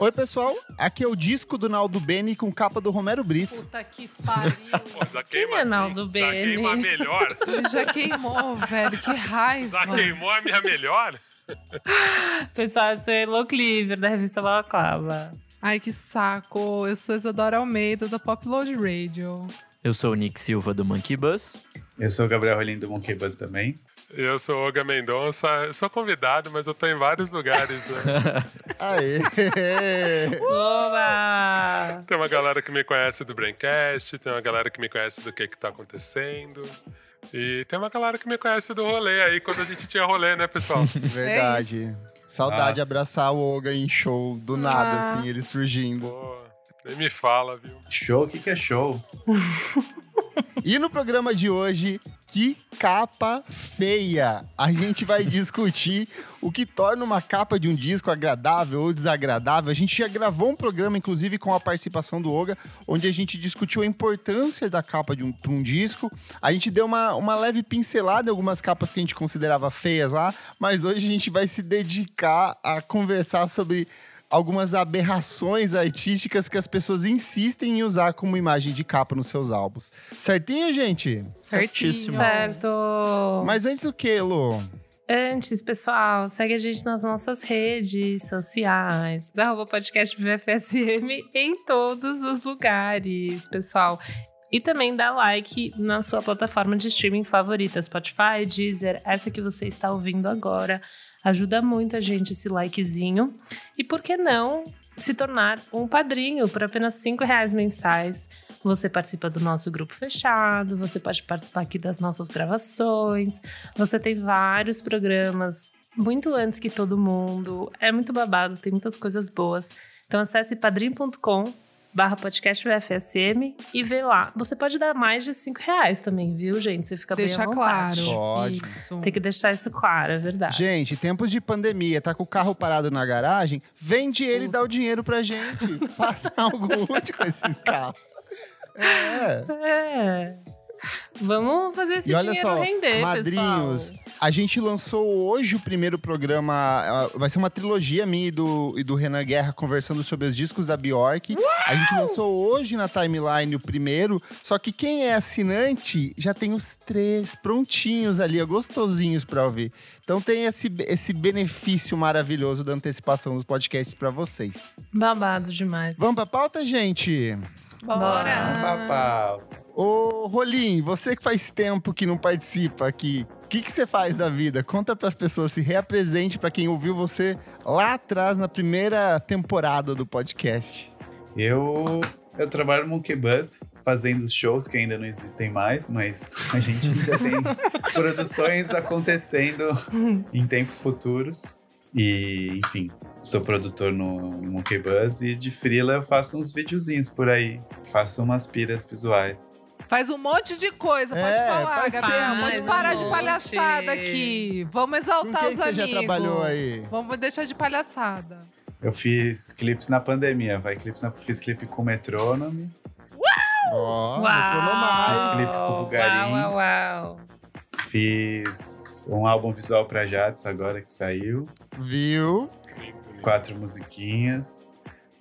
Oi, pessoal. Aqui é o disco do Naldo Beni com capa do Romero Brito. Puta que pariu. Pô, já queima é Naldo Já queima a melhor. Já queimou, velho. Que raiva. Já queimou a minha melhor? Pessoal, eu sou Elo Cleaver, da revista Balaclava. Ai, que saco. Eu sou Isadora Almeida, da Pop Load Radio. Eu sou o Nick Silva do Monkey Bus. Eu sou o Gabriel Rolim do Monkey Bus também. Eu sou o Olga Mendonça. Eu sou convidado, mas eu tô em vários lugares. né? Aê! Oba! Tem uma galera que me conhece do Braincast, tem uma galera que me conhece do que que tá acontecendo. E tem uma galera que me conhece do rolê aí, quando a gente tinha rolê, né, pessoal? Verdade. Saudade de abraçar o Olga em show, do nada, Ah. assim, ele surgindo. Pô, nem me fala, viu? Show, o que, que é show? E no programa de hoje, que capa feia! A gente vai discutir o que torna uma capa de um disco agradável ou desagradável. A gente já gravou um programa, inclusive, com a participação do Olga, onde a gente discutiu a importância da capa de um, um disco. A gente deu uma, uma leve pincelada em algumas capas que a gente considerava feias lá, mas hoje a gente vai se dedicar a conversar sobre algumas aberrações artísticas que as pessoas insistem em usar como imagem de capa nos seus álbuns. Certinho, gente? Certíssimo. Certo! Mas antes do que, Lu? Antes, pessoal, segue a gente nas nossas redes sociais. Arroba podcast VFSM em todos os lugares, pessoal. E também dá like na sua plataforma de streaming favorita, Spotify, Deezer, essa que você está ouvindo agora. Ajuda muito a gente esse likezinho. E por que não se tornar um padrinho por apenas cinco reais mensais? Você participa do nosso grupo fechado, você pode participar aqui das nossas gravações, você tem vários programas muito antes que todo mundo. É muito babado, tem muitas coisas boas. Então acesse padrim.com barra podcast UFSM e vê lá. Você pode dar mais de cinco reais também, viu, gente? Você fica Deixa bem à vontade. claro. Pode. Isso. Tem que deixar isso claro, é verdade. Gente, tempos de pandemia, tá com o carro parado na garagem, vende ele e dá o dinheiro pra gente. Faça algo útil com esse carro. É. É. Vamos fazer esse e olha dinheiro só, render, madrinhos, pessoal. a gente lançou hoje o primeiro programa, vai ser uma trilogia minha e do, e do Renan Guerra conversando sobre os discos da Bjork. A gente lançou hoje na timeline o primeiro, só que quem é assinante já tem os três prontinhos ali, gostosinhos pra ouvir. Então tem esse, esse benefício maravilhoso da antecipação dos podcasts pra vocês. Babado demais. Vamos pra pauta, gente? Bora. Papau. Ô, Rolim, você que faz tempo que não participa aqui, o que, que você faz da vida? Conta pras pessoas, se reapresente pra quem ouviu você lá atrás na primeira temporada do podcast. Eu, eu trabalho no Monkey Bus, fazendo shows que ainda não existem mais, mas a gente ainda tem produções acontecendo em tempos futuros. E, enfim, sou produtor no, no Monkey Bus e de freela eu faço uns videozinhos por aí. Faço umas piras visuais. Faz um monte de coisa, pode É, falar, Gabriel. Pode parar um de monte. palhaçada aqui. Vamos Com exaltar quem os você amigos. já trabalhou aí? Vamos deixar de palhaçada. Eu fiz clipes na pandemia, vai. Clipes na, fiz clipe com Metronome. Ó, Uau! Metronomar. Fiz clipe com Bugarins. Uau, uau, uau. Fiz um álbum visual pra Jades agora que saiu. Viu? Quatro musiquinhas.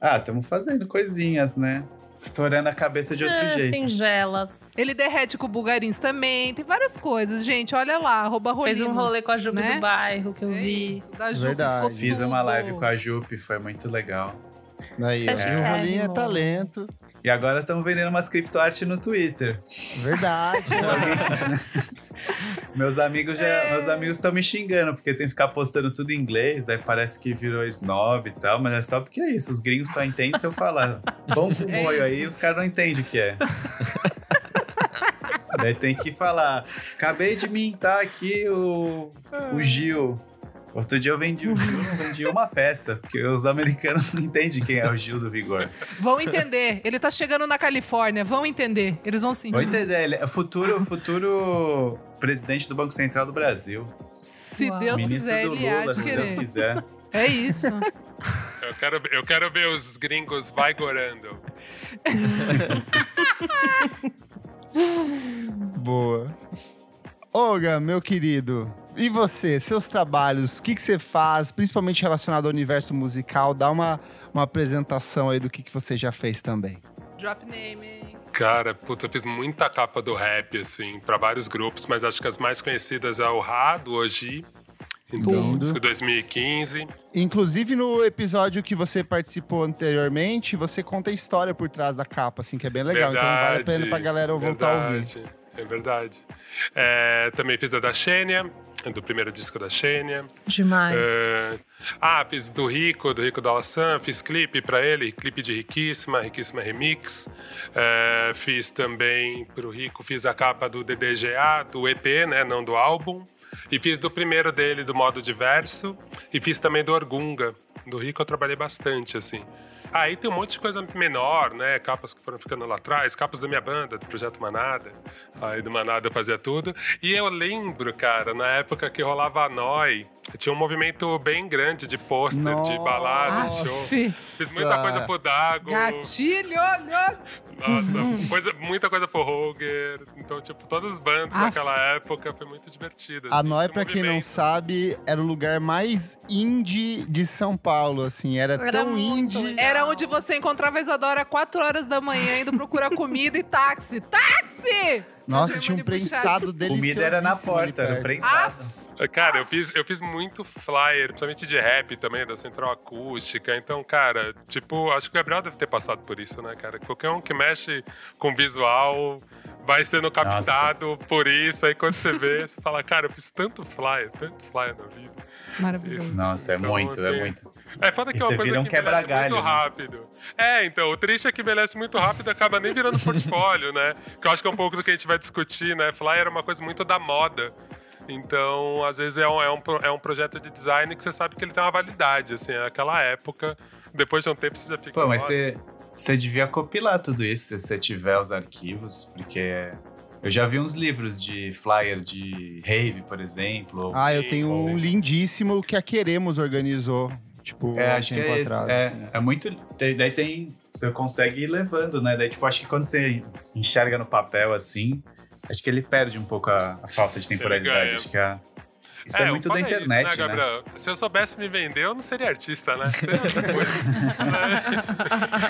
Ah, estamos fazendo coisinhas, né? Estourando a cabeça de outro É, jeito. Singelas. Ele derrete com o Bugarins também. Tem várias coisas, gente. Olha lá, arroba Fez um Rolinos, rolê com a Jupe né? do bairro que eu É vi. isso, Da Jupe Verdade. ficou Fiz tudo. uma live com a Jupe, foi muito legal. Aí, ó. E o que é, é talento. E agora estamos vendendo umas criptoarte no Twitter. Verdade. Meus amigos já, meus amigos estão me xingando porque tem que ficar postando tudo em inglês, daí parece que virou snob e tal, mas é só porque é isso, os gringos só entendem se eu falar. Bom com É moio aí, os caras não entendem o que é. daí tem que falar, acabei de mintar aqui o, o Gil. Outro dia eu vendi o Gil, não vendi uma peça, porque os americanos não entendem quem é o Gil do Vigor. Vão entender. Ele tá chegando na Califórnia. Vão entender. Eles vão sentir. Vou entender, ele é futuro, futuro presidente do Banco Central do Brasil. Se Uau. Deus Ministro quiser, do ele há Lula, de se Deus querer. quiser. É isso. Eu quero, eu quero ver os gringos vaigorando. Boa. Olga, meu querido, E você, seus trabalhos, o que, que você faz, principalmente relacionado ao universo musical? Dá uma, uma apresentação aí do que, que você já fez também. Drop name. Cara, putz, eu fiz muita capa do rap, assim, pra vários grupos, mas acho que as mais conhecidas é o Ra, do Oji. Então, disco 2015. Inclusive no episódio que você participou anteriormente, você conta a história por trás da capa, assim, que é bem legal. então vale a pena Verdade, pra galera voltar a ouvir. verdade, É verdade. É, também fiz a da Xênia, do primeiro disco da Xênia. Demais. É, ah, fiz do Rico, do Rico da fiz clipe pra ele, clipe de Riquíssima, Riquíssima Remix. É, fiz também pro Rico, fiz a capa do DDGA, do EP, né, não do álbum. E fiz do primeiro dele, do modo diverso. E fiz também do Orgunga. Do Rico eu trabalhei bastante, assim. Aí tem um monte de coisa menor, né? Capas que foram ficando lá atrás, capas da minha banda, do Projeto Manada. Aí do Manada eu fazia tudo. E eu lembro, cara, na época que rolava a Noi, tinha um movimento bem grande de pôster, de balada, de show. Fiz muita coisa pro Dago. Gatilho, olha. Nossa, coisa, muita coisa pro Roger. Então, tipo, todas as bandas Aff. naquela época foi muito divertido. A assim, Noi, tinha pra quem não sabe, era o lugar mais indie de São Paulo, assim. Era, Era tão muito indie. legal. Era onde você encontrava a Isadora 4 horas da manhã indo procurar comida e táxi. Táxi! Nossa, tinha um prensado delicioso. Comida era na porta, era prensado. Cara, eu fiz, eu fiz muito flyer, principalmente de rap também, da Central Acústica. Então, cara, tipo, acho que o Gabriel deve ter passado por isso, né, cara? Qualquer um que mexe com visual vai sendo captado por isso. Aí quando você vê, você fala, cara, eu fiz tanto flyer, tanto flyer na vida. Maravilhoso. Nossa, é Então, muito, é muito. É foda que é uma coisa vira um que envelhece muito né? rápido. É, então, o triste é que envelhece muito rápido e acaba nem virando portfólio, né? Que eu acho que é um pouco do que a gente vai discutir, né? Flyer é uma coisa muito da moda. Então, às vezes é um, é, um, é um projeto de design que você sabe que ele tem uma validade, assim, é aquela época. Depois de um tempo você já fica. Pô, mas "Olha, você, você devia compilar tudo isso se você tiver os arquivos, porque eu já vi uns livros de flyer de rave, por exemplo. Ah, eu tenho um sim. lindíssimo que a Queremos organizou. Tipo, É, acho que é esse. atrás. É, assim. é muito. tem- daí tem. Você consegue ir levando, né? Daí, tipo, acho que quando você enxerga no papel assim, acho que ele perde um pouco a, a falta de temporalidade. Acho que a- isso é, o muito da foda internet, isso, né? Gabriel? Se eu soubesse me vender, eu não seria artista, né? Né?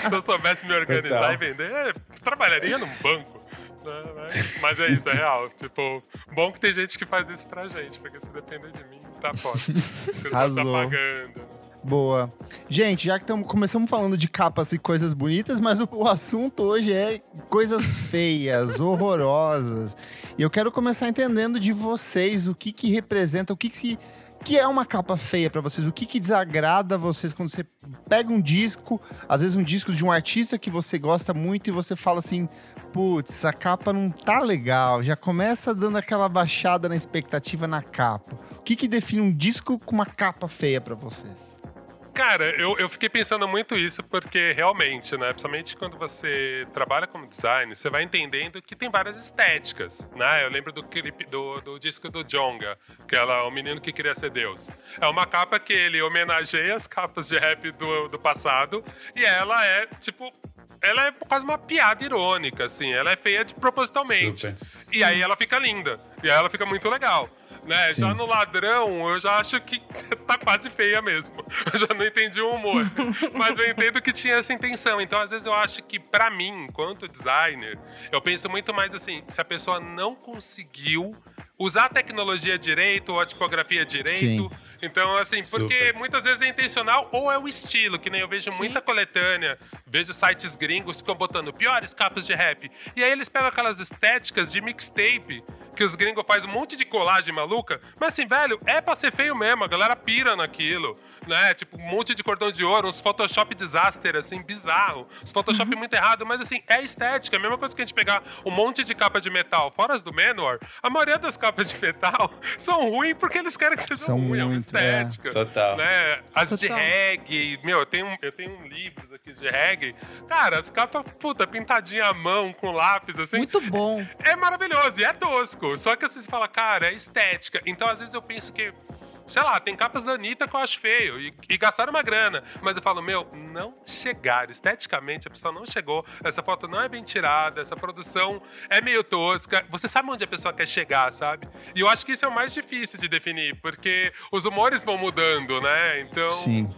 Se eu soubesse me organizar Total. e vender, é, trabalharia num banco. né? Mas- é isso, é real. Tipo, bom que tem gente que faz isso pra gente, porque se depender de mim, tá foda. Você tá pagando. né? Boa. Gente, já que tamo, começamos falando de capas e coisas bonitas, mas o, o assunto hoje é coisas feias, horrorosas. E eu quero começar entendendo de vocês o que que representa, o que que, que é uma capa feia pra vocês, o que que desagrada vocês quando você pega um disco, às vezes um disco de um artista que você gosta muito e você fala assim, putz, a capa não tá legal, já começa dando aquela baixada na expectativa na capa. O que que define um disco com uma capa feia pra vocês? Cara, eu, eu fiquei pensando muito isso porque realmente, né? Principalmente quando você trabalha como design, você vai entendendo que tem várias estéticas, né? Eu lembro do clipe do, do disco do Jonga, que é o menino que queria ser Deus. É uma capa que ele homenageia as capas de rap do, do passado e ela é, tipo. Ela é quase uma piada irônica, assim. Ela é feia de propositalmente. Super. E aí ela fica linda. E aí ela fica muito legal. Né? Sim. Já no ladrão, eu já acho que tá quase feia mesmo. Eu já não entendi o humor. Mas eu entendo que tinha essa intenção. Então, às vezes, eu acho que, pra mim, enquanto designer, eu penso muito mais assim: se a pessoa não conseguiu usar a tecnologia direito ou a tipografia direito. Sim. Então, assim, porque Super. muitas vezes é intencional ou é o estilo, que nem eu vejo Sim. muita coletânea, vejo sites gringos que ficam botando piores capas de rap. E aí eles pegam aquelas estéticas de mixtape, que os gringos fazem um monte de colagem maluca, mas assim, velho, é pra ser feio mesmo, a galera pira naquilo, né? Tipo, um monte de cordão de ouro, uns Photoshop disaster, assim, bizarro. Os Photoshop muito errado, mas assim, é estética. É a mesma coisa que a gente pegar um monte de capa de metal, fora as do Manowar, a maioria das capas de metal são ruins porque eles querem que sejam ruins, é uma muito, é. estética Total. né? As de Total. reggae. Meu, eu tenho, eu tenho livros aqui de reggae. Cara, as capas, puta, pintadinha à mão, com lápis, assim. Muito bom. É maravilhoso e é tosco. Só que assim, você fala, cara, é estética. Então, às vezes, eu penso que. sei lá, tem capas da Anitta que eu acho feio e, e gastaram uma grana. Mas eu falo, meu, não chegaram. Esteticamente, a pessoa não chegou. Essa foto não é bem tirada, essa produção é meio tosca. Você sabe onde a pessoa quer chegar, sabe? E eu acho que isso é o mais difícil de definir, porque os humores vão mudando, né? Então. Sim.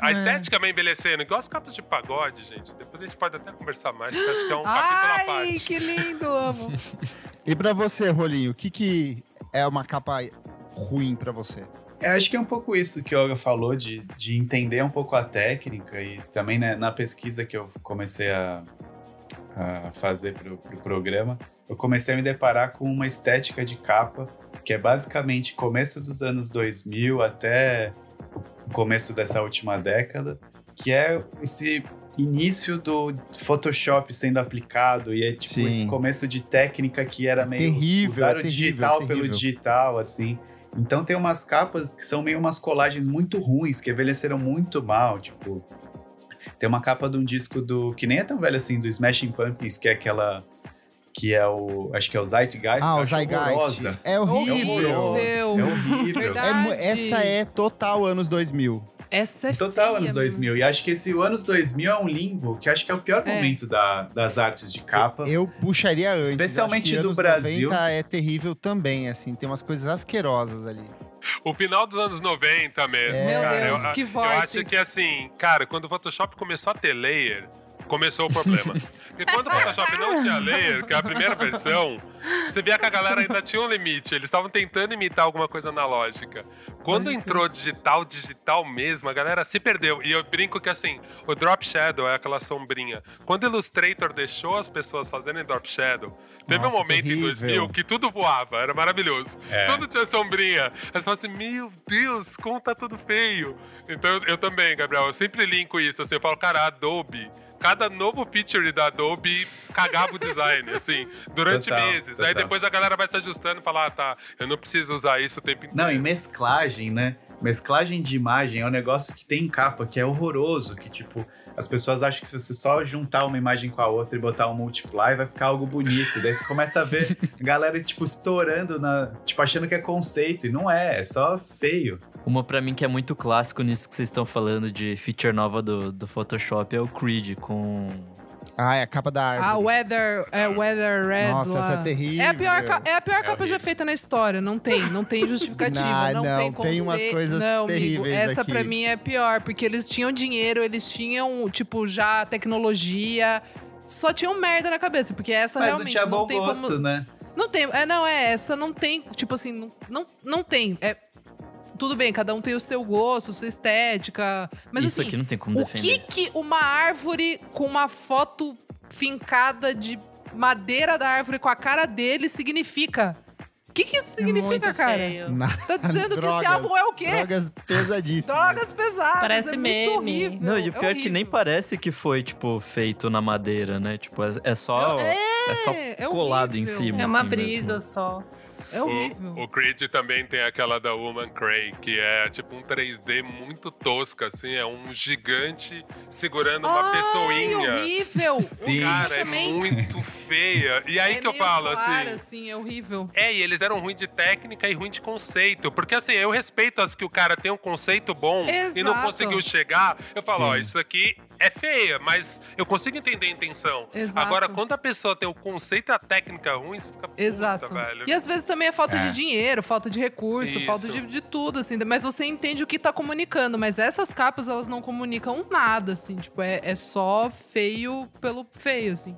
A estética vai envelhecendo, igual as capas de pagode, gente. Depois a gente pode até conversar mais, acho que é um capítulo à Ai, parte. que lindo, amo. E pra você, Rolinho, o que, que é uma capa ruim pra você? Eu acho que é um pouco isso que o Olga falou, de, de entender um pouco a técnica e também né, na pesquisa que eu comecei a, a fazer pro, pro programa, eu comecei a me deparar com uma estética de capa que é basicamente começo dos anos 2000 até o começo dessa última década, que é esse início do Photoshop sendo aplicado e é tipo Sim. esse começo de técnica que era meio terrível, usar é o terrível, digital é pelo terrível. digital assim. Então tem umas capas que são meio umas colagens muito ruins, que envelheceram muito mal, tipo tem uma capa de um disco do que nem é tão velho assim, do Smashing Pumpkins, que é aquela que é o acho que é o Zeitgeist, ah, o Zeitgeist. horrorosa. É horrível. Horrível. É horrível. É essa é total anos 2000. Essa é Total feia anos mesmo. 2000. E acho que esse anos 2000 é um limbo, que acho que é o pior É. momento da- das artes de capa. Eu puxaria antes. Especialmente Acho que do anos Brasil. 90 é terrível também, assim. Tem umas coisas asquerosas ali. O final dos anos 90 mesmo, Meu cara. Deus, eu, que Eu acho vórtice. que assim, cara, quando o Photoshop começou a ter layer, começou o problema. Porque quando o Photoshop não tinha layer, que é a primeira versão, você via que a galera ainda tinha um limite. Eles estavam tentando imitar alguma coisa analógica. Quando entrou digital, digital mesmo, a galera se perdeu. E eu brinco que assim, o Drop Shadow é aquela sombrinha. Quando o Illustrator deixou as pessoas fazerem Drop Shadow, teve Nossa, um momento terrível. em 2000 que tudo voava, era maravilhoso. É. Tudo tinha sombrinha. Aí você assim, meu Deus, como tá tudo feio. Então eu, eu também, Gabriel, eu sempre linko isso. Assim, eu falo, cara, Adobe. Cada novo feature da Adobe cagava o design, assim, durante Total, meses. Aí total. depois a galera vai se ajustando e fala, ah, tá, eu não preciso usar isso o tempo inteiro. Não, e mesclagem, né? Mesclagem de imagem é um negócio que tem em capa, que é horroroso, que tipo, as pessoas acham que se você só juntar uma imagem com a outra e botar um multiply, vai ficar algo bonito. Daí você começa a ver a galera, tipo, estourando, na, tipo, achando que é conceito, e não é, é só feio. Uma pra mim que é muito clássico nisso que vocês estão falando de feature nova do, do Photoshop é o Creed com. Ah, é a capa da árvore. A Weather, é Weather Red Nossa, essa lá. é terrível. É a pior, é a pior É capa já feita na história. Não tem, não tem justificativa, Não, não, não, tem conceito. tem umas coisas não, amigo, terríveis essa aqui. pra mim é pior, porque eles tinham dinheiro, eles tinham, tipo, já tecnologia. Só tinham merda na cabeça, porque essa Mas não realmente tinha bom tem gosto, como. né? Não tem. É, não, é essa, não tem. Tipo assim, não, não, não tem. É, tudo bem, cada um tem o seu gosto, sua estética. Mas Isso assim, aqui não tem como o defender. que que uma árvore com uma foto fincada de madeira da árvore com a cara dele significa? O que que isso significa, Muito cara? feio. Na- Tá dizendo que esse Drogas, álbum é o quê? Drogas pesadíssimas. Drogas pesadas. Parece é muito meme. horrível, Não, e o é pior é que nem parece que foi, tipo, feito na madeira, né? Tipo, é, é só. É, É, só é colado em cima. É uma assim brisa mesmo. só. É horrível. O, o Creed também tem aquela da Woman Cray, que é tipo um 3D muito tosca, assim, é um gigante segurando uma Ai, pessoinha. horrível. Sim. Cara, é também. muito feia. E aí É que eu falo, clara, assim. assim, é horrível. É, e eles eram ruins de técnica e ruim de conceito. Porque assim, eu respeito as que o cara tem um conceito bom e não Exato. conseguiu chegar. Eu falo, ó, Sim. isso aqui é feia, mas eu consigo entender a intenção. Exato. Agora, quando a pessoa tem o conceito e a técnica ruim, você fica puta, Exato. velho. E às vezes também é falta É. de dinheiro, falta de recurso, Isso. falta de, de tudo, assim. Mas você entende o que tá comunicando. Mas essas capas, elas não comunicam nada, assim. Tipo, é, é só feio pelo feio, assim.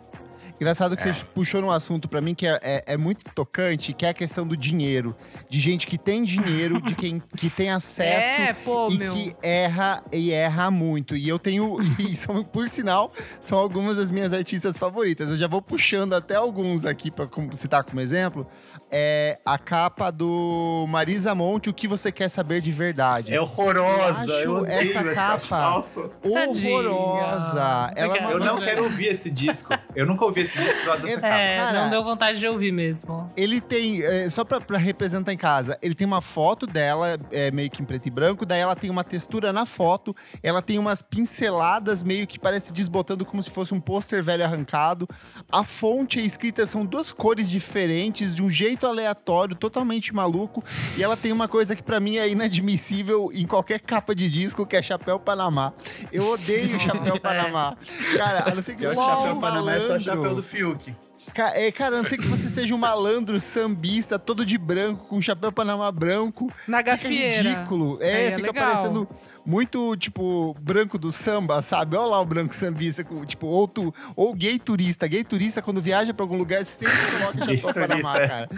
Engraçado que você puxou num assunto pra mim que é, é- é muito tocante, que é a questão do dinheiro. De gente que tem dinheiro, de quem que tem acesso É, pô, e meu. que erra e erra muito. E eu tenho, e são, por sinal, são algumas das minhas artistas favoritas. Eu já vou puxando até alguns aqui com- citar como exemplo. É a capa do Marisa Monte, o que você quer saber de verdade. É horrorosa. Eu Eu, essa capa horrorosa. Ela é Eu não coisa- quero ouvir esse disco. Eu nunca ouvi esse vídeo por causa dessa É, capa. É, Cara, não deu vontade de ouvir mesmo. Ele tem, é, só pra, pra representar em casa, ele tem uma foto dela, é, meio que em preto e branco, daí ela tem uma textura na foto, ela tem umas pinceladas meio que parece desbotando como se fosse um pôster velho arrancado. A fonte e a escrita são duas cores diferentes, de um jeito aleatório, totalmente maluco, e ela tem uma coisa que pra mim é inadmissível em qualquer capa de disco, que é chapéu Panamá. Eu odeio chapéu é. Panamá. Cara, a não ser que eu chapéu Panamá é só chapéu do Fiuk. Ca- é, cara, a não ser que você seja um malandro sambista, todo de branco, com chapéu Panamá branco. Na Fica gafieira. ridículo. É, é fica legal. parecendo muito, tipo, branco do samba, sabe? Olha lá o branco sambista, com, tipo, ou, tu, ou gay turista. Gay turista, quando viaja pra algum lugar, sempre coloca chapéu Panamá, turista, é. cara.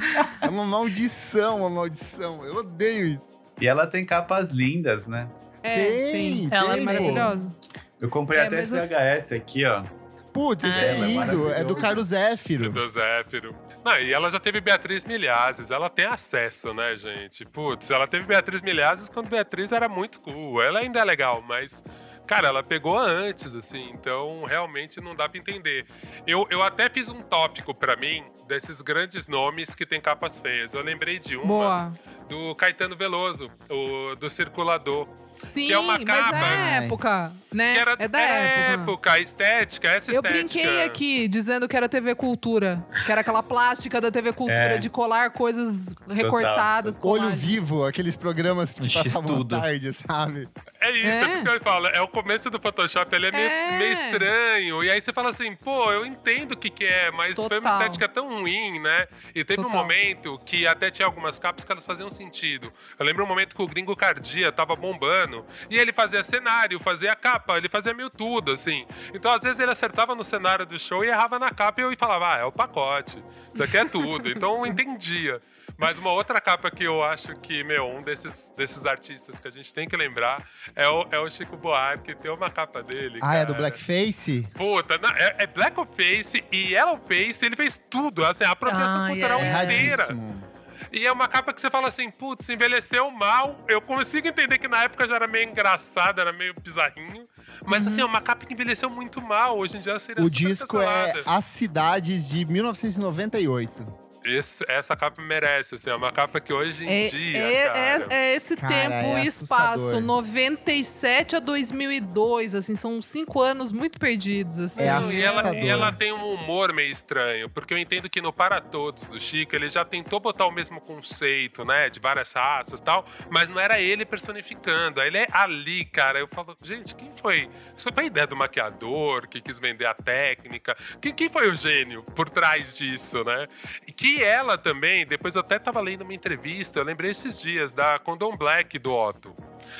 É uma maldição, uma maldição. Eu odeio isso. E ela tem capas lindas, né? É, Tem, tem. Ela é tem. maravilhosa. Eu comprei É, até esse VHS aqui, ó. Putz, esse é é lindo. É do maravilhosa. Carlos Zéfiro. Do Zéfiro. Não, e ela já teve Beatriz Milhazes, ela tem acesso, né, gente? Putz, ela teve Beatriz Milhazes quando Beatriz era muito cool. Ela ainda é legal, mas, cara, ela pegou antes, assim, então realmente não dá pra entender. Eu, eu até fiz um tópico pra mim desses grandes nomes que tem capas feias. Eu lembrei de uma Boa. do Caetano Veloso, o do Circulador. Sim, Que é uma mas capa. é época, né? Que era, é da era época. a estética, essa Eu estética. brinquei aqui dizendo que era TV Cultura, que era aquela plástica da TV Cultura É. de colar coisas recortadas. Olho colagem. vivo, aqueles programas que Um passavam à X-tudo. tarde, sabe? É isso, é. É. por isso que eu falo. É o começo do Photoshop, ele é meio, É. meio estranho. E aí você fala assim, pô, eu entendo o que, que é, mas foi uma Total. estética tão ruim, né? E teve um Total. momento que até tinha algumas capas que elas faziam sentido. Eu lembro um momento que o Gringo Cardia tava bombando. E ele fazia cenário, fazia capa, ele fazia meio tudo, assim. Então, às vezes, ele acertava no cenário do show e errava na capa e eu falava, ah, é o pacote. Isso aqui é tudo. Então eu entendia. Mas uma outra capa que eu acho que, meu, um desses, desses artistas que a gente tem que lembrar é o, é o Chico Buarque. Tem uma capa dele. Ah, é do cara. Blackface? Puta, não, é, é Blackface e Yellowface, ele fez tudo, assim, a apropriação Ai, cultural é. inteira. Erradíssimo. E é uma capa que você fala assim, putz, envelheceu mal. Eu consigo entender que na época já era meio engraçado, era meio bizarrinho. Mas assim, é uma capa que envelheceu muito mal. Hoje em dia seria O disco é. As Cidades de 1998. Esse- essa capa merece, assim, é uma capa que hoje em É, dia, é, cara... é- é esse Cara, tempo é e espaço, assustador. 97 a 2002, assim, são cinco anos muito perdidos, assim. É E ela, e ela tem um humor meio estranho, porque eu entendo que no Para Todos do Chico, ele já tentou botar o mesmo conceito, né, de várias raças e tal, mas não era ele personificando, ele é ali, cara. Eu falo, gente, quem foi? Isso foi a ideia do maquiador que quis vender a técnica? Quem, quem foi o gênio por trás disso, né? E que ela também, depois eu até tava lendo uma entrevista, eu lembrei esses dias, da Condom Black do Otto.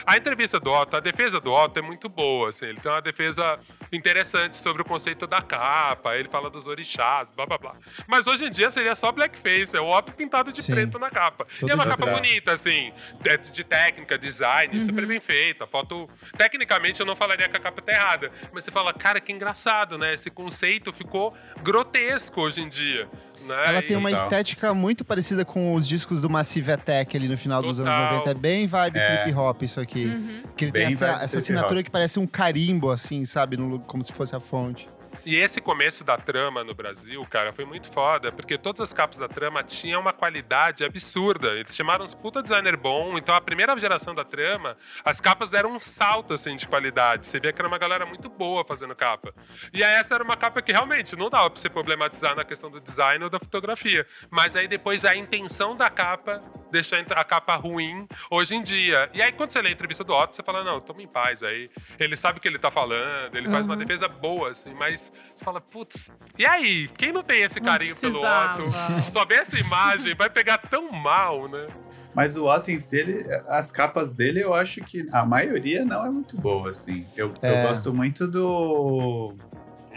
A entrevista do Otto, a defesa do Otto é muito boa, assim, ele tem uma defesa interessante sobre o conceito da capa, ele fala dos orixás, blá blá blá. Mas hoje em dia seria só blackface, é o Otto pintado de Sim. preto na capa. Todo e é uma capa pra- bonita, assim, de, de técnica, design, super bem feita. Foto, tecnicamente eu não falaria que a capa tá errada, mas você fala, cara, que engraçado, né? Esse conceito ficou grotesco hoje em dia. Né? Ela tem uma Total. estética muito parecida com os discos do Massive Attack ali no final dos anos Total. 90. É bem vibe É. trip hop isso aqui. Uhum. Que ele Bem tem essa, essa assinatura que parece um carimbo, assim, sabe? No, como se fosse a fonte. E esse começo da trama no Brasil, cara, foi muito foda, porque todas as capas da trama tinham uma qualidade absurda. Eles chamaram uns puta designer bom, então a primeira geração da trama, as capas deram um salto, assim, de qualidade. Você via que era uma galera muito boa fazendo capa. E aí essa era uma capa que realmente não dava pra você problematizar na questão do design ou da fotografia. Mas aí depois a intenção da capa deixou a capa ruim hoje em dia. E aí quando você lê a entrevista do Otto, você fala, não, toma em paz aí. Ele sabe o que ele tá falando, ele faz uma Uhum. defesa boa, assim, mas você fala, putz, e aí? Quem não tem esse carinho pelo. Otto? Só vê essa imagem, vai pegar tão mal, né? Mas o Otto em si, ele- as capas dele, eu acho que a maioria não é muito boa, assim. Eu, eu É. gosto muito do.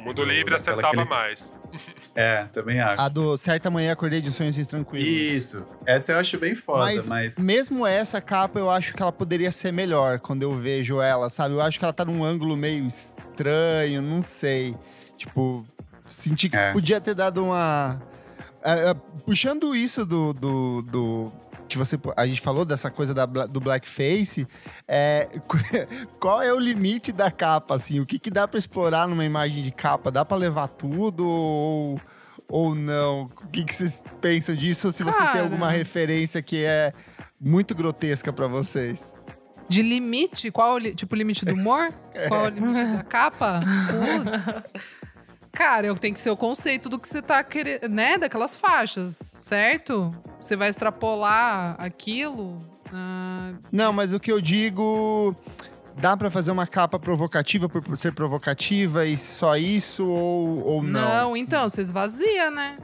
O Mundo Do- Livre acertava ele- mais. É, também acho. A do Certa Manhã Acordei de Sonhos Tranquilos. Isso. Essa eu acho bem foda, Mas, mas. mesmo essa capa, eu acho que ela poderia ser melhor quando eu vejo ela, sabe? Eu acho que ela tá num ângulo meio estranho, não sei. Tipo, senti que É. podia ter dado uma. É, é, puxando isso do, do, do, que você a gente falou dessa coisa da, do blackface, é, qual é o limite da capa assim? O que, que dá pra explorar numa imagem de capa? Dá pra levar tudo ou, ou não? O que, que vocês pensam disso? Ou se vocês têm Cara. alguma referência que é muito grotesca pra vocês? De limite? Qual tipo o limite do humor? É. Qual o limite da capa? Putz. Cara, eu tenho que ser o conceito do que você tá querendo, né? Daquelas faixas, certo? Você vai extrapolar aquilo. ah, Não, mas o que eu digo. Dá pra fazer uma capa provocativa por ser provocativa e só isso ou, ou não? não. então, você esvazia, né?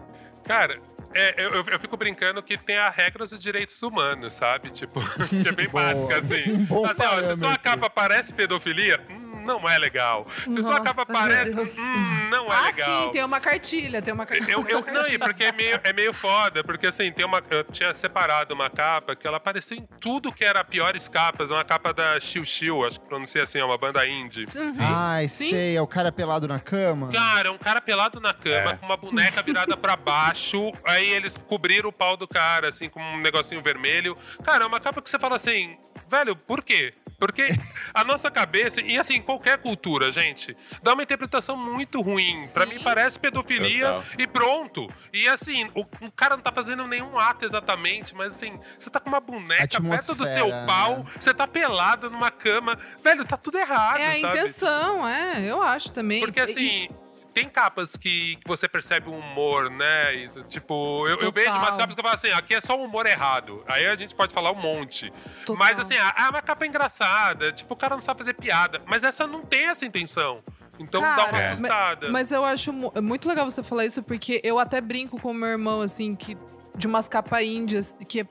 Cara, é, eu, eu- eu fico brincando que tem a regra dos direitos humanos, sabe? Tipo, que é bem Boa. básica, assim. Bom assim ó, se sua parâmetro. capa parece pedofilia, hum, não é legal. Se sua Nossa, capa meu parece, Deus. hum, não é ah, legal. sim, tem uma cartilha, tem uma cartilha. Eu, eu, não, e porque é meio, é meio foda, porque assim, tem uma, eu tinha separado uma capa que ela aparecia em tudo que era piores capas, uma capa da Xiu Xiu, acho que pronuncia assim, é uma banda indie. Uhum. Ai, Sim. sei, é o cara pelado na cama? Cara, é um cara pelado na cama, É. com uma boneca virada pra baixo, aí eles cobriram o pau do cara, assim, com um negocinho vermelho. Cara, é uma capa que você fala assim, velho, por quê? Porque a nossa cabeça, e assim, qualquer cultura, gente, dá uma interpretação muito ruim. Pra Sim. mim parece pedofilia Total. e pronto. E assim, o, o cara não tá fazendo nenhum ato exatamente, mas assim, você tá com uma boneca perto do seu Atmosfera, pau, né? você tá pelado numa cama. Velho, tá tudo errado, É a sabe? intenção, é, eu acho também. Porque E- assim, tem capas que, que você percebe o humor, né? Isso, tipo, eu, eu vejo umas capas que eu falo assim, aqui é só o humor errado. Aí a gente pode falar um monte. Total. Mas assim, ah, é uma capa engraçada, tipo, o cara não sabe fazer piada. Mas essa não tem essa intenção. Então dá uma Cara, É. assustada. Mas eu acho mu- muito legal você falar isso, porque eu até brinco com o meu irmão, assim, que de umas capas índias, que é-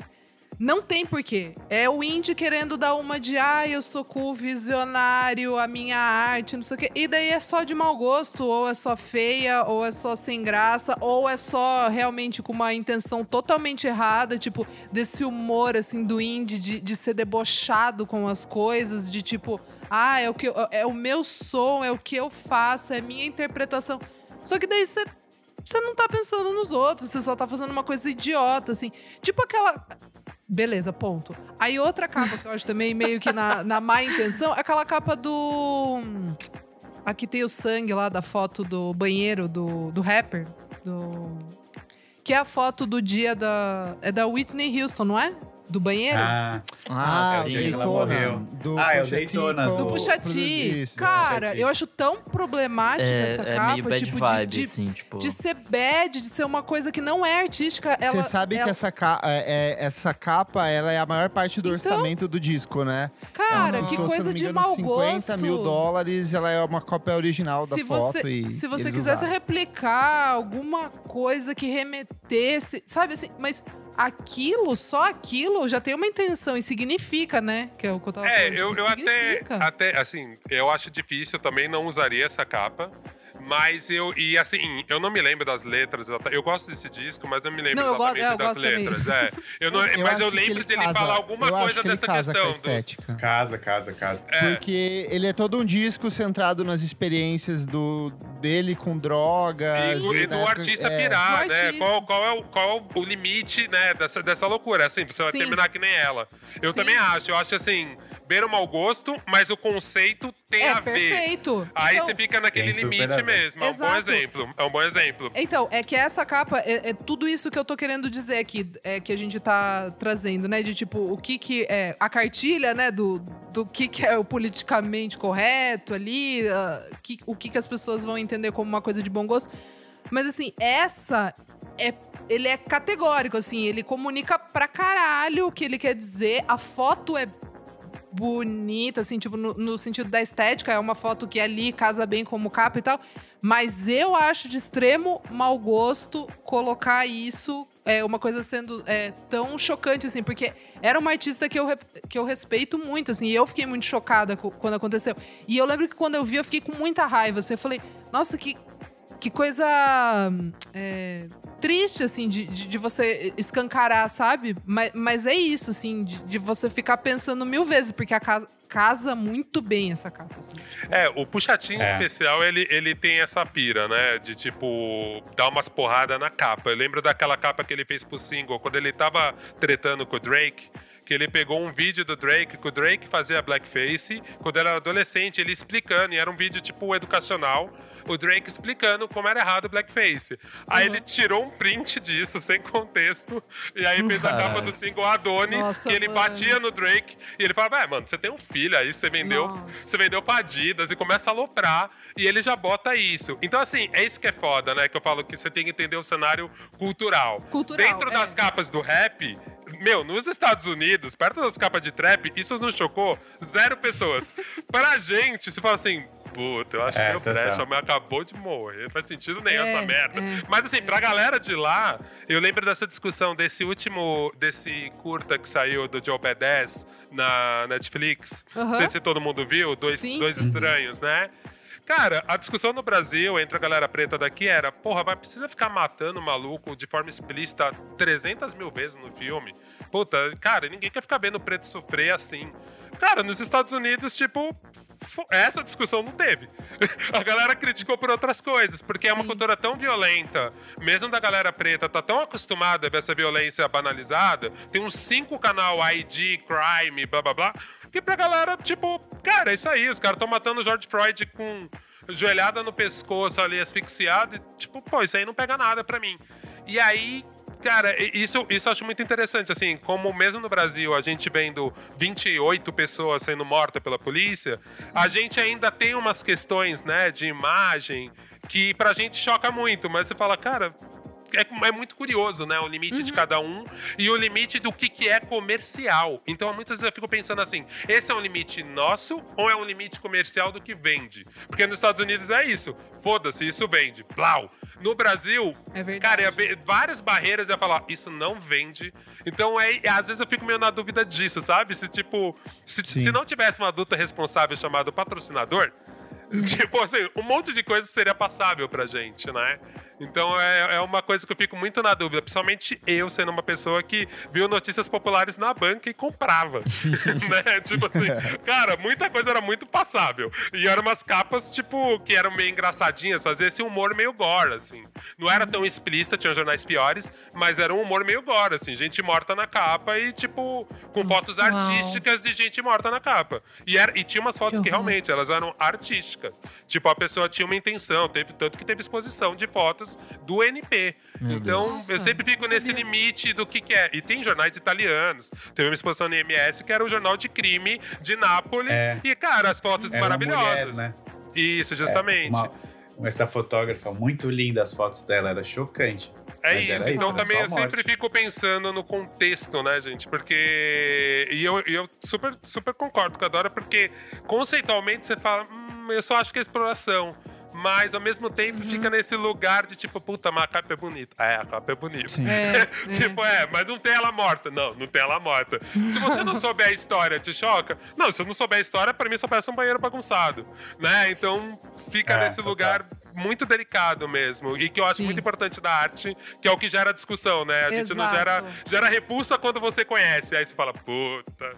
não tem porquê. É o indie querendo dar uma de, ah, eu sou cool, visionário, a minha arte, não sei o quê. E daí é só de mau gosto, ou é só feia, ou é só sem graça, ou é só realmente com uma intenção totalmente errada, tipo, desse humor, assim, do indie, de, de ser debochado com as coisas, de tipo, ah, é o, que eu- é o meu som, é o que eu faço, é a minha interpretação. Só que daí você você não tá pensando nos outros, você só tá fazendo uma coisa idiota, assim. Tipo aquela. Beleza, ponto. Aí outra capa que eu acho também meio que na, na má intenção, é aquela capa do. Aqui tem o sangue lá da foto do banheiro do, do rapper. Do. Que é a foto do dia da. É da Whitney Houston, não é? Do banheiro? Ah, Ah, é o o dia que ela Daytona. morreu. Do Ah, é o Daytona Do T. isso. Cara, eu acho tão problemática É, essa é capa. meio bad tipo, de- vibe, de, assim, tipo... de ser bad, de ser uma coisa que não é artística. Você sabe ela- que essa, ca- é- é- essa capa ela é a maior parte do Então, orçamento do disco, né? Cara, Ela que coisa de engano, mau 50 gosto. mil dólares, ela é uma cópia original da se foto. você, e se você quisesse usaram. replicar alguma coisa que remetesse, sabe assim, mas aquilo, só aquilo, já tem uma intenção e significa, né? Que é o que eu tava É, falando. eu, tipo, eu até, até, assim, eu acho difícil, eu também não usaria essa capa. Mas eu, e assim, eu não me lembro das letras. Eu gosto desse disco, mas eu me lembro Não, eu gosto- exatamente é, eu das gosto também. letras. É. Eu não, Eu mas eu lembro ele dele casa- falar alguma eu acho coisa que ele dessa casa questão. Com a do- estética. casa, casa, casa. É. Porque ele é todo um disco centrado nas experiências do, dele com drogas. Sim, e na do época- artista é, pirar, né? artista. Qual, qual, é o, qual é o limite, né, dessa, dessa loucura? Assim, você vai terminar que nem ela. Eu Sim. também acho. Eu acho assim, beira o mau gosto, mas o conceito tem é a ver. perfeito. Aí Então- você fica naquele limite mesmo. É um bom exemplo. É um bom exemplo. Então, é que essa capa é, é tudo isso que eu tô querendo dizer aqui, é que a gente tá trazendo, né? De tipo, o que que é a cartilha, né? Do, do que que é o politicamente correto ali, ah, que, o que que as pessoas vão entender como uma coisa de bom gosto. Mas assim, essa é. Ele é categórico, assim, ele comunica pra caralho o que ele quer dizer. A foto é bonita, assim, tipo, no, no sentido da estética, é uma foto que ali casa bem como capa e tal. Mas eu acho de extremo mau gosto colocar isso, é, uma coisa sendo é, tão chocante, assim, porque era uma artista que eu, que eu respeito muito, assim, e eu fiquei muito chocada quando aconteceu. E eu lembro que quando eu vi, eu fiquei com muita raiva, assim, eu falei, nossa, que, que coisa. é, triste, assim, de, de, de você escancarar, sabe? Mas, mas é isso, assim, de, de você ficar pensando mil vezes, porque a casa casa muito bem essa capa. Assim, tipo. É, o puxatinho É. especial, ele, ele tem essa pira, né? De, tipo, dar umas porradas na capa. Eu lembro daquela capa que ele fez pro single, quando ele tava tretando com o Drake, que ele pegou um vídeo do Drake, que o Drake fazia blackface, quando ele era adolescente, ele explicando, e era um vídeo, tipo, educacional, o Drake explicando como era errado o blackface. Aí Uhum. ele tirou um print disso, sem contexto, e aí fez a capa do Nossa. single Adonis, Nossa, que ele mano. batia no Drake, e ele falava, é, mano, você tem um filho aí, você vendeu Nossa. você vendeu pra Adidas e começa a aloprar e ele já bota isso. Então, assim, é isso que é foda, né? Que eu falo que você tem que entender o cenário cultural. Cultural, Dentro é. das capas do rap, meu, nos Estados Unidos, perto das capas de trap, isso não chocou zero pessoas. pra gente, você fala assim. Puta, eu acho É, que meu mas acabou de morrer. Não faz sentido nenhum É, essa merda. é, Mas assim, pra galera de lá, eu lembro dessa discussão desse último, desse curta que saiu do Joe Badass na Netflix. Não sei se todo mundo viu, dois, Sim. dois estranhos, né? Cara, a discussão no Brasil entre a galera preta daqui era, porra, mas precisa ficar matando o maluco de forma explícita 300 mil vezes no filme? Puta, cara, ninguém quer ficar vendo preto sofrer assim. Cara, nos Estados Unidos, tipo, essa discussão não teve. A galera criticou por outras coisas, porque é uma Sim. cultura tão violenta, mesmo da galera preta tá tão acostumada a ver essa violência banalizada, tem uns cinco canal ID, crime, blá blá blá, que pra galera, tipo, cara, é isso aí, os caras estão matando o George Floyd com joelhada no pescoço ali, asfixiado, e tipo, pô, isso aí não pega nada pra mim. E aí, Cara, isso, isso eu acho muito interessante, assim, como mesmo no Brasil a gente vendo 28 pessoas sendo mortas pela polícia, a gente ainda tem umas questões, né, de imagem que pra gente choca muito, mas você fala, cara, é, é muito curioso, né? O limite de cada um e o limite do que, que é comercial. Então, muitas vezes eu fico pensando assim: esse é um limite nosso ou é um limite comercial do que vende? Porque nos Estados Unidos é isso. Foda-se, isso vende. Blau. No Brasil, É cara, ia ver várias barreiras ia falar, isso não vende. Então, é, às vezes eu fico meio na dúvida disso, sabe? Se, tipo, se, se não tivesse uma adulta responsável chamado patrocinador, Tipo assim, um monte de coisa seria passável pra gente, né? Então é, é uma coisa que eu fico muito na dúvida, principalmente eu sendo uma pessoa que viu notícias populares na banca e comprava. né? Tipo assim, cara, muita coisa era muito passável. E eram umas capas, tipo, que eram meio engraçadinhas, fazia esse humor meio gore, assim. Não era tão explícita, tinha jornais piores, mas era um humor meio gore, assim, gente morta na capa e, tipo, com fotos Uau. artísticas de gente morta na capa. E, era, e tinha umas fotos Que que realmente elas eram artísticas. Tipo, a pessoa tinha uma intenção, teve tanto que teve exposição de fotos do NP. Meu então, Deus. eu sempre fico nesse sabia. limite do que, que é. E tem jornais italianos. Teve uma exposição no IMS que era o jornal de crime de Nápoles. É. E, cara, as fotos Era uma maravilhosas. mulher, né? Isso, justamente. Uma- essa fotógrafa muito linda, as fotos dela, era chocante. É Mas isso, era então isso, também eu sempre morte. fico pensando no contexto, né, gente? Porque. E eu, eu super, super concordo com a Dora, porque conceitualmente você fala, hum, eu só acho que é exploração. Mas ao mesmo tempo fica nesse lugar de tipo, puta, mas a capa é bonita. É, a capa é bonita. Sim. É, tipo, é, mas não tem ela morta. Não, não tem ela morta. Se você não souber a história, te choca? Não, se eu não souber a história, pra mim só parece um banheiro bagunçado. Né? Então fica É, nesse lugar muito delicado mesmo. E que eu acho Sim. muito importante da arte, que é o que gera discussão, né? A gente não gera, gera repulsa quando você conhece. Aí você fala, puta,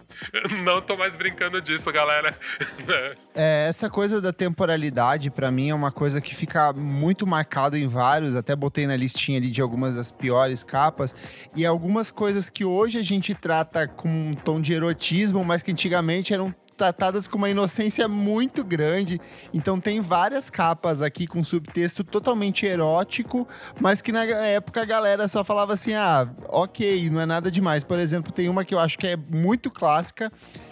não tô mais brincando disso, galera. É, essa coisa da temporalidade, pra mim, é uma coisa que fica muito marcado em vários. Até botei na listinha ali de algumas das piores capas. E algumas coisas que hoje a gente trata com um tom de erotismo, mas que antigamente eram tratadas com uma inocência muito grande. Então tem várias capas aqui com subtexto totalmente erótico, mas que na época a galera só falava assim: "Ah, OK, não é nada demais". Por exemplo, tem uma que eu acho que é muito clássica,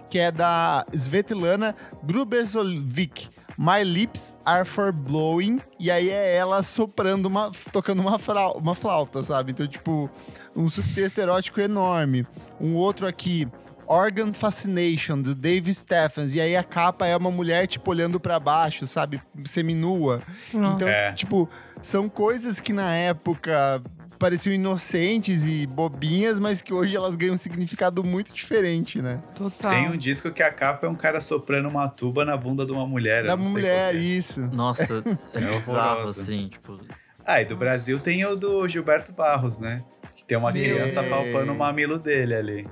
que é da Svetlana Grubezovic. My lips are for blowing. E aí é ela soprando uma. tocando uma, frau- uma flauta, sabe? Então, tipo, um subtexto erótico enorme. Um outro aqui. Organ Fascination, do Dave Stephens. E aí a capa é uma mulher, tipo, olhando pra baixo, sabe? Seminua. Nossa. Então, É. tipo, são coisas que na época pareciam inocentes e bobinhas, mas que hoje elas ganham um significado muito diferente, né? total. Tem um disco que a capa é um cara soprando uma tuba na bunda de uma mulher. da mulher, é. isso. Nossa, é, É bizarro, horroroso. assim, tipo. Ah, e do Brasil tem o do Gilberto Barros, né? Que tem uma Sim. criança palpando o mamilo dele ali.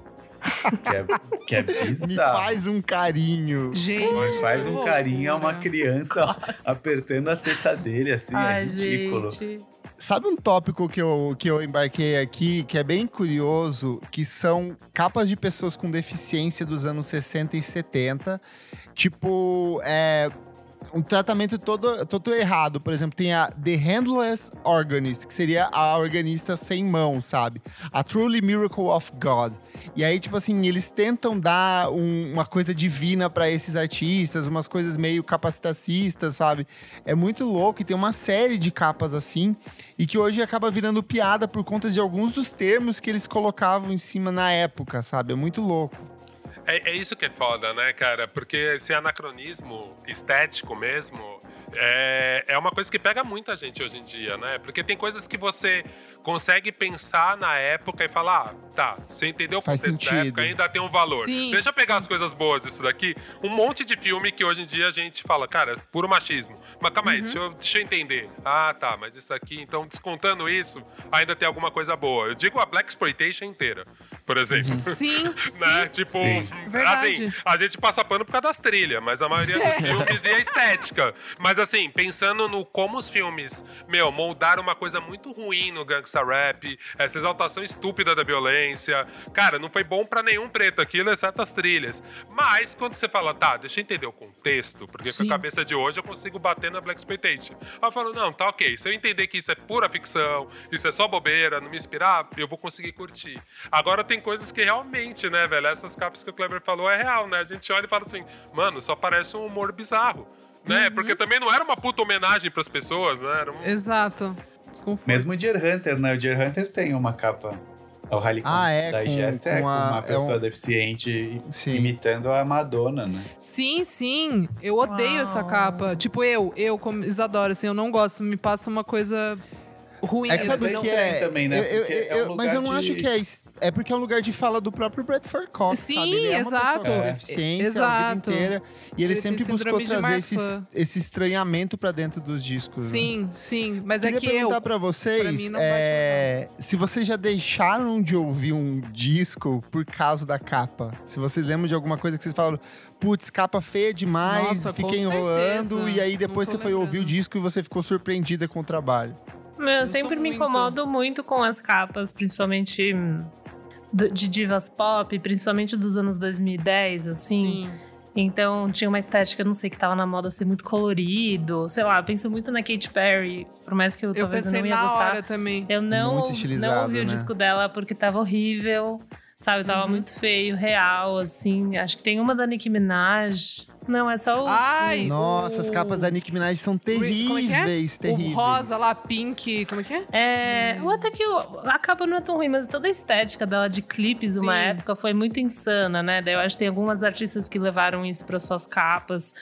Que é, que é Me bizarro. faz um carinho. Gente. Mas faz um loucura. carinho a uma criança apertando a teta dele, assim, é Ai, ridículo. gente. Sabe um tópico que eu, que eu embarquei aqui, que é bem curioso, que são capas de pessoas com deficiência dos anos 60 e 70. Tipo, é, um tratamento todo, todo errado. Por exemplo, tem a The Handless Organist, que seria a organista sem mão, sabe? A Truly Miracle of God. E aí, tipo assim, eles tentam dar um- uma coisa divina pra esses artistas, umas coisas meio capacitacistas, sabe? É muito louco e tem uma série de capas assim, e que hoje acaba virando piada por conta de alguns dos termos que eles colocavam em cima na época, sabe? É muito louco. É, é isso que é foda, né, cara? Porque esse anacronismo estético mesmo é, é uma coisa que pega muita gente hoje em dia, né? Porque tem coisas que você consegue pensar na época e falar, ah, tá, você entendeu o Faz contexto da sentido. época, ainda tem um valor. Sim, Deixa eu pegar as coisas boas disso daqui. Um monte de filme que hoje em dia a gente fala, cara, puro machismo. Mas calma Uhum. aí, deixa eu, deixa eu entender. Ah, tá, mas isso aqui, então descontando isso, ainda tem alguma coisa boa. Eu digo a Black Exploitation inteira, por exemplo. Sim, sim. né? Tipo, Sim. Verdade. assim, a gente passa pano por causa das trilhas, mas a maioria dos filmes e a estética. Mas assim, pensando no como os filmes, meu, moldaram uma coisa muito ruim no gangsta rap, essa exaltação estúpida da violência. Cara, não foi bom pra nenhum preto aquilo, exceto as trilhas. Mas quando você fala, tá, deixa eu entender o contexto, porque com Sim. a cabeça de hoje eu consigo bater na Black Exploitation. Aí eu falo, não, tá ok, se eu entender que isso é pura ficção, isso é só bobeira, não me inspirar, eu vou conseguir curtir. Agora tem coisas que realmente, né, velho, essas capas que o Kleber falou é real, né? A gente olha e fala assim, mano, só parece um humor bizarro. Né? Porque também não era uma puta homenagem pras pessoas, né? Era um... Exato. Desconforto. Mesmo o Deer Hunter, né? O Deer Hunter tem uma capa. O Rally Ah, é, da com- Gesta é com uma é pessoa um- deficiente Sim. imitando a Madonna, né? Sim, sim. Eu odeio Uau. essa capa. Tipo, eu, eu como Isadora, assim, eu não gosto. Me passa uma coisa ruim. É que sabe o que é? também, né? Eu- eu- Porque é um eu- mas eu não lugar acho de- que é isso. É porque é um lugar de fala do próprio Bradford Cox, Sim, sabe? Ele é uma exato. pessoa com É. deficiência a Exato. vida inteira. E ele, Ele sempre buscou de trazer esse, esse estranhamento pra dentro dos discos. né? Sim, sim. Mas Queria é que perguntar eu. pra vocês pra mim não é, se vocês já deixaram de ouvir um disco por causa da capa. Se vocês lembram de alguma coisa que vocês falaram, putz, capa feia demais, Nossa, fiquei enrolando, certeza. e aí depois você tô foi ouvir o lembrando. disco e você ficou surpreendida com o trabalho. Meu, eu sempre me muito. incomodo muito com as capas, principalmente hum, do- de divas pop, principalmente dos anos 2010, assim. Sim. Então tinha uma estética, não sei, que tava na moda ser muito colorido. Sei lá, eu penso muito na Katy Perry, por mais que eu, Eu talvez eu pensei não ia na gostar. hora também. Eu não, não ouvi o né? disco dela porque tava horrível, sabe? Tava Uhum. muito feio, real, assim. Acho que tem uma da Nicki Minaj. Não, é só o. Ai, Nossa, o- as capas da Nicki Minaj são como é que é? terríveis, terríveis. O rosa lá, pink, como é que é? É, ou até que o- a capa não é tão ruim, mas toda a estética dela de clipes de uma Sim. época foi muito insana, né? Daí eu acho que tem algumas artistas que levaram isso para suas capas.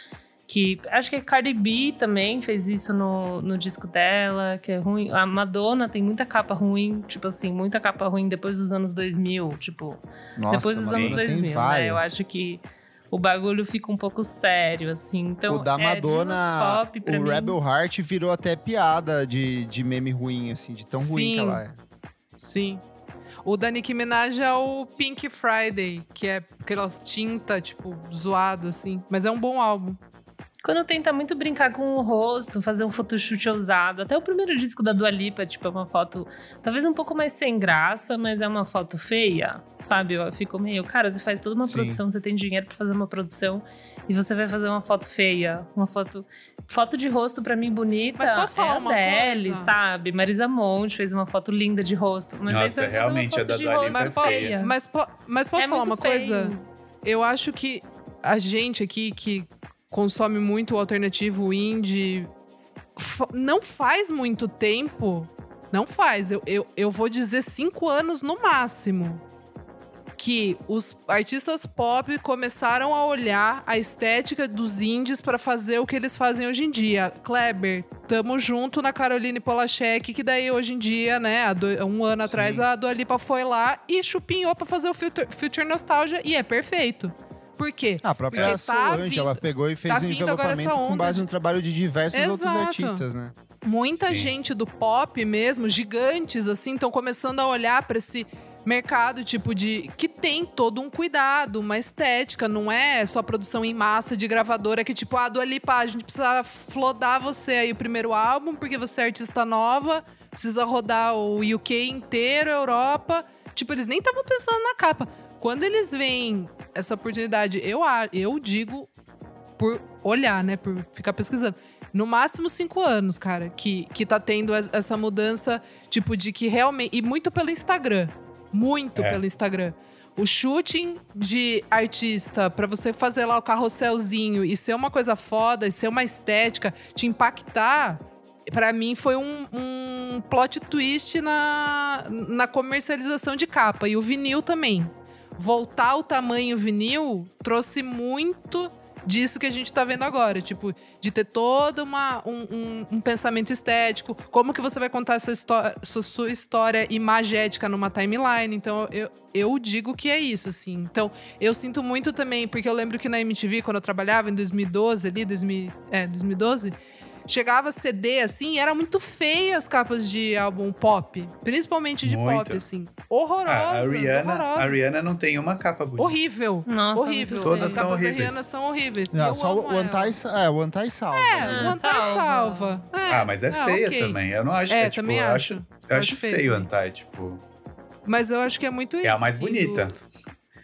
Que acho que a Cardi B também fez isso no, no disco dela, que é ruim. A Madonna tem muita capa ruim, tipo assim, muita capa ruim depois dos anos 2000, tipo, Nossa, depois dos Madonna anos tem 2000, né? Eu acho que o bagulho fica um pouco sério, assim. Então, o da é, Madonna, pop, o mim, Rebel Heart virou até piada de, de meme ruim, assim, de tão ruim Sim. que ela é. Sim. O da Nicki Minaj é o Pink Friday, que é aquelas tinta, tipo, zoado, assim. Mas é um bom álbum. Quando tenta muito brincar com o rosto, fazer um photoshoot ousado. Até o primeiro disco da Dua Lipa, tipo, é uma foto talvez um pouco mais sem graça, mas é uma foto feia, sabe? Eu fico meio, cara, você faz toda uma Sim. produção, você tem dinheiro pra fazer uma produção e você vai fazer uma foto feia, uma foto foto de rosto pra mim bonita. Mas posso falar é a uma Adele, coisa? sabe? Marisa Monte fez uma foto linda de rosto, mas Nossa, fazer realmente, a da Dua rosto Lipa é Mas, feia. mas, po- mas posso É falar uma coisa? feio. Eu acho que a gente aqui que consome muito o alternativo indie fa- não faz muito tempo. Não faz. Eu, eu, eu vou dizer cinco anos no máximo. Que os artistas pop começaram a olhar a estética dos indies para fazer o que eles fazem hoje em dia. Kleber, tamo junto na Caroline Polachek, que daí hoje em dia, né, do- um ano atrás, Sim. a Dua Lipa foi lá e chupinhou pra fazer o Future, Future Nostalgia e é perfeito. Por quê? Ah, a própria Porque tá Solange, vindo- ela pegou e fez tá um envelopamento com base de- no trabalho de diversos outros Exato. artistas, né? muita Sim. gente do pop mesmo, gigantes assim, estão começando a olhar para esse mercado tipo de que tem todo um cuidado, uma estética, não é só produção em massa de gravadora que tipo, ah, do Lipa, a gente precisa flodar você aí o primeiro álbum porque você é artista nova, precisa rodar o UK inteiro, Europa. Tipo, eles nem estavam pensando na capa. Quando eles veem essa oportunidade, eu, eu digo por olhar, né? Por ficar pesquisando. No máximo cinco anos, cara, que, que tá tendo es- essa mudança, tipo, de que realmente. E muito pelo Instagram. Muito É. pelo Instagram. O shooting de artista, pra você fazer lá o carrosselzinho e ser uma coisa foda, e ser uma estética, te impactar, pra mim foi um, um plot twist na, na comercialização de capa. E o vinil também. Voltar ao tamanho vinil trouxe muito disso que a gente tá vendo agora. Tipo, de ter todo uma, um, um- um pensamento estético. Como que você vai contar essa história, sua, sua história imagética numa timeline. Então, eu, eu digo que é isso, assim. Então, eu sinto muito também, porque eu lembro que na MTV, quando eu trabalhava, em 2012 ali, 2000, é, 2012... Chegava CD assim, e era muito feia as capas de álbum pop. Principalmente de Muito. pop, assim. Ah, Horrorosas, a, Rihanna, horrorosas. a Rihanna não tem uma capa bonita. Horrível. Nossa, horrível. Todas As são capas da horríveis. Rihanna são horríveis. Não, só o. Antai, é, o Antai salva. É, né? o Antai salva. salva. É, Ah, mas é feia ok. também. Eu não acho. É, É, tipo, também eu acho. acho. Eu Acho feio feio o. Antai, tipo. Mas eu acho que é muito isso. É a mais assim, do- bonita.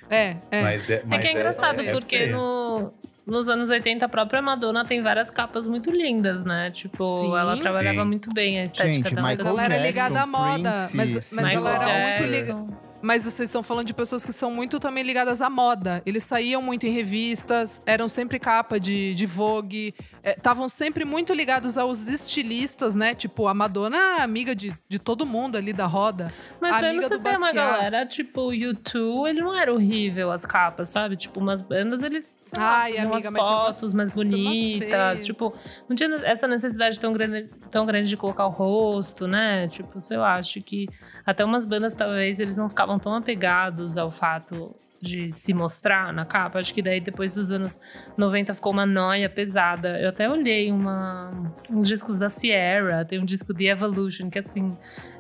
É, é. Mas é, É mas que é engraçado, é porque no, nos anos 80 a própria Madonna tem várias capas muito lindas, né? Tipo, Sim. ela trabalhava Sim. muito bem a estética Gente, dela. Mas Michael ela era ligada à moda. Prince, mas mas ela era muito ligada. Mas vocês estão falando de pessoas que são muito também ligadas à moda. Eles saíam muito em revistas, eram sempre capa de, de Vogue, estavam sempre muito ligados aos estilistas, né? Tipo, a Madonna é amiga de, de todo mundo ali da roda. Mas mesmo você vê uma galera, tipo, o U2, ele não era horrível as capas, sabe? Tipo, umas bandas, eles, sei lá, Ai, faziam amiga, umas fotos mais bonitas. Tipo, não tinha essa necessidade tão grande, tão grande de colocar o rosto, né? Tipo, sei lá, acho que até umas bandas, talvez, eles não ficavam tão apegados ao fato de se mostrar na capa. Acho que daí, depois dos anos 90, ficou uma noia pesada. Eu até olhei uma, uns discos da Sierra, tem um disco The Evolution, que assim,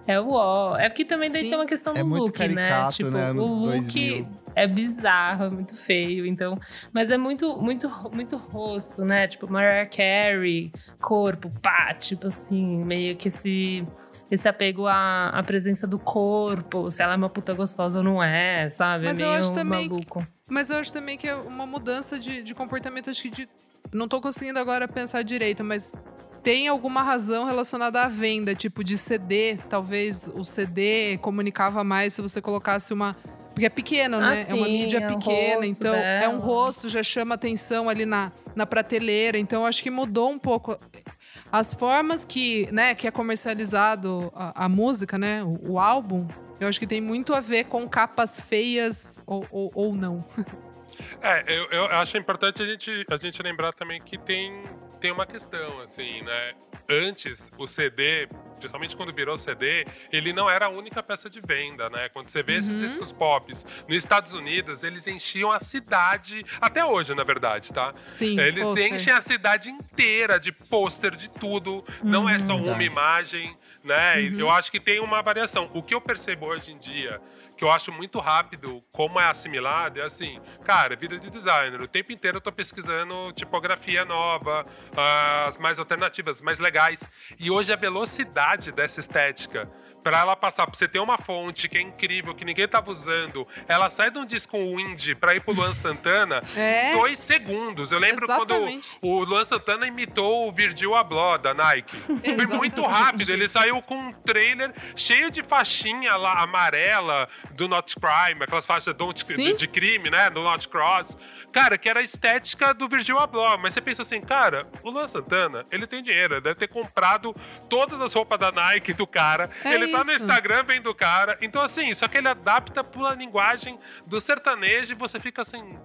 é o ó. É porque também daí Sim. tem uma questão do É muito look, né? caricato, Tipo, né, o look 2000. é bizarro, é muito feio. Então, mas é muito, muito, muito rosto, né? Tipo, Mariah Carey, corpo, pá, tipo assim, meio que esse esse apego à, à presença do corpo, se ela é uma puta gostosa ou não é, sabe? Mas é eu meio acho também maluco. Mas eu acho também que é uma mudança de, de comportamento, acho que de. Não tô conseguindo agora pensar direito, mas tem alguma razão relacionada à venda, tipo de CD. Talvez o CD comunicava mais se você colocasse uma. Porque é pequeno, Ah, né? é uma sim, mídia é pequena, rosto então é um rosto, já chama atenção ali na, na prateleira. Então eu acho que mudou um pouco as formas que, né, que é comercializado a, a música, né? O, o álbum. Eu acho que tem muito a ver com capas feias ou, ou, ou não. É, eu, eu acho importante a gente, a gente lembrar também que tem, tem uma questão, assim, né? Antes, o CD, principalmente quando virou CD, ele não era a única peça de venda, né? Quando você vê esses Uhum. discos pops nos Estados Unidos, eles enchiam a cidade, até hoje, na verdade, tá? Sim. Eles pôster. enchem a cidade inteira de pôster de tudo. Não é só uma Verdade. imagem, né? Uhum. Eu acho que tem uma variação. O que eu percebo hoje em dia, que eu acho muito rápido, como é assimilado, é assim, cara, vida de designer. O tempo inteiro eu tô pesquisando tipografia nova, ah, as mais alternativas, mais legais. E hoje a velocidade dessa estética. Pra ela passar, pra você ter uma fonte que é incrível, que ninguém tava usando, ela sai de um disco indie pra ir pro Luan Santana, É. dois segundos. Eu lembro Exatamente. quando o Luan Santana imitou o Virgil Abloh da Nike. Foi muito rápido. Ele saiu com um trailer cheio de faixinha lá amarela do Not Crime, aquelas faixas de, de crime, né? Do Not Cross. Cara, que era a estética do Virgil Abloh. Mas você pensa assim, cara, o Luan Santana, ele tem dinheiro, deve ter comprado todas as roupas da Nike do cara. É ele tá no. Instagram vendo o cara. Então, assim, só que ele adapta pra linguagem do sertanejo e você fica assim,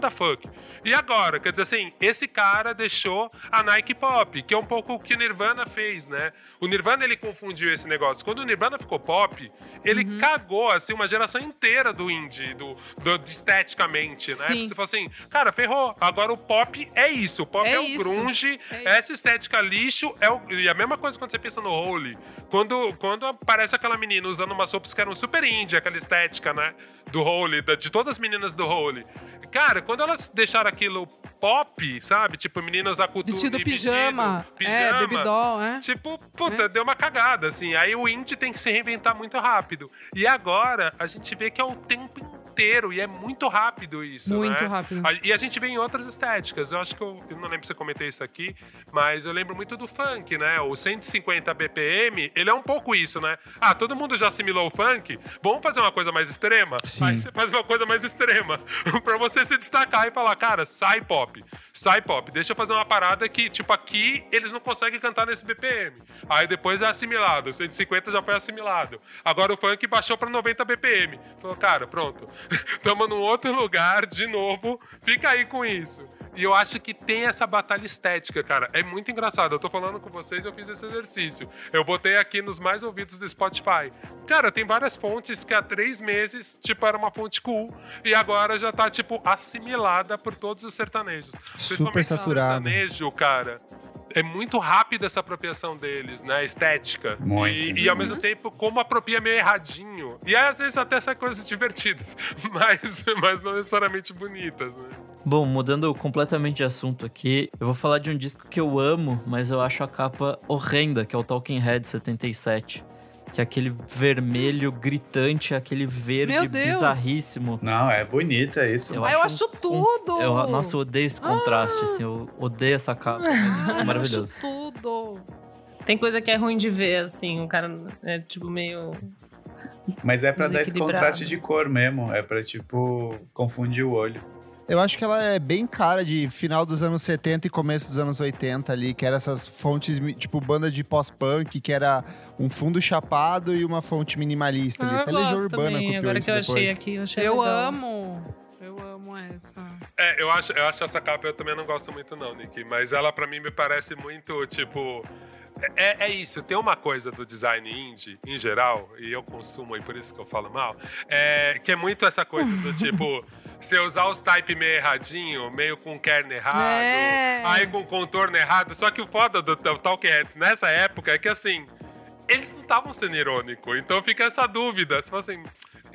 the fuck? E agora? Quer dizer assim, esse cara deixou a Nike pop, que é um pouco o que o Nirvana fez, né? O Nirvana, ele confundiu esse negócio. Quando o Nirvana ficou pop, ele Uhum. cagou, assim, uma geração inteira do indie, do, do- esteticamente, né? Sim. Você falou assim, cara, ferrou. Agora o pop é isso. O pop é, É o grunge, É isso. essa estética lixo é o, e a mesma coisa quando você pensa no Holy. Quando, quando aparece aquela menina usando umas roupas que eram super indie, aquela estética, né? Do Holy, de todas as meninas do Holy. Cara, quando elas deixaram aquilo pop, sabe? Tipo, meninas a cultura. Vestido pijama. vestido, É, baby doll, é. Tipo, puta, deu uma cagada, assim. Aí o indie tem que se reinventar muito rápido. E agora a gente vê que é o tempo inteiro e é muito rápido isso, Muito né? rápido. E a gente vê em outras estéticas. Eu acho que eu, eu não lembro se eu comentei isso aqui, mas eu lembro muito do funk, né? O 150 BPM, ele é um pouco isso, né? Ah, todo mundo já assimilou o funk? Vamos fazer uma coisa mais extrema? Sim. Aí você faz uma coisa mais extrema. pra você se destacar e falar, cara, sai pop. Sai pop. Deixa eu fazer uma parada que, tipo, aqui eles não conseguem cantar nesse BPM. Aí depois é assimilado. O 150 já foi assimilado. Agora o funk baixou pra 90 BPM. Falou, cara, pronto. Tamo num outro lugar de novo. Fica aí com isso. E eu acho que tem essa batalha estética, cara. É muito engraçado. Eu tô falando com vocês, eu fiz esse exercício. Eu botei aqui nos mais ouvidos do Spotify. Cara, tem várias fontes que há três meses, tipo, era uma fonte cool. E agora já tá, tipo, assimilada por todos os sertanejos. O saturado. sertanejo, cara. É muito rápida essa apropriação deles, né? Estética. Muito. E, e ao mesmo tempo, como apropria meio erradinho. E às vezes até sai coisas divertidas, mas, mas não necessariamente bonitas, né? Bom, mudando completamente de assunto aqui, eu vou falar de um disco que eu amo, mas eu acho a capa horrenda, que é o Talking Head 77. Que é aquele vermelho gritante, aquele verde Meu Deus! bizarríssimo. Não, é bonita isso. Eu Ah, eu acho acho tudo! Eu, nossa, eu odeio esse contraste, assim, eu odeio essa capa. É um disco Eu maravilhoso. acho tudo. Tem coisa que é ruim de ver, assim, o cara é tipo meio. Mas é pra dar esse contraste de cor mesmo. É pra, tipo, confundir o olho. Eu acho que ela é bem cara de final dos anos 70 e começo dos anos 80 ali, que era essas fontes, tipo banda de pós-punk, que era um fundo chapado e uma fonte minimalista ali. Ah, eu Até Legião gosto Urbana também. Agora que eu depois. achei aqui, eu achei Eu legal. amo. Eu amo essa. É, eu acho, eu acho essa capa, eu também não gosto muito não, Nick. Mas ela pra mim me parece muito, tipo... É, é isso, tem uma coisa do design indie, em geral, e eu consumo, e por isso que eu falo mal, é, que é muito essa coisa do tipo, você usar os type meio erradinho, meio com kern errado, É. aí com contorno errado. Só que o foda do, do Talking Heads nessa época é que assim, eles não estavam sendo irônicos, então fica essa dúvida, você fala assim...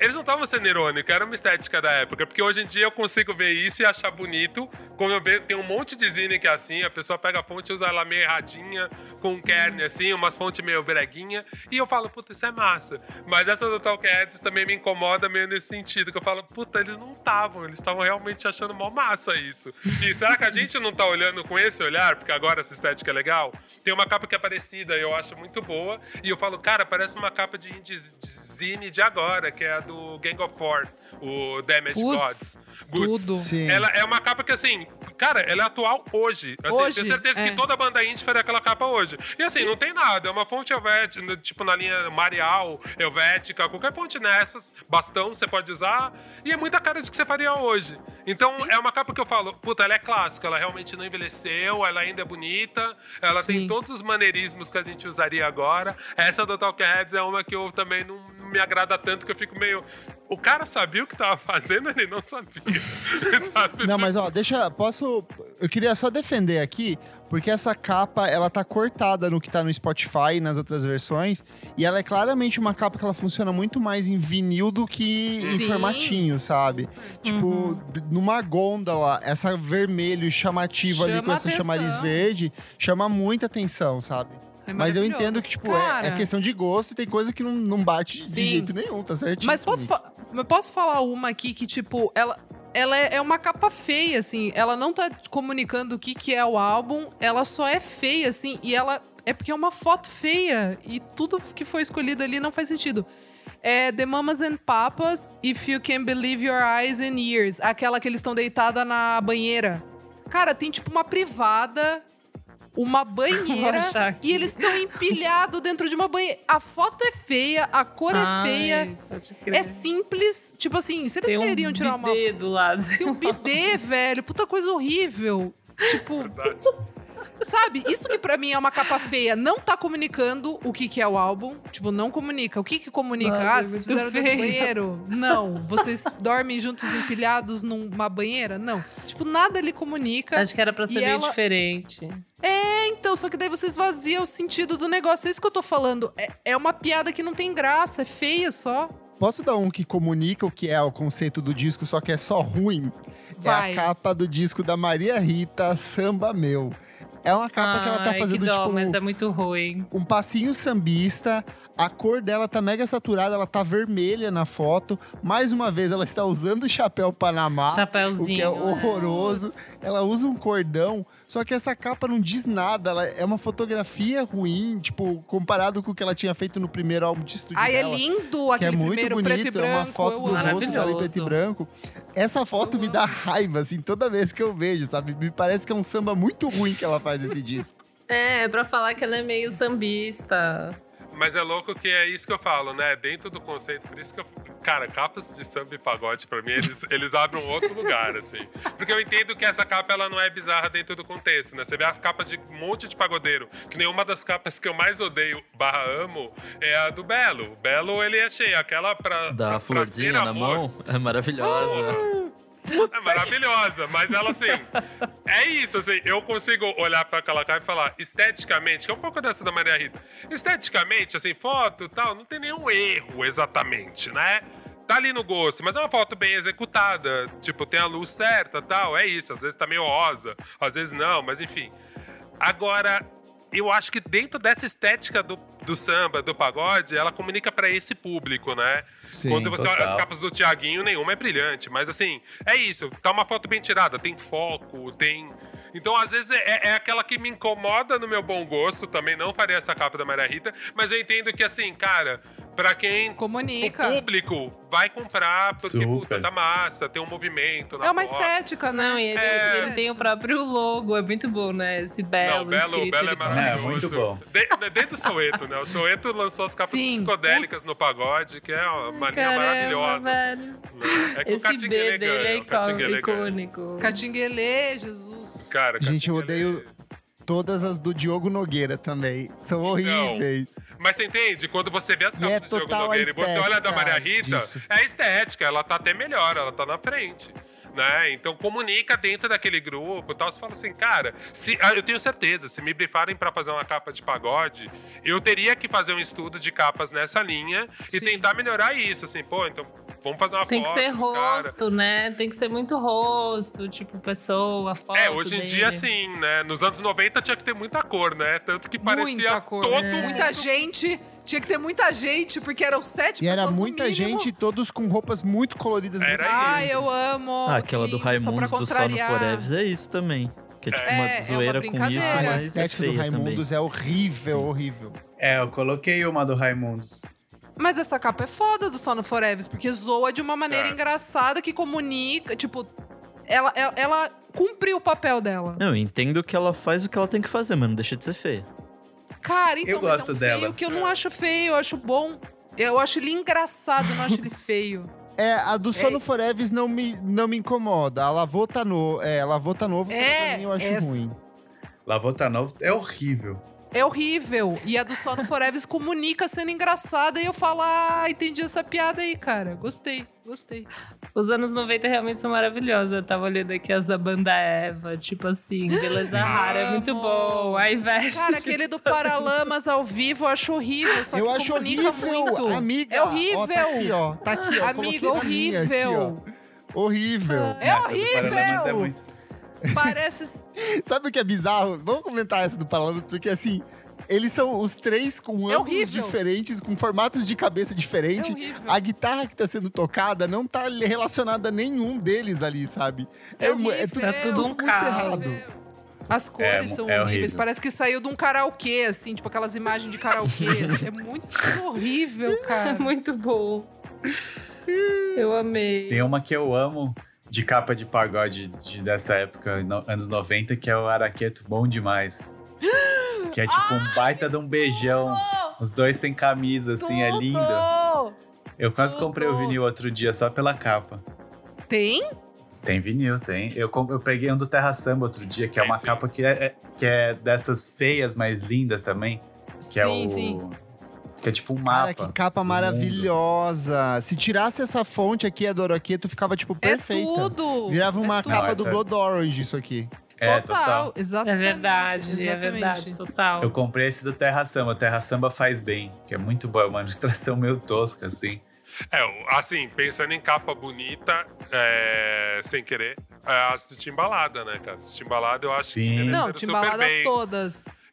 Eles não estavam sendo irônicos, era uma estética da época. Porque hoje em dia eu consigo ver isso e achar bonito. Como eu vejo, tem um monte de zine que é assim, a pessoa pega a fonte e usa ela meio erradinha, com um kern assim, umas fontes meio breguinha. E eu falo, puta, isso é massa. Mas essa do Talk Heads também me incomoda meio nesse sentido. Que eu falo, puta, eles não estavam, eles estavam realmente achando mó massa isso. E será que a gente não tá olhando com esse olhar? Porque agora essa estética é legal? Tem uma capa que é parecida, eu acho muito boa. E eu falo, cara, parece uma capa de indie de zine de agora, que é a do Gang of Four, o Damage Putz, Gods. Goods. Tudo. Sim. Ela é uma capa que, assim, cara, ela é atual hoje. Assim, Hoje, tenho certeza é. que toda banda indie faria aquela capa hoje. E assim, Sim. não tem nada. É uma fonte helvética, tipo na linha Marial, helvética, qualquer fonte nessas, bastão você pode usar. E é muita cara de que você faria hoje. Então, Sim. é uma capa que eu falo, puta, ela é clássica, ela realmente não envelheceu, ela ainda é bonita, ela tem Sim. todos os maneirismos que a gente usaria agora. Essa do Talking Heads é uma que eu também não me agrada tanto, que eu fico meio. O cara sabia o que tava fazendo, ele não sabia. Sabe? Não, mas ó, deixa. Posso. Eu queria só defender aqui, porque essa capa ela tá cortada no que tá no Spotify e nas outras versões. E ela é claramente uma capa que ela funciona muito mais em vinil do que em Sim. formatinho, sabe? Tipo, d- numa gôndola, essa vermelho chamativo ali Chama com essa chamariz verde chama muita atenção, sabe? É Mas eu entendo que, tipo, é- é, questão de gosto e tem coisa que não, não bate de Sim. jeito nenhum, tá certo? Mas posso, fa- posso falar uma aqui que, tipo, ela, ela é, é uma capa feia, assim. Ela não tá comunicando o que, que é o álbum, ela só é feia, assim. E ela. É porque é uma foto feia. E tudo que foi escolhido ali não faz sentido. É The Mamas and Papas, If You Can Believe Your Eyes and Ears. Aquela que eles estão deitada na banheira. Cara, tem tipo uma privada, uma banheira e eles estão empilhados dentro de uma banheira. A foto é feia, a cor é Ai, feia, é simples. Tipo assim, se eles Tem um queriam tirar uma bidê do lado. Tem um bidê, velho. Puta coisa horrível. Tipo, Verdade. Sabe? Isso que pra mim é uma capa feia. Não tá comunicando o que, que é o álbum. Tipo, não comunica. O que que comunica? Nossa, ah, é vocês fizeram dentro do feio. banheiro? Não. Vocês dormem juntos empilhados numa banheira? Não. Tipo, nada lhe comunica. Acho que era pra ser meio ela- diferente. É, então, só que daí vocês vaziam o sentido do negócio. É isso que eu tô falando. É, é uma piada que não tem graça, é feia só. Posso dar um que comunica o que é o conceito do disco, só que é só ruim? Vai. É a capa do disco da Maria Rita, Samba Meu. É uma capa que ela tá Ai, fazendo, que dó, tipo, mas é muito ruim. um passinho sambista. A cor dela tá mega saturada, ela tá vermelha na foto. Mais uma vez, ela está usando o chapéu Panamá. O Chapeuzinho. que é horroroso. Ela usa um cordão, só que essa capa não diz nada. Ela é uma fotografia ruim, tipo, comparado com o que ela tinha feito no primeiro álbum de estúdio Ai, é dela. lindo Que é aquele muito primeiro bonito, preto e branco. é uma foto eu do rosto dela em preto e branco. Essa foto me dá raiva, assim, toda vez que eu vejo, sabe? Me parece que é um samba muito ruim que ela faz esse disco. É, pra falar que ela é meio sambista. Mas é louco que é isso que eu falo, né? Dentro do conceito, por isso que eu. Cara, capas de samba e pagode, pra mim, eles, eles abrem um outro lugar, assim. Porque eu entendo que essa capa, ela não é bizarra dentro do contexto, né? Você vê as capas de um monte de pagodeiro, que nenhuma das capas que eu mais odeio, barra amo, é a do Belo. O Belo, ele é cheio. Aquela pra. Da pra- florzinha na amor, mão é maravilhosa. É maravilhosa, mas ela assim. É isso, assim, eu consigo olhar pra aquela cara e falar, esteticamente, que é um pouco dessa da Maria Rita. Esteticamente, assim, foto e tal, não tem nenhum erro exatamente, né? Tá ali no gosto, mas é uma foto bem executada. Tipo, tem a luz certa tal, é isso. Às vezes tá meio rosa, às vezes não, mas enfim. Agora, eu acho que dentro dessa estética do, do samba, do pagode, ela comunica pra esse público, né? Sim, Quando você olha as total. capas do Tiaguinho, nenhuma é brilhante. Mas assim, é isso. Tá uma foto bem tirada, tem foco, tem. Então, às vezes, é, é aquela que me incomoda no meu bom gosto. Também não faria essa capa da Maria Rita. Mas eu entendo que, assim, cara, pra quem. O Comunica. público vai comprar, porque, puta, tá massa, tem um movimento. Na É uma foto. estética, né? Não, e ele, É. ele tem o próprio logo, é muito bom, né? Esse belo Não, o Belo, o Belo é ele- maravilhoso. É, muito bom. De- dentro do Soeto, né? O Soeto lançou as capas Sim. psicodélicas Putz. no pagode, que é uma mania Caramba, maravilhosa. velho. É que o Esse B dele é ganha, o ganha. icônico. Catinguelê, Jesus. Cara, Gente, eu odeio todas as do Diogo Nogueira também. São Então, horríveis. Mas você entende? Quando você vê as E capas é do Diogo Nogueira e você olha a da Maria Rita, disso. é estética, ela tá até melhor, ela tá na frente. Né? Então comunica dentro daquele grupo e tal. Você fala assim, cara, se, ah, eu tenho certeza, se me brifarem pra fazer uma capa de pagode, eu teria que fazer um estudo de capas nessa linha e Sim. tentar melhorar isso. Assim, pô, então vamos fazer uma Tem que foto. ser do cara. rosto, né? Tem que ser muito rosto, tipo, pessoa, foto É, hoje em dele. dia, sim, né? Nos anos 90 tinha que ter muita cor, né? Tanto que parecia Muita cor. todo É. mundo Muita gente. Tinha que ter muita gente, porque eram sete E era pessoas no muita mínimo. gente, todos com roupas muito coloridas. Era muito lindas. eu amo. Ah, aquela que do lindo, só pra Raimundos do Sono. Forever é isso também. Que é tipo É, uma é uma zoeira com isso, brincadeira. A mas é estética do feia também. Raimundos é horrível, Sim. horrível. É, eu coloquei uma do Raimundos. Mas essa capa é foda do Sono Forever, porque zoa de uma maneira É. engraçada que comunica, tipo, ela, ela, ela cumpriu o papel dela. Não, eu entendo que ela faz o que ela tem que fazer, mas não deixa de ser feia. Cara, então, Eu mas gosto é um dela. feio que eu não acho feio, eu acho bom. Eu acho ele engraçado, eu não acho ele feio. É, a do Sono É. Forever não me, não me incomoda. A Lavô tá, no, é, Lavô tá novo, É, pra mim eu acho essa- ruim. Lavô tá novo, é horrível. É horrível. E a do Sono Forever comunica sendo engraçada e eu falo, ah, entendi essa piada aí, cara. Gostei, gostei. Os anos 90 realmente são maravilhosos. Eu tava olhando aqui as da banda Eva, tipo assim, Beleza Sim. Rara, é muito Amo. bom. A inveja. Cara, aquele do Paralamas ao vivo eu acho horrível, só eu que acho comunica horrível, muito. amiga. É horrível. Ó, tá aqui, ó. Tá aqui, ó. Amiga, minha aqui, horrível. ó. Horrível. É Essa do Paralamas é horrível. muito. Parece. Sabe o que é bizarro? Vamos comentar essa do Paralamas, porque assim, eles são os três com É ângulos horrível. diferentes, com formatos de cabeça É diferentes. horrível. a guitarra que tá sendo tocada não tá relacionada a nenhum deles ali, sabe? É mu- horrível. tudo, Tá tudo um muito errado. As cores É, são é horríveis. horrível. Parece que saiu de um karaokê, assim, tipo aquelas imagens de karaokê. é muito horrível, cara. muito bom. Eu amei. Tem uma que eu amo de capa de pagode de- dessa época, no- anos 90, que é o Araqueto Bom Demais. Que é tipo um baita de um beijão. Os dois sem camisa, assim, é lindo. Eu quase Tudo. comprei o vinil outro dia só pela capa. Tem? Tem vinil, tem. Eu, eu peguei um do Terra Samba outro dia, que é Tem uma sim. capa que é, é- que é dessas feias, mas lindas também. Que sim, é o. sim. Que é tipo um Cara, mapa. que capa maravilhosa. Se tirasse essa fonte aqui, a Doroqueto, ficava, tipo, perfeita. É tudo. Virava uma é tudo. capa Não, do essa- Blood Orange, isso aqui. É, total, total. exatamente. É verdade, é exatamente. verdade, total. Eu comprei esse do Terra Samba. Terra Samba faz bem, que é muito boa. É uma ilustração meio tosca, assim. É, assim, pensando em capa bonita, é, sem querer, é, as de Timbalada, né, cara? As Timbalada eu acho Sim. que Não, Timbalada bem.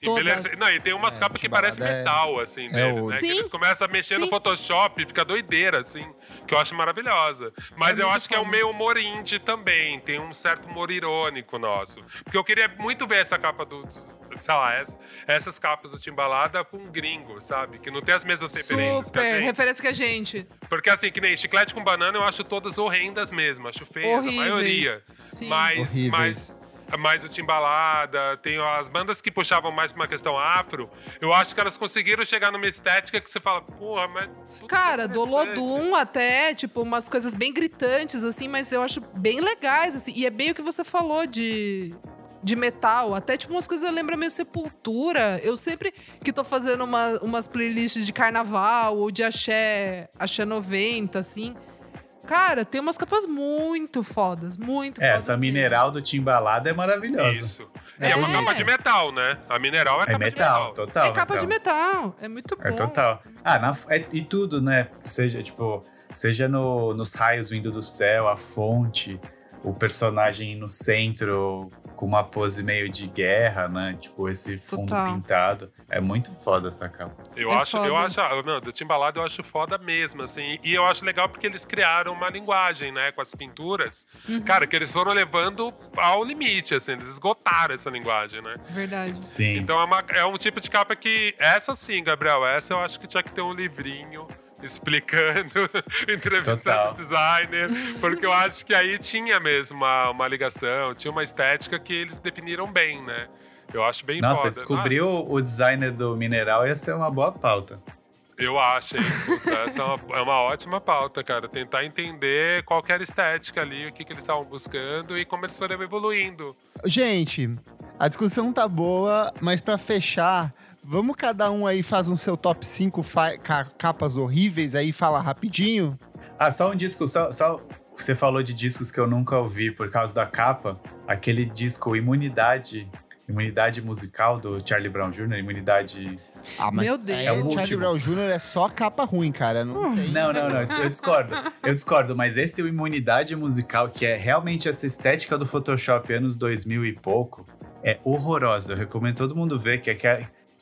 Todas. Todas. Não, e tem umas É, capas que parecem é- metal, assim, é deles, o- né? Sim. Que eles começam a mexer no Sim. Photoshop e fica doideira, assim, que eu acho maravilhosa. Mas É eu acho que é um meio humor indie também, tem um certo humor irônico nosso. Porque eu queria muito ver essa capa do, sei lá, essa- essas capas do Timbalada com um gringo, sabe? Que não tem as mesmas referências que a Super, referência que a gente. Porque assim, que nem chiclete com banana, eu acho todas horrendas mesmo, acho feias, Horríveis. a maioria. Sim. Mas, Horríveis. mas, mas o Timbalada, tem as bandas que puxavam mais pra uma questão afro, eu acho que elas conseguiram chegar numa estética que você fala, porra, mas. Cara, do interessante." Olodum até, tipo, umas coisas bem gritantes, assim, mas eu acho bem legais, assim. E é bem o que você falou de, de metal. Até, tipo, umas coisas lembram meio Sepultura. Eu sempre que tô fazendo uma- umas playlists de carnaval ou de axé, axé 90, assim... Cara, tem umas capas muito fodas, muito É, fodas essa mesmo. mineral do Timbalada é maravilhosa. Isso. E é uma É. capa de metal, né? A mineral é, É capa metal, de metal. total. É capa de metal, é muito bom. É total. Ah, na- é- e tudo, né? Seja, tipo, seja no- nos raios vindo do céu, a fonte, o personagem no centro com uma pose meio de guerra, né? Tipo, esse fundo Total. pintado. É muito foda essa capa. Eu É acho, eu foda. acho, ah, não, do Timbalada eu acho foda mesmo, assim. E eu acho legal porque eles criaram uma linguagem, né, com as pinturas. Uhum. Cara, que eles foram levando ao limite, assim, eles esgotaram essa linguagem, né? Verdade. Sim. Então é, uma- é um tipo de capa que. Essa sim, Gabriel, essa eu acho que tinha que ter um livrinho explicando, entrevistando Total. o designer, porque eu acho que aí tinha mesmo uma, uma ligação, tinha uma estética que eles definiram bem, né? Eu acho bem Nossa, foda. descobrir o, o designer do mineral ia ser uma boa pauta. Ah, eu acho, hein? Putz, essa é uma, é uma ótima pauta, cara. Tentar entender qual que era a estética ali, o que, que eles estavam buscando e como eles foram evoluindo. Gente, a discussão tá boa, mas pra fechar, vamos cada um aí faz um seu top 5 fa- ca- capas horríveis aí, fala rapidinho. Ah, só um disco, só, só. Você falou de discos que eu nunca ouvi por causa da capa. Aquele disco Imunidade. Imunidade musical do Charlie Brown Jr., Imunidade. Ah, mas Meu Deus. é, É o o Charlie. Brown Jr. é só capa ruim, cara. Não tem. Não, não, não, eu discordo. Eu discordo, mas esse Imunidade musical, que é realmente essa estética do Photoshop anos 2000 e pouco, é horrorosa. Eu recomendo todo mundo ver, que é, que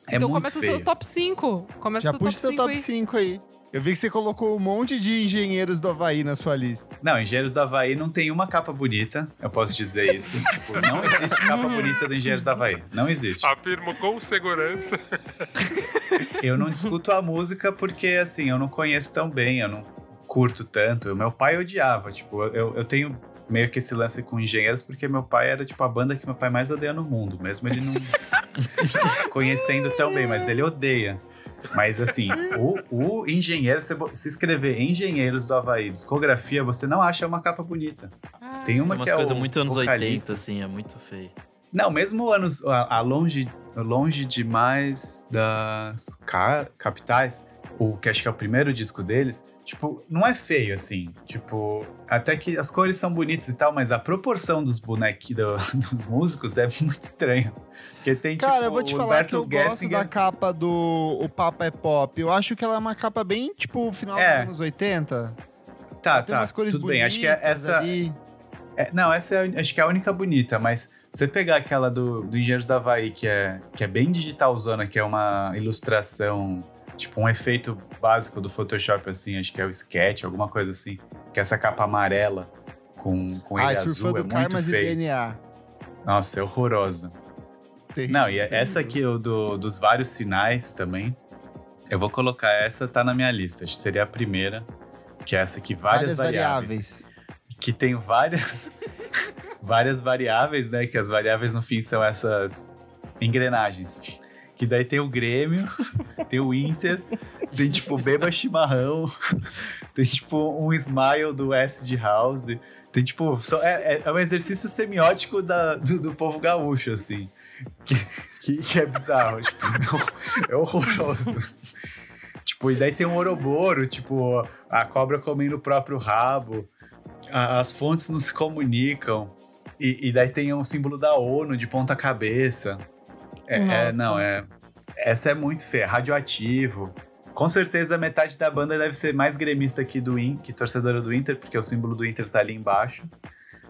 é, então muito começa feio. seu top 5. Começa Já seu top puxa seu 5 top aí. 5 aí. Eu vi que você colocou um monte de engenheiros do Havaí na sua lista. Não, Engenheiros do Havaí não tem uma capa bonita, eu posso dizer isso. Tipo, não existe capa bonita do Engenheiros do Havaí. Não existe. Afirmo com segurança. Eu não discuto a música porque, assim, eu não conheço tão bem, eu não curto tanto. O meu pai odiava, tipo, eu, eu tenho meio que esse lance com engenheiros porque meu pai era, tipo, a banda que meu pai mais odeia no mundo, mesmo ele não conhecendo tão bem, mas ele odeia. Mas, assim, o, o engenheiro, se se escrever Engenheiros do Havaí, discografia, você não acha uma capa bonita. Tem uma Tem umas que é coisas o muito anos vocalista. 80, assim, é muito feio. Não, mesmo anos a, a longe, longe demais das ca- capitais, o que acho que é o primeiro disco deles, tipo, não é feio assim. Tipo, até que as cores são bonitas e tal, mas a proporção dos bonequinhos dos músicos é muito estranha. Porque tem tipo Cara, eu vou te falar Humberto que eu gosto Gessinger- da capa do O Papa é Pop. Eu acho que ela é uma capa bem, tipo, final É. dos anos 80. Tá, Tem tá, tudo bem. Acho que é essa. É, não, essa é, acho que é a única bonita, mas você pegar aquela do, do Engenheiros da Havaí, que é, que é bem digitalzona, que é uma ilustração, tipo um efeito básico do Photoshop, assim, acho que é o sketch, alguma coisa assim, que é essa capa amarela com, com ele Ah, azul, surfando é muito Karmas e feio. DNA. Nossa, é horrorosa. Terrível, Não, e é essa aqui, o do, dos vários sinais também, eu vou colocar, essa tá na minha lista, acho que seria a primeira, que é essa aqui, várias, variáveis que tem várias várias variáveis, né? Que as variáveis no fim são essas engrenagens. Que daí tem o Grêmio, tem o Inter, tem tipo Beba Chimarrão, tem tipo um Smile do Acid House. Tem tipo. Só, é, é um exercício semiótico da, do, do povo gaúcho, assim. Que, que, que é bizarro. tipo, é horroroso. tipo, e daí tem um Ouroboro, tipo, a cobra comendo o próprio rabo. A, as fontes não se comunicam. E, e, daí tem um símbolo da ONU de ponta cabeça. É, é, não, é. Essa é muito feia. Radioativo. Com certeza metade da banda deve ser mais gremista que do In, que torcedora do Inter, porque o símbolo do Inter tá ali embaixo.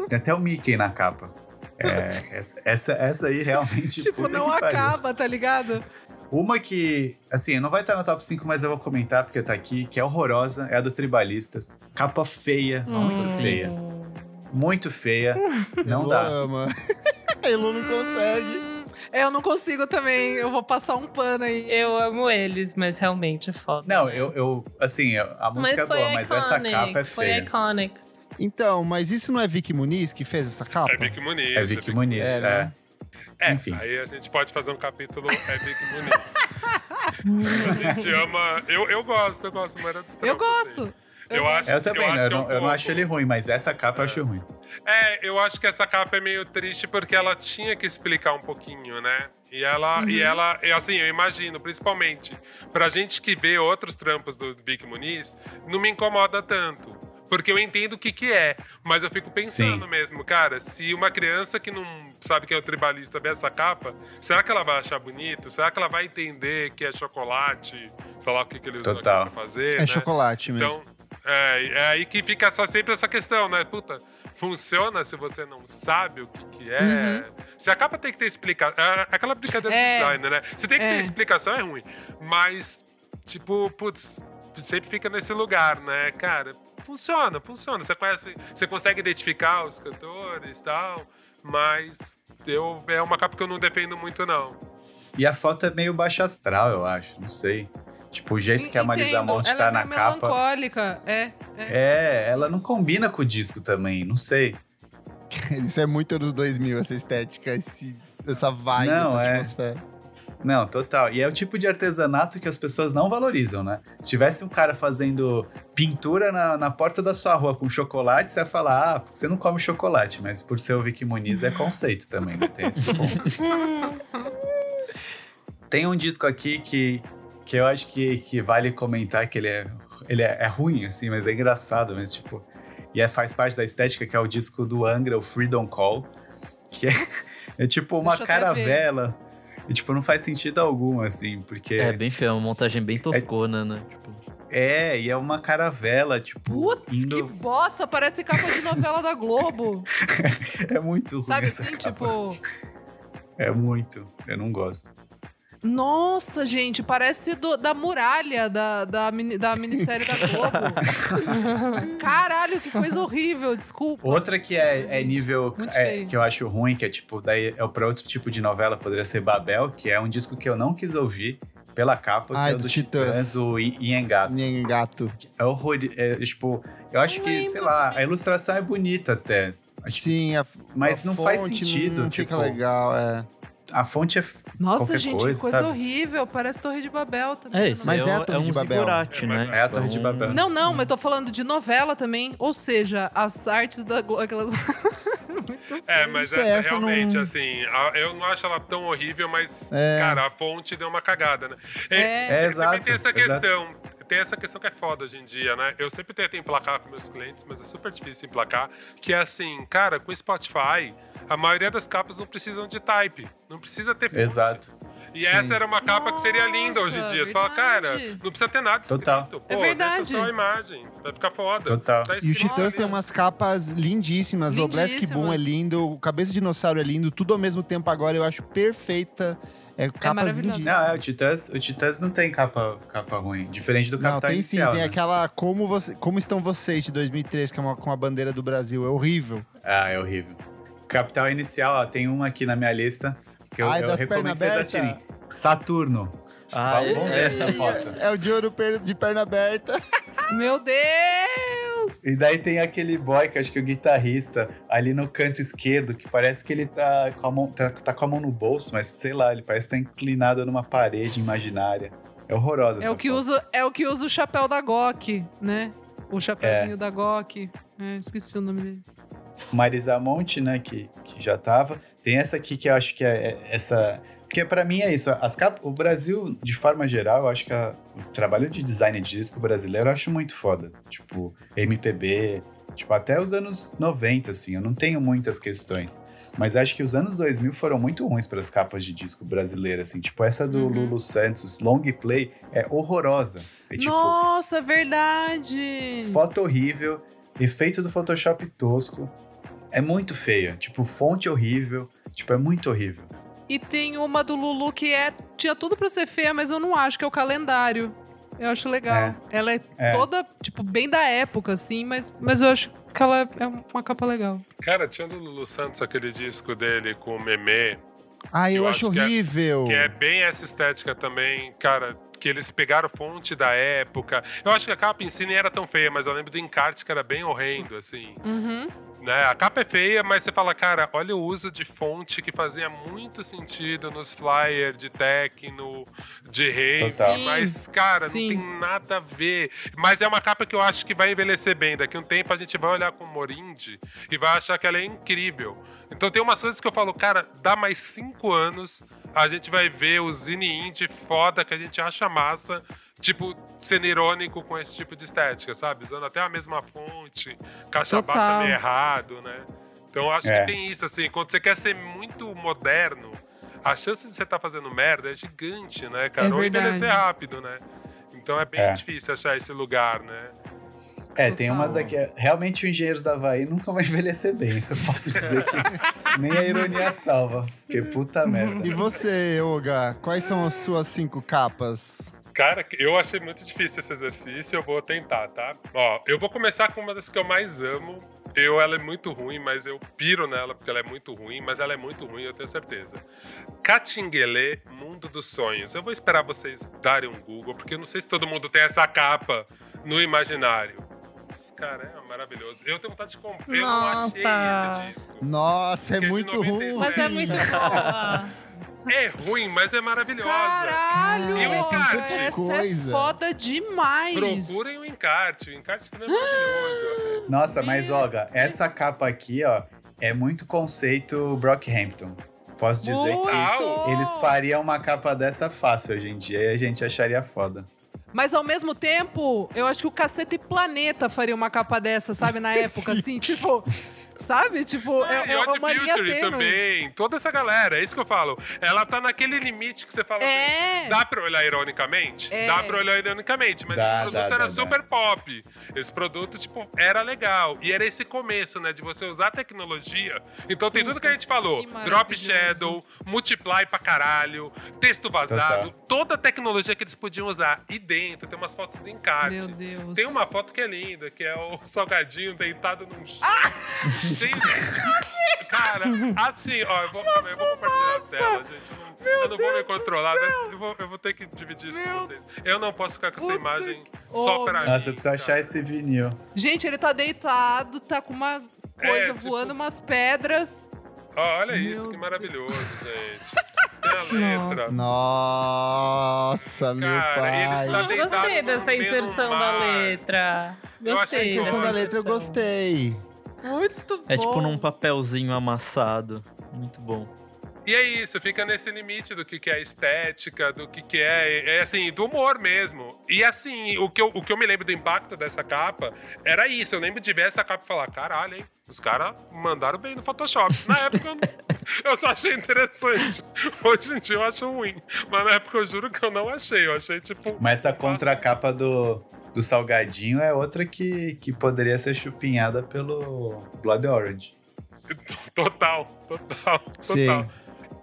Tem até o Mickey na capa. É, essa, essa aí realmente. tipo, não acaba, tá ligado? Uma que, assim, não vai estar no top 5, mas eu vou comentar porque tá aqui, que é horrorosa, é a do Tribalistas. Capa feia, nossa, hum. feia. Muito feia. Não dá. ama. Elo não consegue. É, eu não consigo também. Eu vou passar um pano aí. Eu amo eles, mas realmente é foda. Não, eu, eu assim, a música é boa, iconic, mas essa capa é feia. Foi iconic. Então, mas isso não é Vicky Muniz que fez essa capa? É Vicky Muniz. É Vicky Muniz, é. Né? é. Enfim. aí a gente pode fazer um capítulo É Vicky Muniz. a gente ama. Eu, eu gosto, eu gosto, mas era Eu gosto. Assim. Eu, acho, eu também, eu, eu, não, é um eu não acho ele ruim, mas essa capa é. eu acho ruim. É, eu acho que essa capa é meio triste porque ela tinha que explicar um pouquinho, né? E ela, uhum. e ela, assim, eu imagino, principalmente, pra gente que vê outros trampos do Vic Muniz, não me incomoda tanto. Porque eu entendo o que que é, mas eu fico pensando Sim. mesmo, cara, se uma criança que não sabe que é o tribalista vê essa capa, será que ela vai achar bonito? Será que ela vai entender que é chocolate? Sei lá o que, que eles usam pra fazer, É né? chocolate mesmo. Então, é, é aí que fica só sempre essa questão, né? Puta, funciona se você não sabe o que, que é. Uhum. Se a capa tem que ter explicação. É aquela brincadeira é, de design, né? Se tem que ter é. explicação, é ruim. Mas, tipo, putz, sempre fica nesse lugar, né? Cara, funciona, funciona. Você conhece, você consegue identificar os cantores e tal, mas eu, é uma capa que eu não defendo muito, não. E a foto é meio baixo astral, eu acho, não sei. Tipo, o jeito que a Marisa Monte ela tá é na capa. melancólica, é, é. É, ela não combina com o disco também, não sei. Isso é muito anos 2000, essa estética, esse, essa vibe, não, essa é. atmosfera. Não, total. E é o tipo de artesanato que as pessoas não valorizam, né? Se tivesse um cara fazendo pintura na, na porta da sua rua com chocolate, você ia falar, ah, você não come chocolate, mas por ser o Vicky Muniz é conceito também, né? Tem esse ponto. Tem um disco aqui que, que eu acho que, que vale comentar que ele é, ele é, é ruim, assim, mas é engraçado, mas tipo. E é, faz parte da estética, que é o disco do Angra, o Freedom Call, que é, é tipo uma caravela. E, tipo, não faz sentido algum, assim, porque. É bem feio, é uma montagem bem toscona, é, né? Tipo. É, e é uma caravela, tipo. Putz, indo... que bosta! Parece capa de novela da Globo. é muito ruim. Sabe assim, tipo. É muito. Eu não gosto. Nossa, gente, parece do, da muralha da, da, da minissérie da Globo. Caralho, que coisa horrível, desculpa. Outra que é, é nível é, que eu acho ruim, que é tipo, daí é para outro tipo de novela, poderia ser Babel, que é um disco que eu não quis ouvir pela capa, Ai, que é do Titãs, o Iengato. Iengato. É horror. É, tipo, eu acho que, sei lá, a ilustração é bonita até. Acho Sim, a, mas a não faz sentido. Não tipo, fica legal, é a fonte é. Nossa, gente, coisa, coisa sabe? horrível. Parece Torre de Babel também. É isso, mas é, é, a Torre é um de Babel. zigurate, né? É a Torre de Babel. Não, não, mas tô falando de novela também. Ou seja, as artes da Globo. Aquelas... é, mas essa, essa realmente, não... assim, eu não acho ela tão horrível, mas, é. cara, a fonte deu uma cagada, né? É, é, é exato. tem essa exato. Tem essa questão que é foda hoje em dia, né? Eu sempre tento emplacar com meus clientes, mas é super difícil emplacar. Que é assim, cara, com Spotify, a maioria das capas não precisam de type. Não precisa ter. Exato. E Sim. essa era uma capa Nossa, que seria linda hoje em dia. Você fala, cara, não precisa ter nada escrito. Total. Pô, é verdade. deixa só a imagem. Vai ficar foda. Total. Tá e os Titãs tem umas capas lindíssimas. O Black Boom é lindo, o Cabeça de Dinossauro é lindo. Tudo ao mesmo tempo agora eu acho perfeita. É capas lindíssimas. Não, é, o Titãs, o Titãs não tem capa, capa ruim. Diferente do Capital Não, tem Inicial, sim. Tem né? aquela Como, você, Como Estão Vocês, de 2003, que é uma, com a bandeira do Brasil. É horrível. Ah, é horrível. Capital Inicial, ó, tem uma aqui na minha lista. Que eu, Ai, eu das recomendo que vocês pernas assistirem. Saturno. Ah, ver é, essa foto. É o de ouro de perna aberta. Meu Deus! E daí tem aquele boy, que acho que é o guitarrista, ali no canto esquerdo, que parece que ele tá com a mão, tá, tá com a mão no bolso, mas sei lá, ele parece estar tá inclinado numa parede imaginária. É horrorosa É essa o, que foto. usa, é o que usa o chapéu da GOK, né? O chapéuzinho da GOK. É, esqueci o nome dele. Marisa Monte, né, que, que já tava. Tem essa aqui que eu acho que é, é essa... Porque pra mim é isso, as cap... o Brasil, de forma geral, eu acho que a- o trabalho de design de disco brasileiro eu acho muito foda. Tipo, MPB, tipo, até os anos 90, assim, eu não tenho muitas questões. Mas acho que os anos 2000 foram muito ruins para as capas de disco brasileiras, assim. Tipo, essa do Uhum. Lulu Santos, Long Play, é horrorosa. É tipo, Nossa, é verdade! Foto horrível, efeito do Photoshop tosco. É muito feia. Tipo, fonte horrível. Tipo, é muito horrível. E tem uma do Lulu que é tinha tudo pra ser feia, mas eu não acho que é o calendário. Eu acho legal. Ela é, É. toda, tipo, bem da época, assim, mas, mas eu acho que ela é uma capa legal. Cara, tinha do Lulu Santos aquele disco dele com o Meme, Ah, eu, Eu acho acho que é- horrível. que é bem essa estética também, cara, que eles pegaram fonte da época. Eu acho que a capa em si nem era tão feia, mas eu lembro do encarte que era bem horrendo, assim. Uhum. Né? A capa é feia, mas você fala, cara, olha o uso de fonte que fazia muito sentido nos flyers de techno, de. Sim, mas, cara, sim. não tem nada a ver. Mas é uma capa que eu acho que vai envelhecer bem. Daqui a um tempo a gente vai olhar com o Morindi e vai achar que ela é incrível. Então tem umas coisas que eu falo, cara, dá mais cinco anos, a gente vai ver o Zine Indie foda que a gente acha massa, tipo, sendo irônico com esse tipo de estética, sabe? Usando até a mesma fonte, caixa Total. baixa meio errado, né? Então eu acho É. que tem isso, assim, quando você quer ser muito moderno, a chance de você estar fazendo merda é gigante, né, cara? É Ou envelhecer rápido, né? Então é bem É. difícil achar esse lugar, né? É, tem Total. umas aqui. Realmente o Engenheiros da Havaí nunca vai envelhecer bem. Isso eu posso dizer que nem a ironia salva. Porque puta merda. E você, Olga, quais são as suas cinco capas? Cara, eu achei muito difícil esse exercício, eu vou tentar, tá? Ó, eu vou começar com uma das que eu mais amo. Eu, ela é muito ruim, mas eu piro nela porque ela é muito ruim, mas ela é muito ruim, eu tenho certeza. Catinguelê, Mundo dos Sonhos. Eu vou esperar vocês darem um Google, porque eu não sei se todo mundo tem essa capa no imaginário. Esse cara é maravilhoso. Eu tenho vontade de comprar. Eu não achei Nossa. esse disco. Nossa, é muito 96. ruim. Mas é muito boa. É ruim, mas é maravilhosa. Caralho! E o encarte? Essa Coisa. é foda demais. Procurem o encarte. O encarte também é maravilhoso. Nossa, mas Olga, essa capa aqui, ó, é muito conceito Brockhampton. Posso dizer Muito! que eles fariam uma capa dessa fácil hoje em dia e a gente acharia foda. Mas ao mesmo tempo, eu acho que o Cacete Planeta faria uma capa dessa, sabe? Na época, assim, tipo. Sabe? Tipo, é, e é Odd uma linha tênue. também. Toda essa galera, é isso que eu falo. Ela tá naquele limite que você fala É. assim. Dá pra olhar ironicamente? É. Dá pra olhar ironicamente, mas Dá, esse produto dá, era dá, super pop. Esse produto, tipo, era legal. E era esse começo, né? De você usar a tecnologia. Então tem tudo que a gente falou: drop shadow, multiply pra caralho, texto vazado, toda a tecnologia que eles podiam usar. E dentro tem umas fotos de encarte. Meu Deus. Tem uma foto que é linda, que é o salgadinho deitado num chão. Ah! Cara, assim, ó, eu vou, eu vou compartilhar a tela, gente. Eu não, eu não vou me controlar, né? eu vou, eu vou ter que dividir isso com vocês. Eu não posso ficar com essa Puta imagem que- só Oh, pra mim. Nossa, eu preciso achar cara. esse vinil. Gente, ele tá deitado, tá com uma coisa É, tipo- voando, umas pedras. Ó, olha isso, Meu que maravilhoso, gente. Tem a letra. Nossa, meu Cara, ele pai. tá gostei dessa inserção da letra. Eu achei Gostei. a A inserção da letra eu gostei. Muito bom. É tipo num papelzinho amassado. Muito bom. E é isso, fica nesse limite do que, que é estética, do que, que é, é assim, do humor mesmo. E assim, o que, eu, o que eu me lembro do impacto dessa capa era isso. Eu lembro de ver essa capa e falar: caralho, hein? Os caras mandaram bem no Photoshop. Na época eu, não- eu só achei interessante. Hoje em dia eu acho ruim. Mas na época eu juro que eu não achei. Eu achei tipo. Mas essa contracapa do, do Salgadinho é outra que, que poderia ser chupinhada pelo Blood Orange. Total, total, total. Sim.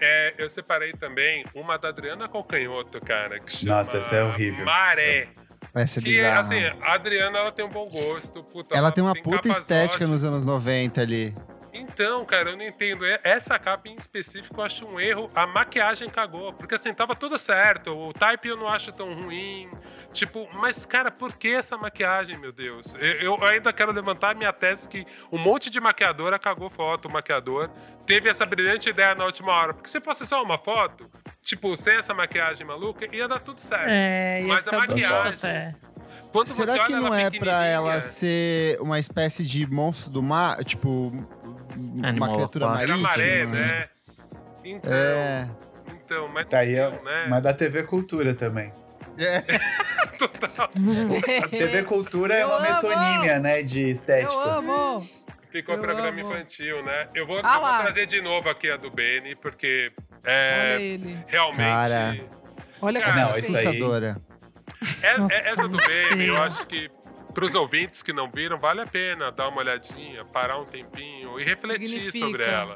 É, eu separei também uma da Adriana Calcanhoto, cara, que chama Nossa, essa é horrível. Maré. Essa é Que, bizarra. assim, a Adriana, ela tem um bom gosto. Puta, ela tem uma puta capas estética ótimas. nos anos 90 ali. Então, cara, eu não entendo. Essa capa em específico eu acho um erro. A maquiagem cagou. Porque assim, tava tudo certo. O type eu não acho tão ruim. Tipo, mas, cara, por que essa maquiagem, meu Deus? Eu, eu ainda quero levantar a minha tese que um monte de maquiadora cagou foto, o maquiador. Teve essa brilhante ideia na última hora. Porque se fosse só uma foto, tipo, sem essa maquiagem maluca, ia dar tudo certo. É, ia Mas a maquiagem- Será você que olha não é pra pequenininha- ela ser uma espécie de monstro do mar? Tipo, uma Animal criatura aquático. Era marítima? maré, assim? né? Então, É. então, mas Tá aí, ó, não, né? mas da TV Cultura também. É. Total. A TV Cultura é Eu uma amo! metonímia, né, de Eu estéticos. amo! Ficou Eu programa amo. infantil, né? Eu vou, Ah eu vou trazer de novo aqui a do Beni, porque Olha é ele. realmente. Cara. Olha Cara, não, isso aí- Assustadora. É- é- Nossa, essa do Beni, eu acho que pros ouvintes que não viram, vale a pena dar uma olhadinha, parar um tempinho e refletir Significa. sobre ela.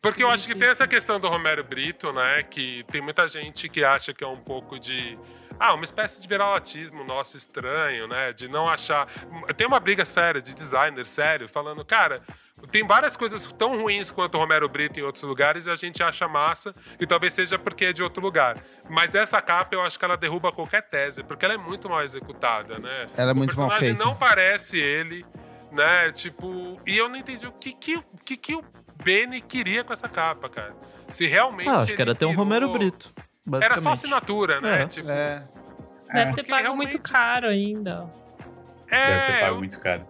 Porque eu acho que tem Significa. essa questão do Romero Brito, né? Que tem muita gente que acha que é um pouco de. Ah, uma espécie de viralatismo nosso estranho, né? De não achar. Tem uma briga séria de designer sério, falando, cara, tem várias coisas tão ruins quanto o Romero Brito em outros lugares e a gente acha massa, e talvez seja porque é de outro lugar. Mas essa capa eu acho que ela derruba qualquer tese, porque ela é muito mal executada, né? Ela é o muito mal personagem feita. não parece ele, né? Tipo, e eu não entendi o que que, o que, que o Benny queria com essa capa, cara. Se realmente. Ah, acho que era ter um Romero Brito. Era só assinatura, né? É. Tipo, É. Deve ter pago realmente- muito caro ainda. é, deve ter pago muito caro.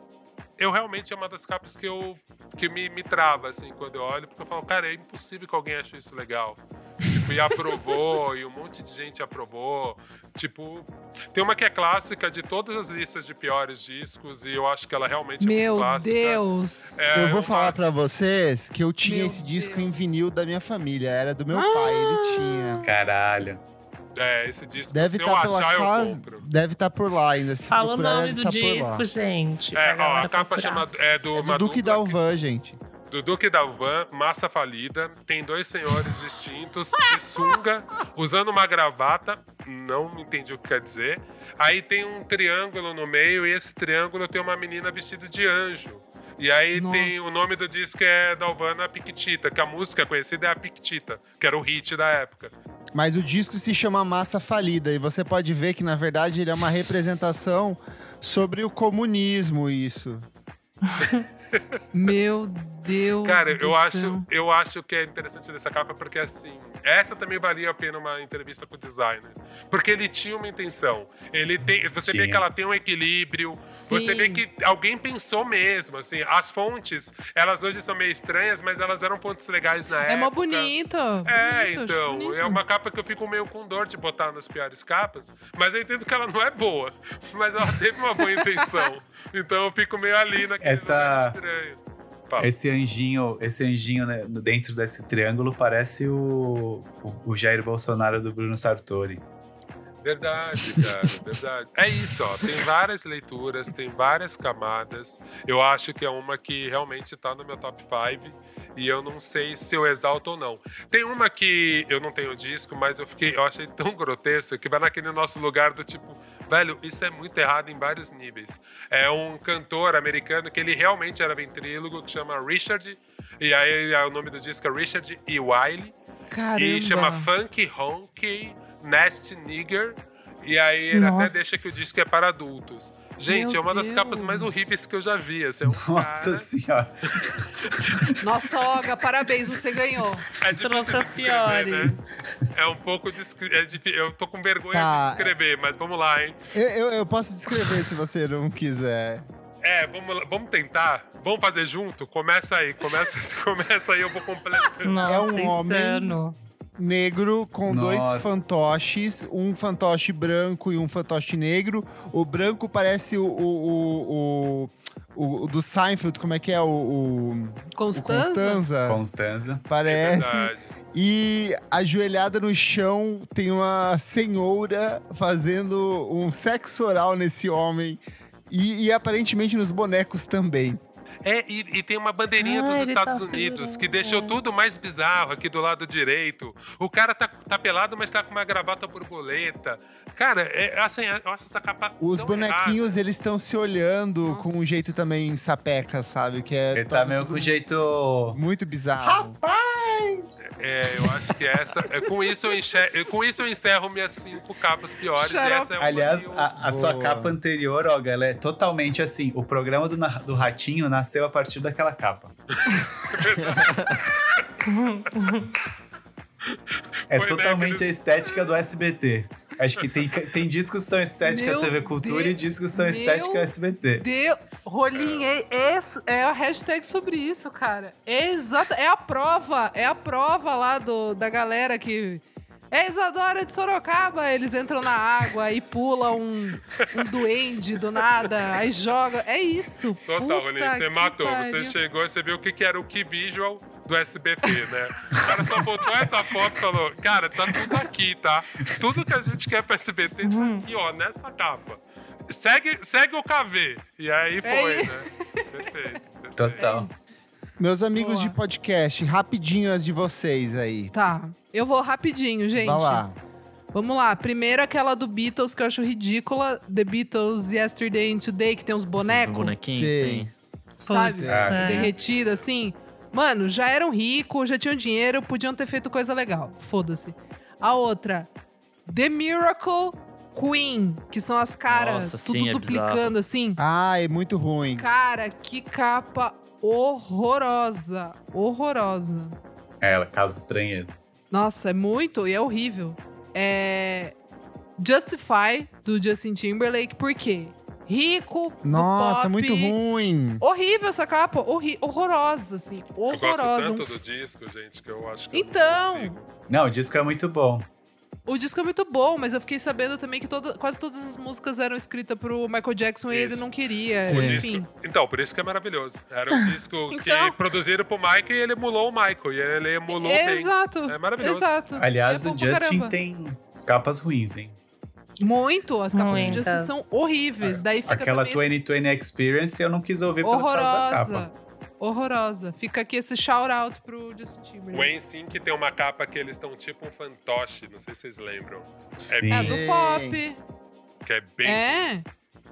Eu realmente é uma das capas que eu que me, me trava, assim, quando eu olho, porque eu falo, cara, é impossível que alguém ache isso legal. Tipo, e aprovou, e um monte de gente aprovou. Tipo, tem uma que é clássica de todas as listas de piores discos, e eu acho que ela realmente é Meu muito clássica. Deus! É, eu vou uma- falar pra vocês que eu tinha Meu esse disco em Deus. vinil da minha família. Era do meu pai, ele tinha. Caralho. É, esse disco, Deve se estar eu pela achar, eu casa. compro. Deve estar por lá ainda. Se Fala o nome do tá disco, gente. É, ó, a capa procurar. chama, é do, É do Duque Dalvan, gente. do Duque Dalvan, Massa Falida, tem dois senhores distintos, de sunga, usando uma gravata, não entendi o que quer dizer. Aí tem um triângulo no meio, e esse triângulo tem uma menina vestida de anjo. E aí Nossa. tem o nome do disco é Dalvana Piquitita, que a música conhecida é a Piquitita, que era o hit da época. Mas o disco se chama Massa Falida. E você pode ver que, na verdade, ele é uma representação sobre o comunismo, isso. Meu Deus Cara, do eu céu. acho, eu acho que é interessante dessa capa porque assim, essa também valia a pena uma entrevista com o designer, porque ele tinha uma intenção. Ele tem, você vê que ela tem um equilíbrio, você Sim. vê que alguém pensou mesmo, assim, as fontes, elas hoje são meio estranhas, mas elas eram fontes legais na É época. mó bonito. É, bonito, então, bonito. é uma capa que eu fico meio com dor de botar nas piores capas, mas eu entendo que ela não é boa, mas ela teve uma boa intenção. Então eu fico meio ali naquele Essa- estranho. Fala. Esse anjinho, esse anjinho né, dentro desse triângulo parece o, o, o Jair Bolsonaro do Bruno Sartori. Verdade, cara, verdade. É isso, ó. Tem várias leituras, tem várias camadas. Eu acho que é uma que realmente tá no meu top 5 e eu não sei se eu exalto ou não. Tem uma que eu não tenho disco, mas eu fiquei, eu achei tão grotesco que vai naquele nosso lugar do tipo, velho, isso é muito errado em vários níveis. É um cantor americano que ele realmente era ventrílogo, que chama Richard, e aí o nome do disco é Richard E. Wiley. Caramba. E chama Funk Honky Nasty Nigger. E aí ele até Nossa. deixa que o disco é para adultos. Gente, Meu é uma das capas mais horríveis que eu já vi. Assim, é um Nossa cara- senhora. Nossa, Olga, parabéns, você ganhou. é difícil Trouxe as piores. Né? É um pouco descre- é Eu tô com vergonha Tá. de descrever, mas vamos lá, hein? Eu, eu, eu posso descrever se você não quiser. É, vamos, vamos tentar. Vamos fazer junto? Começa aí, começa, começa aí, eu vou completando. Nossa, É um homem. insano. Negro com dois Nossa. fantoches, um fantoche branco e um fantoche negro. O branco parece o, o, o, o, o do Seinfeld, como é que é? O, o, o Constanza? Constanza. Constanza. É Parece. verdade. E ajoelhada no chão tem uma senhora fazendo um sexo oral nesse homem. E, e aparentemente nos bonecos também. É, e, e tem uma bandeirinha Ah, dos ele tá Estados Unidos segurando, que deixou é. tudo mais bizarro aqui do lado direito. O cara tá, tá pelado, mas tá com uma gravata borboleta. Cara, é, assim, eu acho essa capa. Os tão bonequinhos, eles estão se olhando com um Nossa. jeito também sapeca, sabe? Que é Ele tá meio com jeito. muito bizarro. É, eu acho que essa. é, com, isso eu enxer- com isso eu encerro minhas cinco capas piores. E é Aliás, a, a sua capa anterior, Olga, ela é totalmente assim. O programa do, do Ratinho nasceu a partir daquela capa. é Foi, né, totalmente a estética do SBT. Acho que tem, tem discos que são estética Meu TV Cultura e Deus, discos que são meu estética SBT. Deu. Rolinho, é, é, é a hashtag sobre isso, cara. É exata. É a prova. É a prova lá do, da galera que. É Isadora de Sorocaba. Eles entram na água e pulam um, um duende do nada. Aí joga. É isso. Total, Puta Roninho, você que matou. Você pariu. chegou e você viu o que, que era o key visual do SBT, né? O cara só botou essa foto e falou: Cara, tá tudo aqui, tá? Tudo que a gente quer pra SBT tá aqui, ó, nessa capa. Segue, segue o KV. E aí foi, É né? Perfeito. perfeito. Total. Meus amigos Boa. de podcast, rapidinho as de vocês aí. Tá. Eu vou rapidinho, gente. Vai lá. Vamos lá. Primeiro aquela do Beatles que eu acho ridícula. The Beatles Yesterday and Today, que tem uns bonecos. bonequinho, Sei. sim. sabe? Ah, é. Derretido, assim. Mano, já eram ricos, já tinham dinheiro, podiam ter feito coisa legal. Foda-se. A outra, The Miracle Queen, que são as caras Nossa, tudo sim, é duplicando, bizarro. assim. Ah, é muito ruim. Cara, que capa horrorosa. Horrorosa. É, ela causa estranheza. Nossa, é muito e é horrível. É. Justify, do Justin Timberlake, por quê? Rico, do Nossa, pop. muito ruim. Horrível essa capa, horri horrorosa, assim. Eu gosto Horrorosa. tanto do disco, gente, que eu acho que Então. eu não consigo. Não, o disco é muito bom. O disco é muito bom, mas eu fiquei sabendo também que toda- quase todas as músicas eram escritas pro Michael Jackson e ele Isso. não queria. Sim. O Enfim. disco- então, por isso que é maravilhoso. Era um disco Então. que produziram pro Michael e ele emulou o Michael. E ele emulou bem. Exato. É maravilhoso. Exato. Aliás, É o Justin caramba. tem capas ruins, hein? Muito. As capas do Muitas. Justin são horríveis. Daí fica Aquela também esse- 2020 Experience eu não quis ouvir por causa da horrorosa. capa. Horrorosa. Fica aqui esse shout out pro Justin O Timberlake. NSYNC tem uma capa que eles estão tipo um fantoche, não sei se vocês lembram. Sim. É do Sim. pop. Que é bem. É.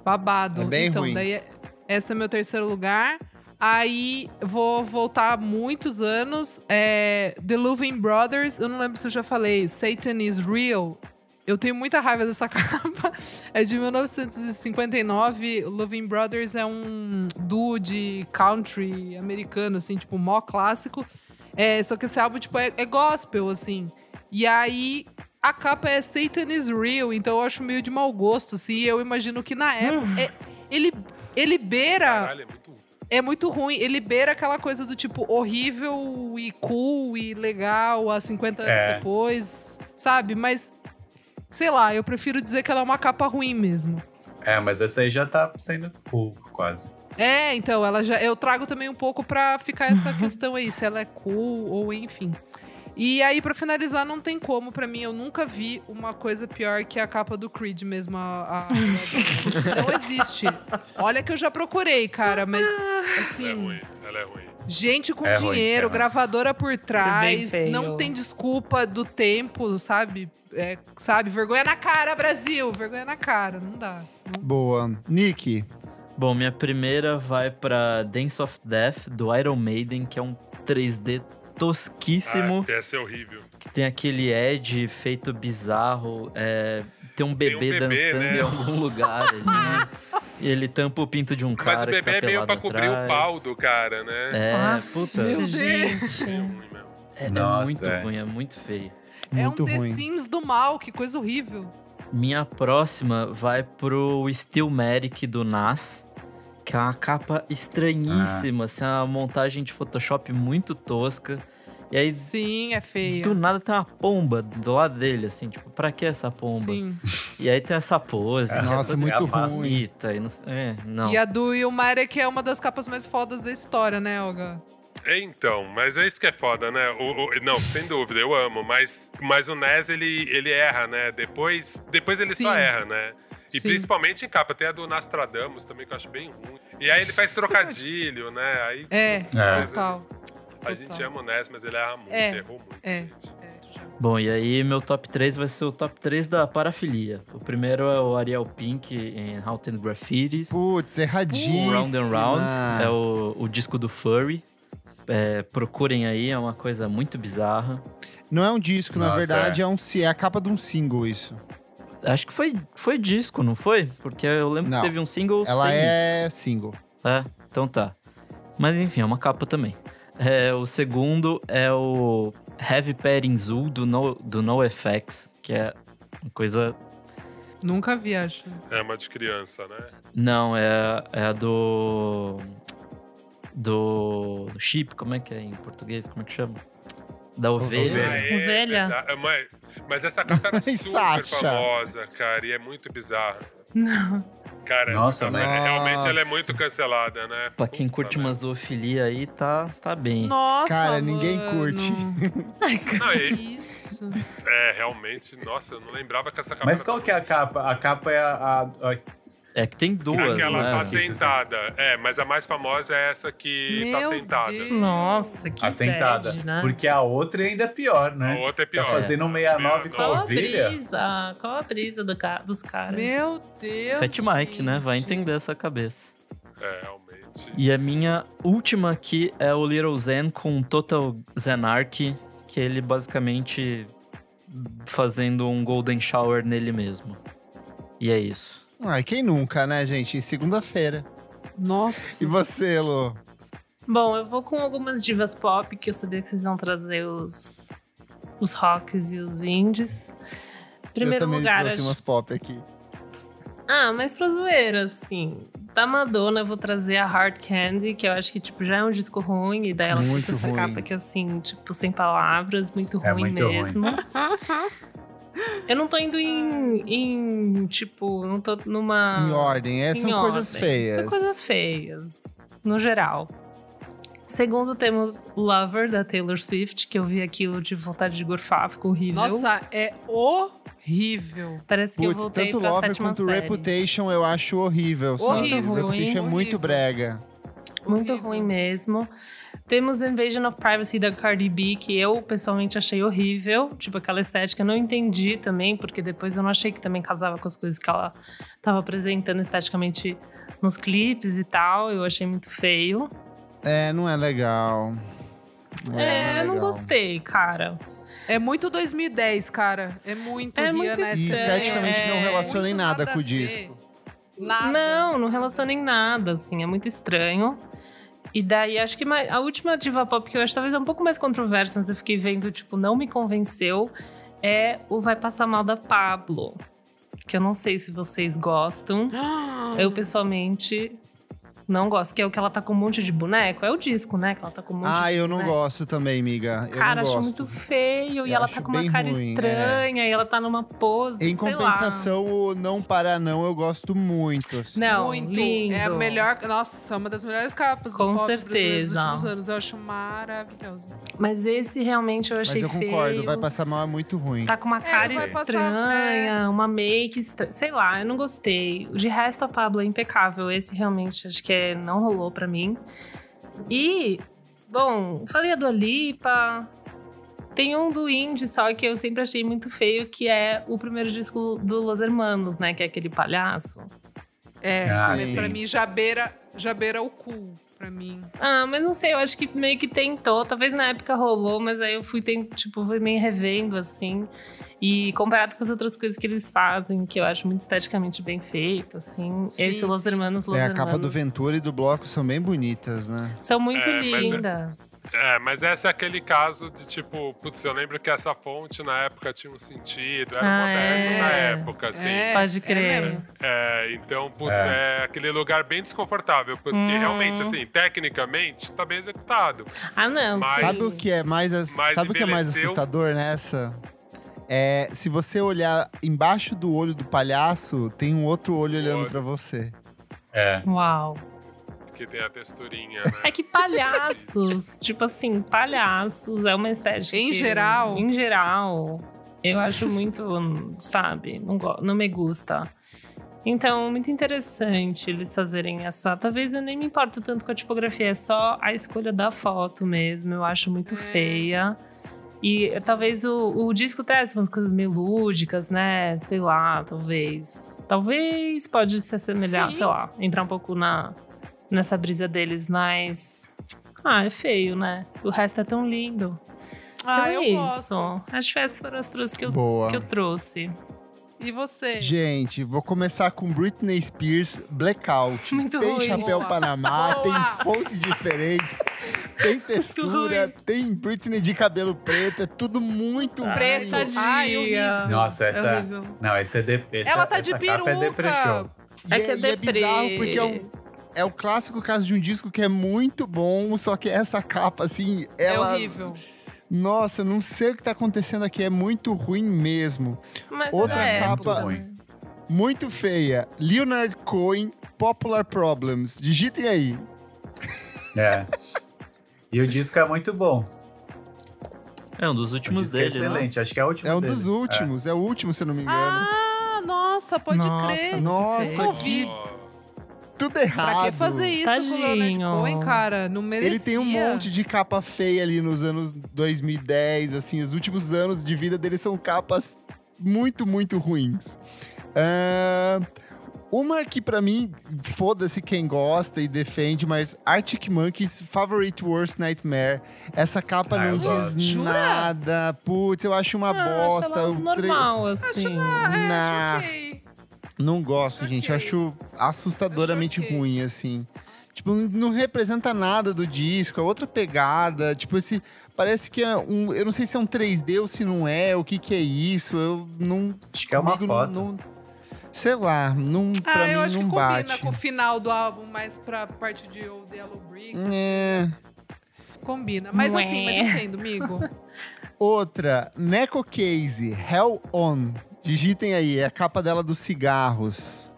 Babado. É bem então, ruim. daí é- esse é meu terceiro lugar. Aí vou voltar muitos anos. É, The Louvin Brothers, eu não lembro se eu já falei. Satan is Real. Eu tenho muita raiva dessa capa. É de 1959. Louvin Brothers é um duo de country americano, assim, tipo, mó clássico. É, só que esse álbum, tipo, é, é gospel, assim. E aí, a capa é Satan is Real, então eu acho meio de mau gosto, assim. Eu imagino que na época. é- ele, ele beira. Caralho, é muito. É muito ruim. Ele beira aquela coisa do tipo horrível e cool e legal há 50 anos É. depois, sabe? Mas, sei lá, eu prefiro dizer que ela é uma capa ruim mesmo. É, mas essa aí já tá sendo cool, quase. É, então, ela já. Eu trago também um pouco pra ficar essa questão aí, se ela é cool ou enfim. E aí, pra finalizar, não tem como, pra mim, eu nunca vi uma coisa pior que a capa do Creed mesmo. A, a- não existe. Olha que eu já procurei, cara, mas Ela é assim. ruim, ela é ruim. Gente com É ruim, dinheiro, é ruim. gravadora por trás, feio. não tem desculpa do tempo, sabe? É, sabe? Vergonha na cara, Brasil! Vergonha na cara, não dá. Boa. Nick, Bom, minha primeira vai pra Dance of Death, do Iron Maiden, que é um 3D tosquíssimo, Ah, essa é horrível. que tem aquele Ed feito bizarro, é, tem um bebê, bebê, dançando né? em algum lugar ali. e ele tampa o pinto de um cara Mas o bebê que é tá meio pra cobrir atrás. o pau do cara, né? É, Aff, puta, Meu gente. É é, é Nossa, muito é. ruim, é muito feio. muito é um The ruim. Sims do mal, que coisa horrível. Minha próxima vai pro Stillmatic do Nas, que é uma capa estranhíssima, assim, uma montagem de Photoshop muito tosca. E aí, Sim, é feia. do nada tem uma pomba do lado dele, assim, tipo, pra que essa pomba? Sim. E aí tem essa pose, que Nossa, é muito esquisita, E não, é, não. E a do Ilmarek é uma das capas mais fodas da história, né, Olga? É, Então, mas é isso que é foda, né? O, o- não, sem dúvida, eu amo, mas, mas o Nes, ele, ele erra, né? Depois, depois ele Sim. só erra, né? E Sim. principalmente em capa, tem a do Nostradamus também, que eu acho bem ruim. E aí ele faz trocadilho, né? Aí, É, É. A gente ama o Ness, mas ele erra muito, É, errou muito, é. gente. Bom, e aí meu top 3 vai ser o top 3 da parafilia. O primeiro é o Ariel Pink em Haunted Graffitis. Putz, erradíssimo. Round and Round é o, o disco do Furry. É, procurem aí, é uma coisa muito bizarra. Não é um disco, na Nossa, verdade, é. um é a capa de um single isso. Acho que foi, foi disco, não foi? Porque eu lembro Não. que teve um single Ela sem é single. É, então tá. Mas enfim, é uma capa também. É, o segundo é o Heavy Petting Zoo do No, do NoFX, que é uma coisa. Nunca vi, acho. É uma de criança, né? Não, é, é a do. Do. Chip, como é que é em português? Como é que chama? Da ovelha. Ovelha. Ah, é, Ovelha? verdade. É, Mas, mas essa capa era Ai, super Sasha. famosa, cara, e é muito bizarra. Não. Cara, Nossa, essa capa, mas- realmente ela é muito cancelada, né? Pra quem Puta curte merda. uma zoofilia aí, tá, tá bem. Nossa, Cara, ninguém mano. curte. Não, Que e- Isso. é, realmente, nossa, eu não lembrava que essa capa Mas qual que é a capa? A capa é a. a- a- É que tem duas, Aquela né? tá sentada. É, mas a mais famosa é essa que tá Meu sentada. Deus. Nossa, que assentada. bad, né? Porque a outra é ainda pior, né? A outra é pior. Tá fazendo um 69 com Qual a a ovelha. brisa? Qual a brisa do ca- dos caras? Meu Deus. Fat Mike, né? Vai gente. entender essa cabeça. É, realmente. E a minha última aqui é o Little Zen com Total Zenarchy, que ele basicamente fazendo um golden shower nele mesmo. E é isso. Ai, quem nunca, né, gente? Segunda-feira. Nossa. E você, Lu? Bom, eu vou com algumas divas pop, que eu sabia que vocês vão trazer os, os rocks e os indies. Primeiro eu também lugar, trouxe acho- umas pop aqui. Ah, mas pra zoeira, assim. Da Madonna, eu vou trazer a Hard Candy, que eu acho que, tipo, já é um disco ruim. E daí ela Muito trouxe essa ruim. capa que, assim, tipo, sem palavras, muito É ruim muito ruim. eu não tô indo em, em, tipo, não tô numa... Em ordem. Essas em são coisas ordem. feias. São coisas feias, no geral. Segundo, temos Lover, da Taylor Swift, que eu vi aquilo de vontade de gorfar, ficou horrível. Nossa, é horrível. Parece que eu Putz, voltei tanto pra Lover sétima quanto série. Reputation eu acho horrível. sabe? Horrível, Reputation hein? é muito Horrível. brega. Muito Horrível. ruim mesmo. Temos Invasion of Privacy da Cardi B, que eu pessoalmente achei horrível. Tipo, aquela estética eu não entendi também, porque depois eu não achei que também casava com as coisas que ela tava apresentando esteticamente nos clipes e tal. Eu achei muito feio. É, não é legal. Não É, eu não legal. gostei, cara. É muito 2010, cara. É muito É muito Rihanna E estranho. esteticamente não É, relaciona em muito nada nada com o disco. Nada. Não, não relaciona em nada, assim, é muito estranho. E daí, acho que a última diva pop que eu acho talvez é um pouco mais controversa, mas eu fiquei vendo, tipo, não me convenceu, é o Vai Passar Mal da Pablo. Que eu não sei se vocês gostam. Eu, pessoalmente, não gosto. Que é o que ela tá com um monte de boneco. É o disco, né? Que ela tá com um monte Ah, de eu não boneco. gosto também, amiga. Eu Cara, não acho muito feio. e Eu ela acho tá com uma cara ruim, é. estranha. E ela tá numa pose, Em sei lá. compensação, o Não Para Não eu gosto muito. assim. Não, muito. lindo. É a melhor. Nossa, uma das melhores capas Com do pop certeza. dos últimos anos. Eu acho maravilhoso. Mas esse realmente eu Mas achei eu feio. concordo, Vai Passar Mal é muito ruim. Tá com uma cara vai passar, estranha, uma make estranha. Sei lá, eu não gostei. De resto, a Pablo é impecável. Esse realmente acho que é, não rolou pra mim. E, bom, falei a do Lipa. Tem um do indie só que eu sempre achei muito feio, que é o primeiro disco do Los Hermanos, né? Que é aquele palhaço. É, Ah, pra mim já beira, já beira o cu. Pra mim. Ah, mas não sei, eu acho que meio que tentou. Talvez na época rolou, mas aí eu fui, tipo, fui meio revendo, assim. E comparado com as outras coisas que eles fazem, que eu acho muito esteticamente bem feito, assim. Sim, esse Los. Hermanos, Los É, a capa do Hermanos Ventura e do bloco são bem bonitas, né? São muito É, mas é- lindas. É, mas esse é aquele caso de tipo, putz, eu lembro que essa fonte na época tinha um sentido, era Ah, moderno é. na época, assim. É, Pode é crer. É, então, putz, é. aquele lugar bem desconfortável, porque Hum. realmente, assim, tecnicamente, tá bem executado. Ah, não, Mas- sim. Sabe o que é mais, sabe o que é mais assustador nessa? É, se você olhar embaixo do olho do palhaço, tem um outro olho olhando Olha. pra você. É. Uau. Que tem a texturinha, né? É que palhaços, tipo assim, palhaços é uma estética. Em que- geral. Em geral. Eu acho muito, sabe, não, go- não me gusta. Então, muito interessante eles fazerem essa. Talvez eu nem me importo tanto com a tipografia, é só a escolha da foto mesmo. Eu acho muito É. feia. E talvez o, o disco traz umas coisas meio lúdicas, né? Sei lá, talvez. Talvez pode se assemelhar, Sim. sei lá, entrar um pouco na, nessa brisa deles, mas. Ah, é feio, né? O resto é tão lindo. Ah, então eu é isso. gosto. Acho que essas foram as trouxe que eu, Boa. que eu trouxe. E você? Gente, vou começar com Britney Spears Blackout. Muito tem ruim. chapéu Boa. Panamá, Boa. tem fontes diferentes, tem textura, tem Britney de cabelo preto, é tudo muito Ah, Preto. Ai, horrível. Nossa, É essa. horrível. Não, esse é de, essa, Ela tá de essa é peruca. E É que é é deprê. bizarro porque é, um, é o clássico caso de um disco que é muito bom, só que essa capa, assim, ela... É horrível. Nossa, não sei o que tá acontecendo aqui, é muito ruim mesmo. Mas Outra é, capa- ruim. Muito feia. Leonard Cohen, Popular Problems. Digitem aí. É. E o disco é muito bom. É um dos O últimos disco dele, é né? excelente. Acho que é o último É um dele. dos últimos, é. o último, se eu não me engano. Ah, nossa, pode Nossa, crer. muito Nossa, feio. ouvi. Tudo errado. Pra que fazer isso com o Leonard Tadinho. Cohen, cara? Não merecia. Ele tem um monte de capa feia ali nos anos 2010, assim, os últimos anos de vida dele são capas muito, muito ruins. Ah, uma que pra mim, foda-se quem gosta e defende, mas Arctic Monkeys Favorite Worst Nightmare. Essa capa Ah, não diz gosto. Nada. Putz, eu acho uma Ah, acho bosta. ela o tre- normal, assim. É, Nah. choquei. Não gosto, gente. Eu acho assustadoramente ruim, assim. Tipo, não representa nada do disco, é outra pegada. Tipo, esse. Parece que é um. Eu não sei se é um 3D ou se não é, o que que é isso. Eu não. Acho que é uma foto. não- sei lá, não. pra Ah, mim eu acho não que bate. combina com o final do álbum, mais pra parte de Old Yellow Bricks. É. Combina. Mas Ué. assim, mas entendo, amigo. Outra, Neko Case, Hell On. Digitem aí, é a capa dela dos cigarros.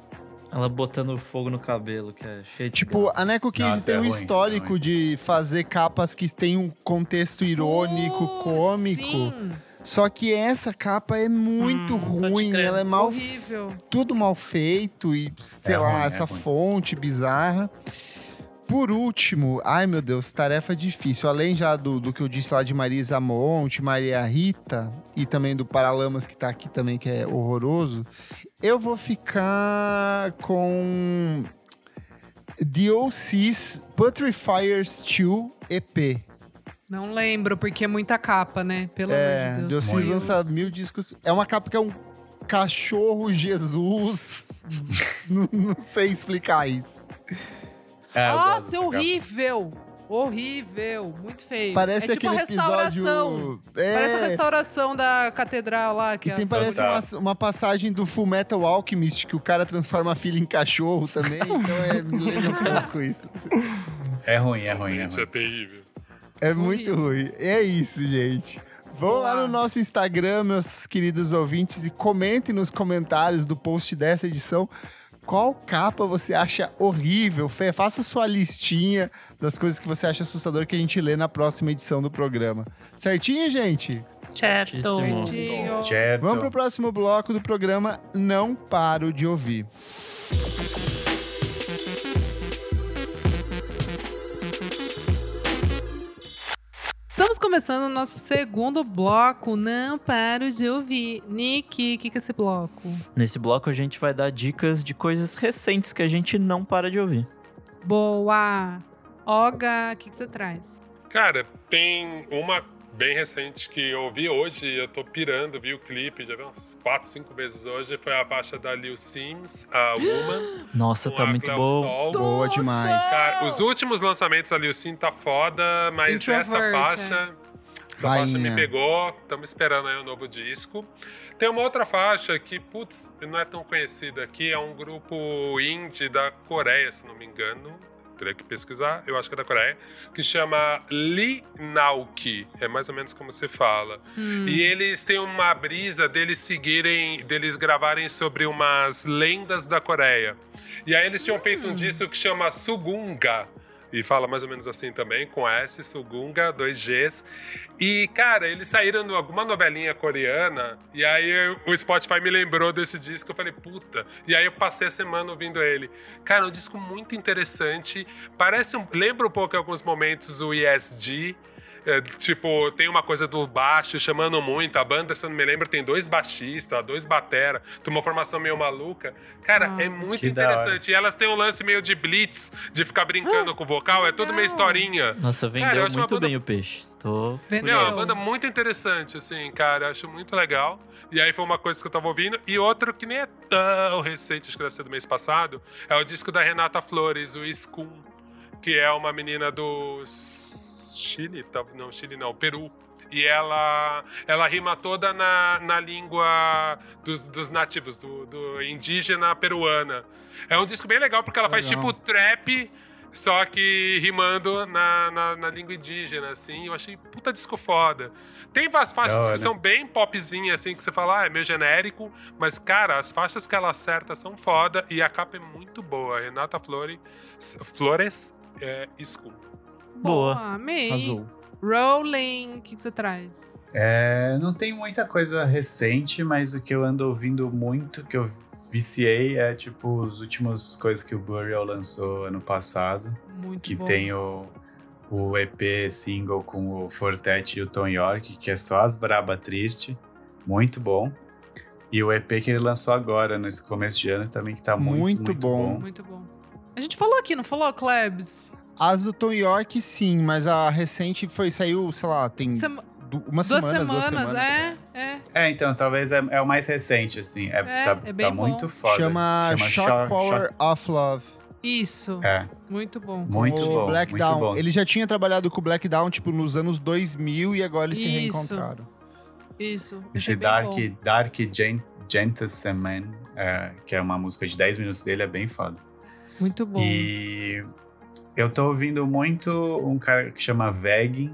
Ela botando fogo no cabelo, que é cheio de Tipo, a Neko Case Nossa, tem é um ruim, histórico é ruim. de fazer capas que têm um contexto irônico, Putz, cômico. Sim, Só que essa capa é muito Hum, ruim, ela é mal, horrível. tudo mal feito e sei É lá, ruim, é essa fonte bizarra. Por último, ai meu Deus, tarefa difícil. Além já do, do que eu disse lá de Marisa Monte, Maria Rita e também do Paralamas que tá aqui também, que é horroroso, eu vou ficar com The OC's Putrifiers 2 EP. Não lembro, porque é muita capa, né? Pelo É, amor de The Deus. OC's lança mil discos. É uma capa que é um cachorro Jesus. não, não sei explicar isso. É, Nossa, horrível. Horrível. Muito feio. Parece é tipo aquele a restauração. episódio. É, Parece a restauração da catedral lá. Que E é- tem parece uma, uma passagem do Full Metal Alchemist que o cara transforma a filha em cachorro também. então é, me lembra um pouco isso. É ruim, é ruim, é Isso ruim. é terrível. É muito ruim. É isso, gente. Vão lá no nosso Instagram, meus queridos ouvintes, e comentem nos comentários do post dessa edição qual capa você acha horrível. Fê, faça sua listinha das coisas que você acha assustador que a gente lê na próxima edição do programa. Certinho, gente? Certo. Certinho. Certo. Vamos pro próximo bloco do programa Não Paro de Ouvir. Estamos começando o nosso segundo bloco. Não paro de ouvir. Nick, o que, que é esse bloco? Nesse bloco a gente vai dar dicas de coisas recentes que a gente não para de ouvir. Boa. Olga, o que, que você traz? Cara, tem uma bem recente que eu ouvi hoje, eu tô pirando, vi o clipe, já vi uns 4, 5 vezes hoje, foi a faixa da Lil Sims, a Woman. Nossa, tá muito. Sol. Boa demais. Cara, os últimos lançamentos da Lil Sim tá foda, mas essa Introvert, faixa. Essa Rainha. faixa me pegou, estamos esperando aí o novo disco. Tem uma outra faixa que, putz, não é tão conhecida aqui, é um grupo indie da Coreia, se não me engano. Teria que pesquisar, eu acho que é da Coreia, que chama Lee Nauki. É mais ou menos como se fala. Hum. E eles têm uma brisa deles seguirem, deles gravarem sobre umas lendas da Coreia. E aí eles tinham feito um disco que chama Sugunga. E fala mais ou menos assim também, com S, Sugunga, dois Gs. E, cara, eles saíram de alguma novelinha coreana, e aí o Spotify me lembrou desse disco, eu falei, puta. E aí eu passei a semana ouvindo ele. Cara, é um disco muito interessante, parece um, lembra um pouco em alguns momentos o ESG, é, tipo, tem uma coisa do baixo chamando muito. A banda, se eu não me lembro, tem dois baixistas, dois batera. Tem uma formação meio maluca. Cara, Ah. é muito interessante. E elas têm um lance meio de blitz, de ficar brincando com o vocal. É tudo meio historinha. Nossa, Cara, vendeu uma muito banda- bem o peixe. Tô. Vendeu. Meu, é uma banda muito interessante, assim, cara. Acho muito legal. E aí foi uma coisa que eu tava ouvindo. E outro que nem é tão recente, acho que deve ser do mês passado, é o disco da Renata Flores, o Scum, que é uma menina do Chile, não, Chile não, Peru. E ela, ela rima toda na, na língua dos, dos nativos, do, do indígena peruana. É um disco bem legal porque ela faz Legal. tipo trap, só que rimando na, na, na língua indígena, assim. Eu achei puta disco foda. Tem as faixas hora. que são bem popzinhas, assim, que você fala, ah, é meio genérico, mas, cara, as faixas que ela acerta são foda e a capa é muito boa. Renata Flores, Flores é, School. Boa. amei. Azul. Rolling, o que, que você traz? É, não tem muita coisa recente, mas o que eu ando ouvindo muito, que eu viciei, é tipo os últimos coisas que o Burial lançou ano passado. Muito que bom. tem o, o EP single com o Fortet e o Tom York, que é só as braba triste, muito bom. E o EP que ele lançou agora, nesse começo de ano, também que tá muito, Muito muito, bom. bom. Muito bom. A gente falou aqui, não falou, Klebs? As do Tom York, sim, mas a recente foi, saiu, sei lá, tem du- uma duas, semana, semanas, duas semanas. é, é. É, então, talvez é, é o mais recente, assim. É, É, tá, é bem tá bom. muito foda. Chama, Shock Shock- Power of Love. Isso. É, Muito bom. muito o bom. Black muito Down. bom. Ele já tinha trabalhado com o Black Down, tipo, nos anos 2000 e agora eles se Isso. reencontraram. Isso. Esse é bem Dark, bom. Dark Gen- Gentleman, é, que é uma música de 10 minutos dele, é bem foda. Muito bom. E eu tô ouvindo muito um cara que chama Veg.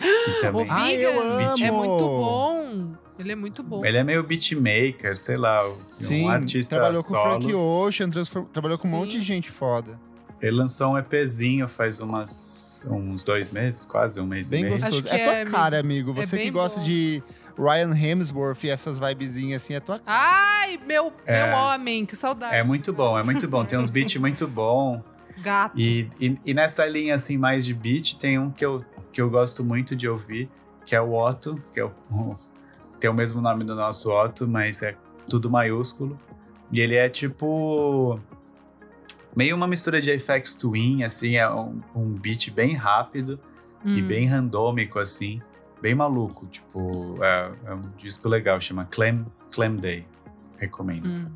Que também. O Ah, eu Vegan é amo! muito bom. Ele é muito bom. Ele é meio beatmaker, sei lá, Sim, um artista trabalhou com o solo. Frank Ocean, transform- trabalhou com um Sim. monte de gente foda. Ele lançou um EPzinho faz umas, uns dois meses, quase um mês Bem e meio. gostoso. Acho que É tua é, cara, amigo. Você que bem gosta bom. de Ryan Hemsworth e essas vibezinhas assim, é tua cara. Ai, meu, É. meu homem, que saudade. É muito bom, é muito bom. Tem uns beats muito bom. Gato. E, e, e nessa linha assim mais de beat, tem um que eu, que eu gosto muito de ouvir, que é o Otto, que é o, o- tem o mesmo nome do nosso Otto, mas é tudo maiúsculo. E ele é tipo meio uma mistura de FX Twin, assim, é um, um beat bem rápido e Hum. bem randômico assim, bem maluco, tipo, é, é um disco legal, chama Clem, Clem Day. Recomendo. Hum.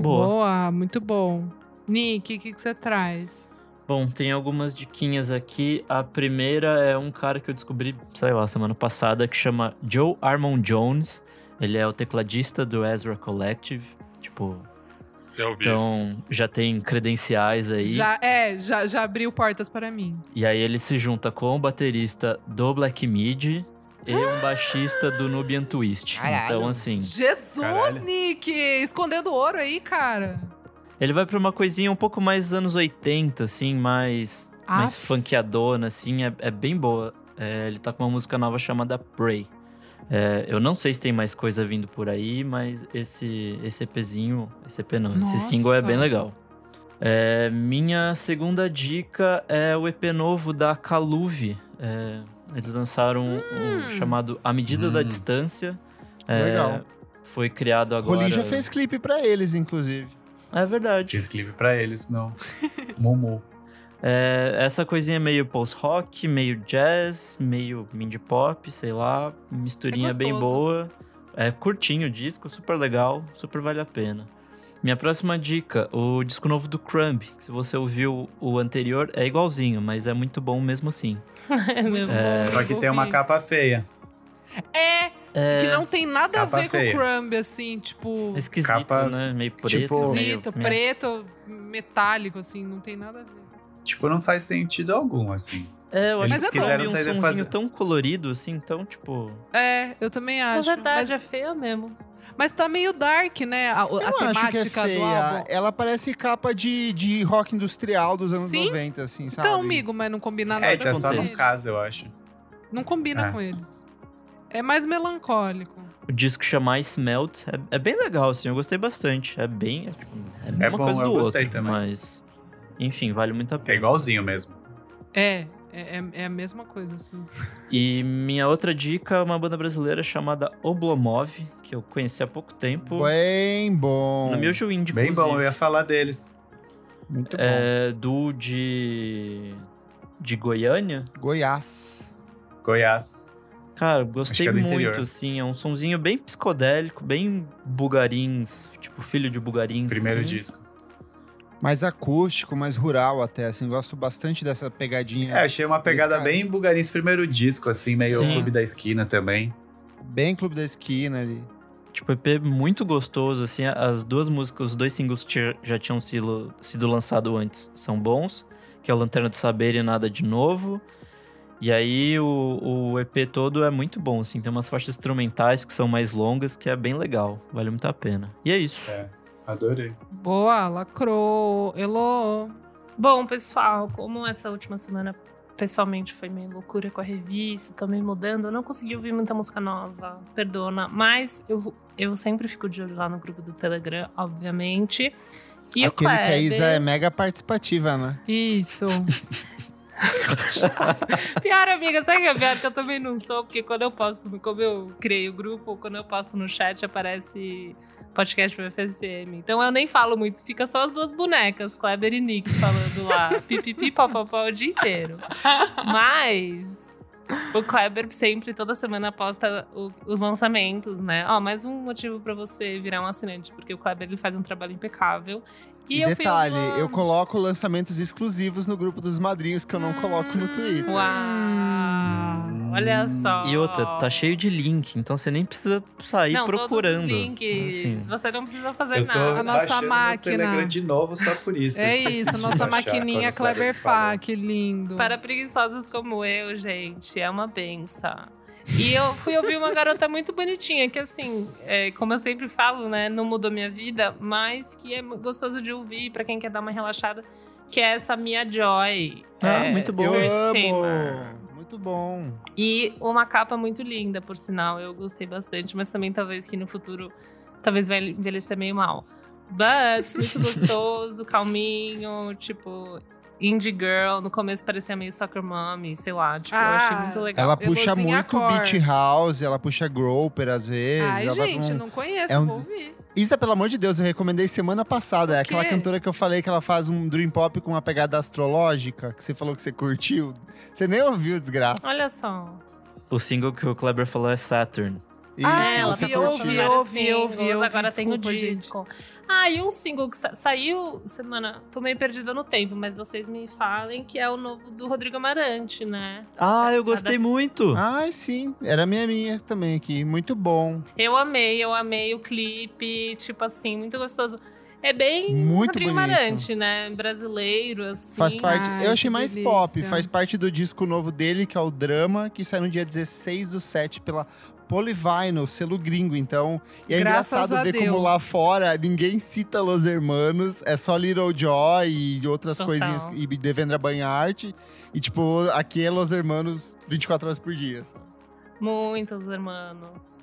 Boa. Boa, muito bom. Nick, o que, que você traz? Bom, tem algumas diquinhas aqui. A primeira é um cara que eu descobri, sei lá, semana passada, que chama Joe Armon Jones. Ele é o tecladista do Ezra Collective. Tipo, Eu vi isso. então já tem credenciais aí. Já, é, já, já abriu portas para mim. E aí ele se junta com o baterista do Black Mid e um baixista do Nubian Twist. Então, assim, Jesus, Caralho. Nick! Escondendo ouro aí, cara. Ele vai pra uma coisinha um pouco mais anos 80, assim, mais, mais Aff. funkeadona, assim, é, é bem boa. É, ele tá com uma música nova chamada Pray. É, eu não sei se tem mais coisa vindo por aí, mas esse, esse EPzinho, esse EP não, Nossa. esse single é bem legal. É, minha segunda dica é o EP novo da Caluve. É, eles lançaram um, Hum. um chamado A Medida da Hum. Distância. É, Legal. Foi criado agora. Rolim já fez clipe pra eles, inclusive. É verdade. Fiz clipe pra eles no Mumu. É, essa coisinha meio post-rock, meio jazz, meio indie pop, sei lá. Misturinha É bem boa. É curtinho o disco, super legal, super vale a pena. Minha próxima dica, o disco novo do Crumb. que Se você ouviu o anterior, é igualzinho, mas é muito bom mesmo assim. É meu Muito É. Só que tem uma capa feia. É, É que não tem nada a ver feia. com o Crumb, assim, tipo... esquisito, capa, né? Meio preto. tipo- meio- Esquisito, meio- preto, metálico, assim, não tem nada a ver. Tipo, não faz sentido algum, assim. É, eu acho Mas que é bom. meio um sonzinho fazer- tão colorido, assim, tão, tipo... É, eu também Na acho. verdade, mas, é feia mesmo. mas tá meio dark, né? A, a Eu que é temática do feia. álbum. Ela parece capa de, de rock industrial dos anos Sim. 90, assim, sabe? Então, amigo, mas não combina nada É, tá com só no caso, eu acho. Não combina É. com eles. É mais melancólico. O disco chama Smelt. É, é bem legal, assim, eu gostei bastante. É bem. É, tipo, é a mesma bom, coisa eu do gostei outro, também. mas. Enfim, vale muito a É pena. igualzinho mesmo. É, é, é- é a mesma coisa, assim. E minha outra dica é uma banda brasileira chamada Oblomov, que eu conheci há pouco tempo. Bem bom. No meu Indie, Bem bom, eu inclusive. ia falar deles. Muito bom. É do de. de Goiânia. Goiás. Goiás. Cara, gostei é muito, interior. assim. É um sonzinho bem psicodélico, bem bugarins, tipo filho de bugarins. Primeiro assim. disco. Mais acústico, mais rural até, assim. Gosto bastante dessa pegadinha. É, achei uma pegada bem bugarins primeiro disco, assim, meio Sim. Clube da Esquina também. Bem Clube da Esquina ali. Tipo, EP muito gostoso, assim. As duas músicas, os dois singles que já tinham sido, sido lançados antes são bons. Que é o Lanterna do Saber e Nada de Novo. E aí o, o EP todo é muito bom, assim. Tem umas faixas instrumentais que são mais longas, que é bem legal. Vale muito a pena. E é isso. É, adorei. Boa, lacrou. Elô. Bom, pessoal, como essa última semana pessoalmente foi meio loucura com a revista, tô me mudando, eu não consegui ouvir muita música nova, perdona, mas eu, eu sempre fico de olho lá no grupo do Telegram, obviamente. E Aquele o que a Kleber, Isa é mega participativa, né? Isso. Pior, amiga, sabe que é pior? Que eu também não sou, porque quando eu posto, como eu criei o grupo, quando eu posto no chat, aparece podcast pro FSM. Então eu nem falo muito, fica só as duas bonecas, Kleber e Nick, falando lá, pipipi, popopó o dia inteiro. Mas o Kleber sempre, toda semana, posta o- os lançamentos, né? Ó, mais um motivo pra você virar um assinante, porque o Kleber ele faz um trabalho impecável. E, E eu detalhe, ouvir- eu coloco lançamentos exclusivos no grupo dos madrinhos que eu não coloco no Twitter. Uau! Olha só. E outra, tá cheio de link, então você nem precisa sair não, procurando. Todos os links. Assim. Você não precisa fazer Eu tô nada. A nossa máquina. Telegram de novo só por isso. É Eu isso, a nossa maquininha quando o Kleber Kleber falou. Fá, que lindo. Para preguiçosos como eu, gente, é uma benção. E eu fui ouvir uma garota muito bonitinha, que assim, é, como eu sempre falo, né, não mudou minha vida, mas que é gostoso de ouvir pra quem quer dar uma relaxada, que é essa Mia Joy. Ah, é, muito bom. Eu amo! Muito bom. E uma capa muito linda, por sinal. Eu gostei bastante, mas também talvez que no futuro talvez vai envelhecer meio mal. But, muito gostoso, calminho, tipo, indie girl. No começo parecia meio soccer mommy, sei lá. Tipo, eu achei Ah, muito legal. Ela puxa muito beat house, ela puxa groper às vezes. Ai, gente, um- não conheço, é um- vou ouvir. Isa, pelo amor de Deus, eu recomendei semana passada. É aquela cantora que eu falei que ela faz um dream pop com uma pegada astrológica, que você falou que você curtiu. Você nem ouviu, desgraça. Olha só. O single que o Kleber falou é Saturn. Isso, Ah, é, ela você ouvi, tá eu curtiu. ouvi, lançando eu vários ouvi, eu ouvi, singles, eu ouvi, Agora tem o disco. Ah, e um single que sa- saiu semana. Tô meio perdida no tempo, mas vocês me falem que é o novo do Rodrigo Amarante, né? Ah, eu gostei das- muito. Ai, sim. Era minha minha também aqui. Muito bom. Eu amei, eu amei o clipe, tipo assim, muito gostoso. É bem Muito Rodrigo bonito. Amarante, né? Brasileiro, assim. Faz parte. Ai, eu achei mais delícia. pop. Faz parte do disco novo dele, que é o Drama, que sai no dia 16 do 7 pela Polyvinyl, selo gringo. Então, e é Graças engraçado ver Deus. como lá fora ninguém cita Los Hermanos, é só Little Joy e outras Total. coisinhas, e Devendra Banhart. E, tipo, aqui é Los Hermanos 24 horas por dia. sabe? Muitos hermanos.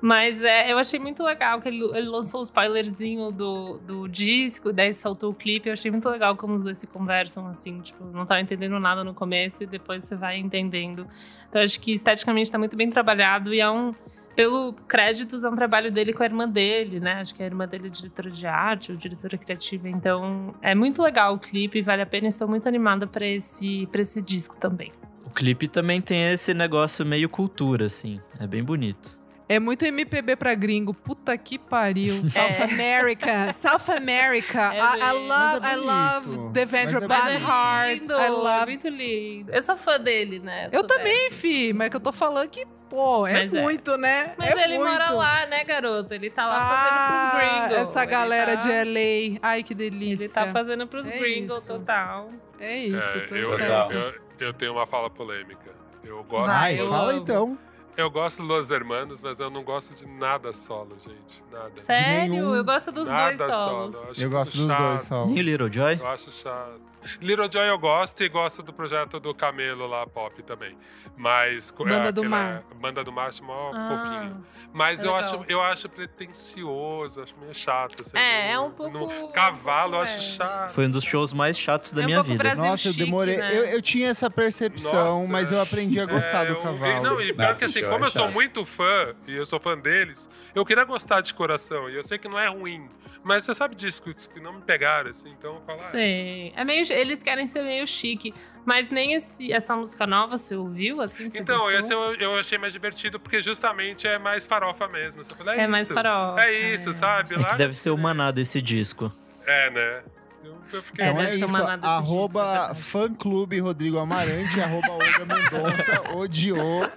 Mas é, eu achei muito legal que ele, ele lançou o spoilerzinho do, do disco, daí soltou o clipe. Eu achei muito legal como os dois se conversam, assim. Tipo, não tava entendendo nada no começo e depois você vai entendendo. Então, acho que esteticamente tá muito bem trabalhado e é um. Pelo créditos, é um trabalho dele com a irmã dele, né? Acho que a irmã dele é diretora de arte ou diretora criativa. Então, é muito legal o clipe, vale a pena. Estou muito animada pra esse, pra esse disco também. O clipe também tem esse negócio meio cultura, assim. É bem bonito. É muito MPB pra gringo. Puta que pariu. South America. South America. É I, I love, é I love. Devendra Mas é é Banhart. lindo, I é love muito lindo. Eu sou fã dele, né? Eu Sou também, fi. Mas que eu tô falando que, pô, é Mas é. muito, né? Mas é ele muito. mora lá, né, garoto? Ele tá lá Ah, fazendo pros gringos. Essa galera tá- de LA. Ai, que delícia. Ele tá fazendo pros É gringos isso. total. É isso, É, tô eu, certo. eu, Eu tenho uma fala polêmica. Eu gosto. Vai, Ai, eu fala amo. então. Eu gosto dos Los Hermanos, mas eu não gosto de nada solo, gente. Nada. Sério? Nenhum. Eu gosto dos Nada dois solos. solo, acho Eu gosto dos dois. Nem o Little Joy? Eu acho chato. Little Joy eu gosto e gosto do projeto do Camelo lá, pop também. Mas. Banda é, do Mar. Banda do Mar, acho mó Ah, fofinho. Mas é eu, legal. acho, eu acho pretencioso, acho meio chato. Assim, É, é no- um pouco- no Cavalo, eu um acho pouco, é. chato. Foi um dos shows mais chatos da É um minha vida. Brasil Nossa, eu chique, demorei. né? Eu, eu tinha essa percepção, Nossa, mas eu aprendi a gostar É, do eu- cavalo. Não, e pior Nossa, que assim, show como é eu sou muito fã, e eu sou fã deles, eu queria gostar de coração. E eu sei que não é ruim. Mas você sabe disso, que- não me pegaram, assim, então eu falo. ah, Sim. É meio, eles querem ser meio chique. Mas nem esse, essa música nova você ouviu, assim? Você Então, gostou? esse eu, eu achei mais divertido porque justamente é mais farofa mesmo. Você fala, É mais isso, farofa, É isso, é. sabe? É Lá- que deve ser o maná desse disco. É, né? Eu, eu fiquei. É, Então é, isso, arroba fã-clube Rodrigo Amarante, arroba Olga Mendonça, odiou.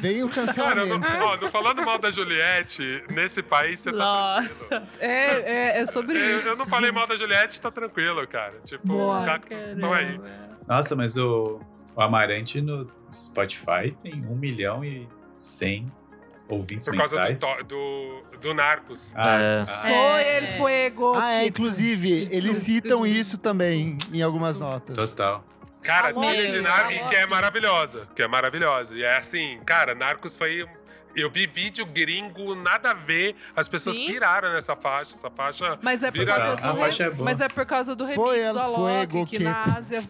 Vem o Cara, cancelamento. não, ó, não falando mal da Juliette, nesse país você tá Nossa. tranquilo. É, é, é sobre Eu, isso. eu não falei mal da Juliette, tá tranquilo, cara. Tipo, Boa. os cactos estão aí. Nossa, mas o, o Amarante no Spotify tem 1 milhão e 100 ouvintes Por causa do, do, do Narcos. Ah, É. ah, Soy É. el fuego. Ah, é, que- inclusive, eles citam isso também em algumas notas. total. Cara, A tem Loki, de a Nar- e Loki. que é maravilhosa. Que é maravilhosa. E é assim, cara, Narcos foi. Eu vi vídeo gringo, nada a ver. As pessoas Sim. piraram nessa faixa. Essa faixa. Mas é por Vira- causa do faixa re- é boa. Mas é por causa do remix Foi do Alok, que, que- na Ásia.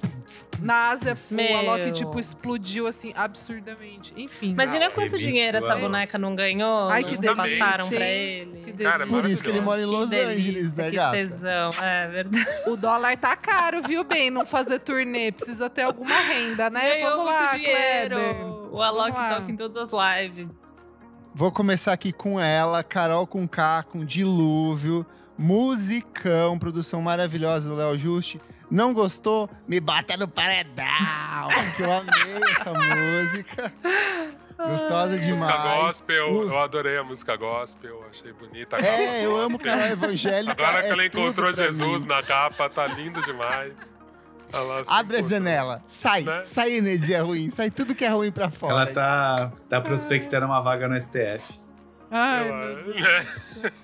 Na Ásia, o Meu. Alok, tipo, explodiu assim, absurdamente. Enfim. Imagina Ah, quanto dinheiro essa boneca não ganhou. Ai, que delícia, pra hein? ele. Que Cara, delícia. Por isso que ele mora em Que Los delícia, Angeles, né, que gata? tesão. É verdade. O dólar tá caro, viu, bem? Não fazer turnê. Precisa ter alguma renda, né? Ganhou Vamos lá, dinheiro. Kleber. O Alok toca em todas as lives. Vou começar aqui com ela, Carol com K, com Dilúvio, musicão, produção maravilhosa do Léo Juste. Não gostou? Me bata no paredão! que eu amei essa música. Gostosa Música demais. gospel. Uh. Eu adorei a música gospel. Achei bonita. a É, eu amo gospel. canal evangélica. Agora que é ela tudo encontrou Jesus mim. na capa, tá lindo demais. Abre a janela, sai, Né? sai energia ruim, sai tudo que é ruim pra fora. Ela tá, tá prospectando uma vaga no STF. Ai, Eu- meu Deus. né?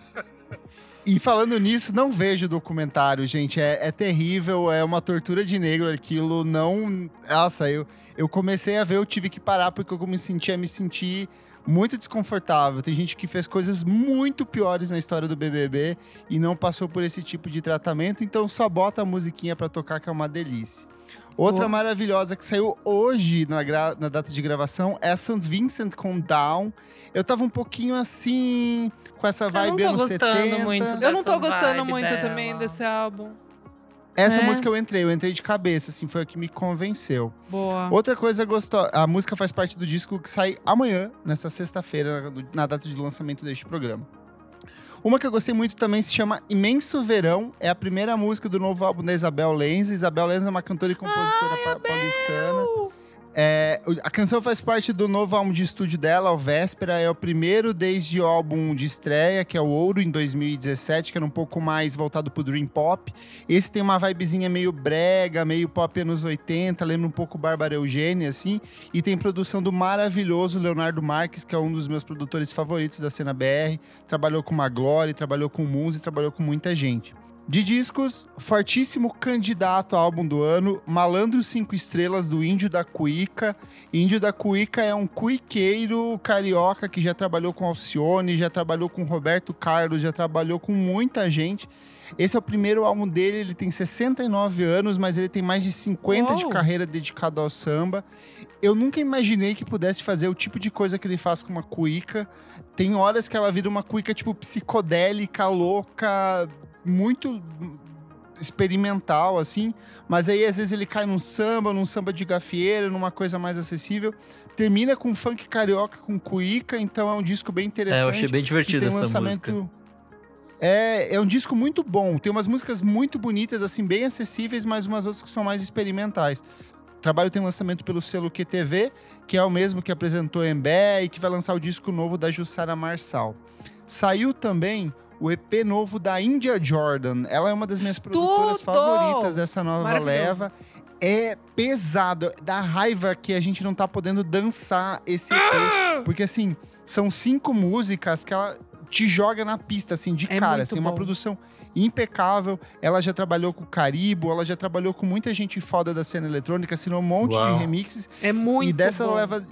E falando nisso, não vejo o documentário, gente. É, é terrível, é uma tortura de negro aquilo. Não. Nossa, eu, eu comecei a ver, eu tive que parar porque eu me sentia me sentir muito desconfortável. Tem gente que fez coisas muito piores na história do BBB e não passou por esse tipo de tratamento, então só bota a musiquinha pra tocar que é uma delícia. Outra Boa. maravilhosa que saiu hoje na, gra- na data de gravação é St. Vincent com Down. Eu tava um pouquinho assim, com essa Eu não vibe tô gostando 70. muito Eu não tô gostando vibe muito dela. também desse álbum. Essa É. música eu entrei, eu entrei de cabeça, assim, foi a que me convenceu. Boa. Outra coisa gostosa, a música faz parte do disco que sai amanhã, nessa sexta-feira, na- data de lançamento deste programa. Uma que eu gostei muito também se chama Imenso Verão, é a primeira música do novo álbum da Isabel Lenz. Isabel Lenz é uma cantora e compositora pa- paulistana. É, a canção faz parte do novo álbum de estúdio dela, o Véspera. É o primeiro desde o álbum de estreia, que é o Ouro, em 2017, que era um pouco mais voltado pro Dream Pop. Esse tem uma vibezinha meio brega, meio pop anos 80, lembra um pouco Bárbara Eugênia, assim. E tem produção do maravilhoso Leonardo Marques, que é um dos meus produtores favoritos da cena BR. Trabalhou com Maglore, trabalhou com Muzi, trabalhou com muita gente. De discos, fortíssimo candidato a álbum do ano, Malandro 5 Estrelas, do Índio da Cuíca. Índio da Cuíca é um cuiqueiro carioca que já trabalhou com Alcione, já trabalhou com Roberto Carlos, já trabalhou com muita gente. Esse é o primeiro álbum dele, ele tem 69 anos, mas ele tem mais de 50 de Uou! carreira dedicado ao samba. Eu nunca imaginei que pudesse fazer o tipo de coisa que ele faz com uma cuíca. Tem horas que ela vira uma cuíca, tipo, psicodélica, louca, muito experimental, assim. Mas aí, às vezes, ele cai num samba, num samba de gafieira, numa coisa mais acessível. Termina com funk carioca com cuíca, então é um disco bem interessante. É, eu achei bem divertido um essa música. É, é um disco muito bom. Tem umas músicas muito bonitas, assim, bem acessíveis, mas umas outras que são mais experimentais. O trabalho tem lançamento pelo selo QTV, que é o mesmo que apresentou Embé e que vai lançar o disco novo da Jussara Marçal. Saiu também o EP novo da India Jordan. Ela é uma das minhas produtoras Tudo! favoritas dessa nova leva. É pesado, dá raiva que a gente não tá podendo dançar esse EP. Porque, assim, são cinco músicas que ela te joga na pista, assim, de É cara. Assim, uma produção impecável. Ela já trabalhou com o Caribo, ela já trabalhou com muita gente foda da cena eletrônica, assinou um monte Uau. de remixes. É muito e dessa bom. leva.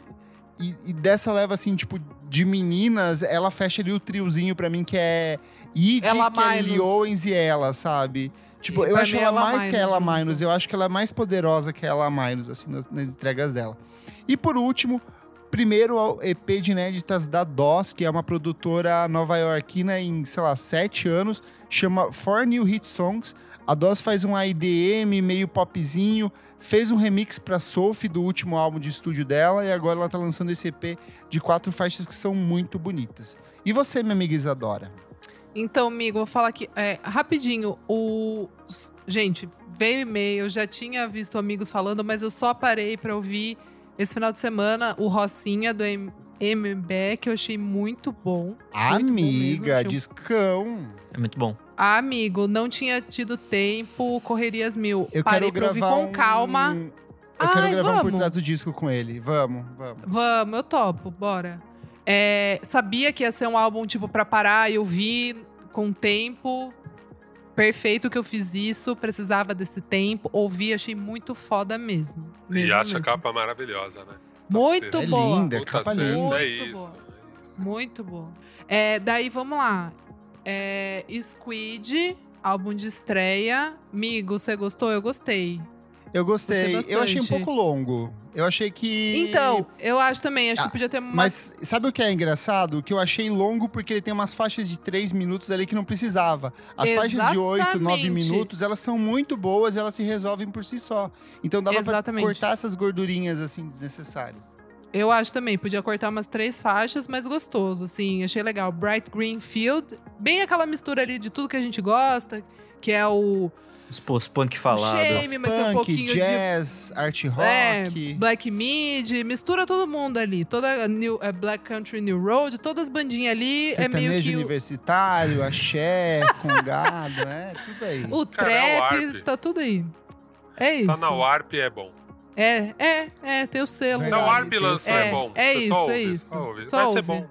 E, e dessa leva, assim, tipo, de meninas, ela fecha ali o triozinho pra mim, que é Id, Ela Kelly Minus. Owens e ela, sabe? Tipo, E eu acho ela ela mais que Minus ela. Minus. Eu acho que ela é mais poderosa que ela Minus, assim, nas, nas entregas dela. E por último, primeiro ao EP de inéditas da DOS, que é uma produtora nova-iorquina em, sei lá, sete anos, chama Four New Hit Songs. A DOS faz um IDM meio popzinho, fez um remix pra Sophie do último álbum de estúdio dela e agora ela tá lançando esse EP de quatro faixas que são muito bonitas. E você, minha amiga Isadora? Então, amigo, vou falar aqui é, rapidinho. O gente veio e-mail, eu já tinha visto amigos falando, mas eu só parei pra ouvir esse final de semana o Rocinha do M MB, que eu achei muito bom. Muito bom mesmo, Amiga, achei um- discão. É muito bom. Ah, amigo, não tinha tido tempo, correrias mil. Eu Parei quero pra ouvir gravar com um- calma. Eu quero Ai, gravar um por vamos. trás do disco com ele. Vamos, vamos. Vamos, eu topo, bora. É, sabia que ia ser um álbum, tipo, pra parar e ouvir com tempo. Perfeito que eu fiz isso, precisava desse tempo. Ouvi, achei muito foda mesmo. E mesmo, acha a capa maravilhosa, né? Muito É boa. linda, Puta capa cena, linda. É Muito isso. boa. é isso. Muito boa. É, daí, vamos lá. É, Squid, álbum de estreia. Migo, você gostou? Eu gostei. Eu gostei. Gostei eu achei um pouco longo. Eu achei que. Então, eu acho também. Acho Ah, que podia ter mais... Mas sabe o que é engraçado? Que eu achei longo porque ele tem umas faixas de 3 minutos ali que não precisava. As faixas de 8, 9 Exatamente. minutos, elas são muito boas, elas se resolvem por si só. Então dava pra Exatamente. cortar essas gordurinhas assim desnecessárias. Eu acho também, podia cortar umas três faixas, mas gostoso, assim, achei legal. Bright Green Field, bem aquela mistura ali de tudo que a gente gosta, que é o Os post-punk falado. Shame, mas tem um Punk, pouquinho jazz, art rock. de é, Black Mid, mistura todo mundo ali, toda new, é, Black Country New Road, todas as bandinhas ali, é meio Sertanejo que o, universitário, axé, congado, é tudo aí. o Cara, é o trap, tá tudo aí. É isso. Tá na Warp é bom. É, é, é, tem o selo. Verdade, Na Warp lançou é, é bom. é Você isso, só é ouve, isso. Só ouve. Só Vai ser bom.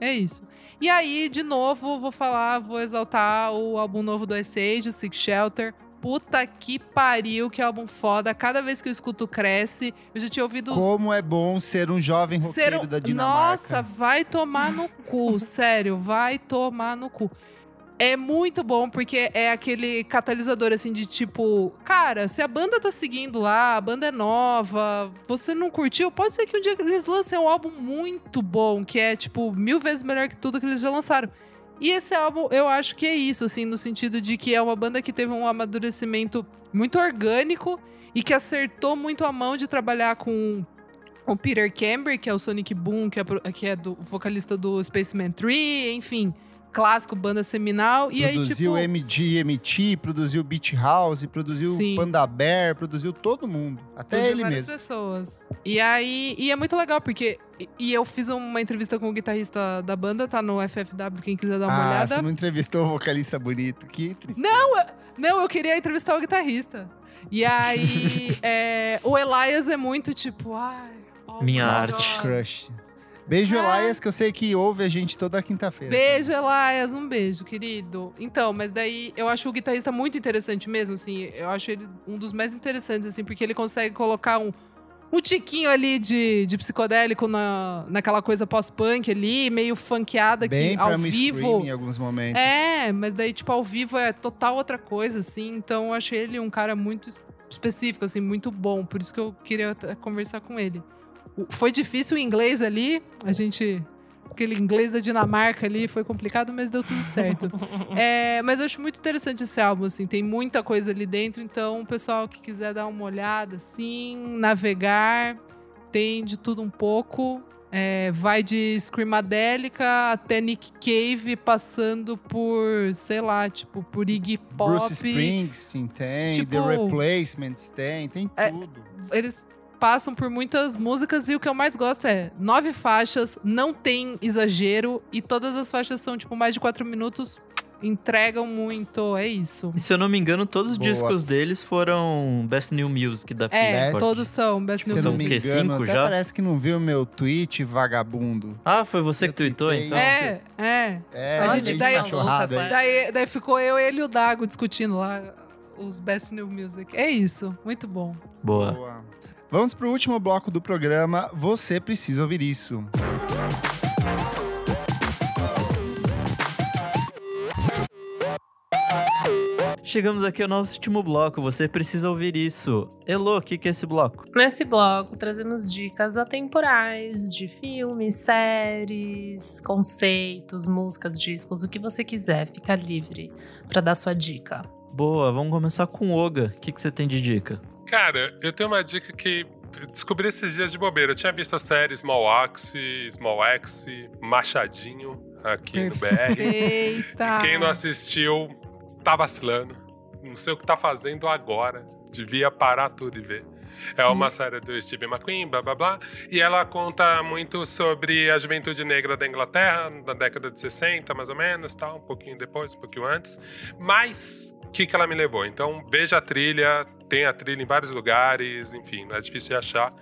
É isso. E aí, de novo, vou falar, vou exaltar o álbum novo do Ice Age, o Six Shelter. Puta que pariu, que álbum foda. Cada vez que eu escuto Cresce, eu já tinha ouvido... Como é bom ser um jovem roqueiro um- da Dinamarca. Nossa, vai tomar no cu, sério, vai tomar no cu. É muito bom, porque é aquele catalisador, assim, de tipo... Cara, se a banda tá seguindo lá, a banda é nova, você não curtiu, pode ser que um dia eles lancem um álbum muito bom, que é, tipo, mil vezes melhor que tudo que eles já lançaram. E esse álbum, eu acho que é isso, assim, no sentido de que é uma banda que teve um amadurecimento muito orgânico e que acertou muito a mão de trabalhar com o Peter Camber, que é o Sonic Boom, que é, que é do vocalista do Spaceman 3, enfim, clássico, banda seminal. E aí, produziu tipo. MGMT, produziu Beat House, produziu Sim. Panda Bear, produziu todo mundo. Até Produziu ele mesmo. pessoas. E aí, e é muito legal, porque. e- eu fiz uma entrevista com o guitarrista da banda, tá no FFW, quem quiser dar uma ah, olhada. você não entrevistou o vocalista bonito. Que triste. Não, eu- não, eu queria entrevistar o guitarrista. E aí, é, o Elias é muito tipo, ai. oh Minha arte. Crush. Beijo, Ah. Elias, que eu sei que ouve a gente toda quinta-feira. Beijo, Elias, um beijo, querido. Então, mas daí eu acho o guitarrista muito interessante mesmo, assim. Eu acho ele um dos mais interessantes, assim, porque ele consegue colocar um, um tiquinho ali de, de psicodélico na, naquela coisa pós-punk ali, meio funkeada Bem que ao vivo. Em alguns momentos. É, mas daí, tipo, ao vivo é total outra coisa, assim. Então eu achei ele um cara muito es- específico, assim, muito bom. Por isso que eu queria conversar com ele. Foi difícil o inglês ali, a gente. Aquele inglês da Dinamarca ali foi complicado, mas deu tudo certo. É, mas eu acho muito interessante esse álbum, assim, tem muita coisa ali dentro, então o pessoal que quiser dar uma olhada, assim, navegar, tem de tudo um pouco. É, vai de Screamadélica até Nick Cave, passando por, sei lá, tipo, por Iggy Pop. Bruce Springsteen tem, Tipo- The Replacements tem, tem É, tudo. Eles passam por muitas músicas e o que eu mais gosto é nove faixas, não tem exagero e todas as faixas são, tipo, mais de quatro minutos entregam muito, é isso. E se eu não me engano, todos os Boa. discos deles foram Best New Music da É, Pitchfork. todos são Best Se New eu não São me engano, cinco até já? parece que não viu meu tweet, vagabundo. Ah, foi você Eu que tweetou, então? É, é. É, A gente daí-. Daí, daí ficou eu, ele e o Dago discutindo lá os Best New Music. É isso, muito bom. Boa. Boa. Vamos pro último bloco do programa. Você precisa ouvir isso. Chegamos aqui ao nosso último bloco. Você precisa ouvir isso. Elô, o que, que é esse bloco? Nesse bloco, trazemos dicas atemporais de filmes, séries, conceitos, músicas, discos, o que você quiser. Fica livre pra dar sua dica. Boa, vamos começar com o Oga. O que, que você tem de dica? Cara, eu tenho uma dica que descobri esses dias de bobeira. Eu tinha visto a série Small Axe, Small Axe, Machadinho aqui no BR. Eita! Quem não assistiu, tá vacilando. Não sei o que tá fazendo agora. Devia parar tudo e ver. É Sim. uma série do Steve McQueen, blá blá blá. E ela conta muito sobre a juventude negra da Inglaterra, na década de 60, mais ou menos, tal, um pouquinho depois, um pouquinho antes. Mas que, que ela me levou? Então, veja a trilha, tem a trilha em vários lugares, enfim, não é difícil de achar.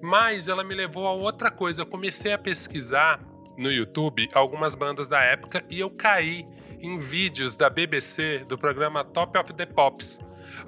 Mas ela me levou a outra coisa. Eu comecei a pesquisar no YouTube algumas bandas da época e eu caí em vídeos da BBC do programa Top of the Pops.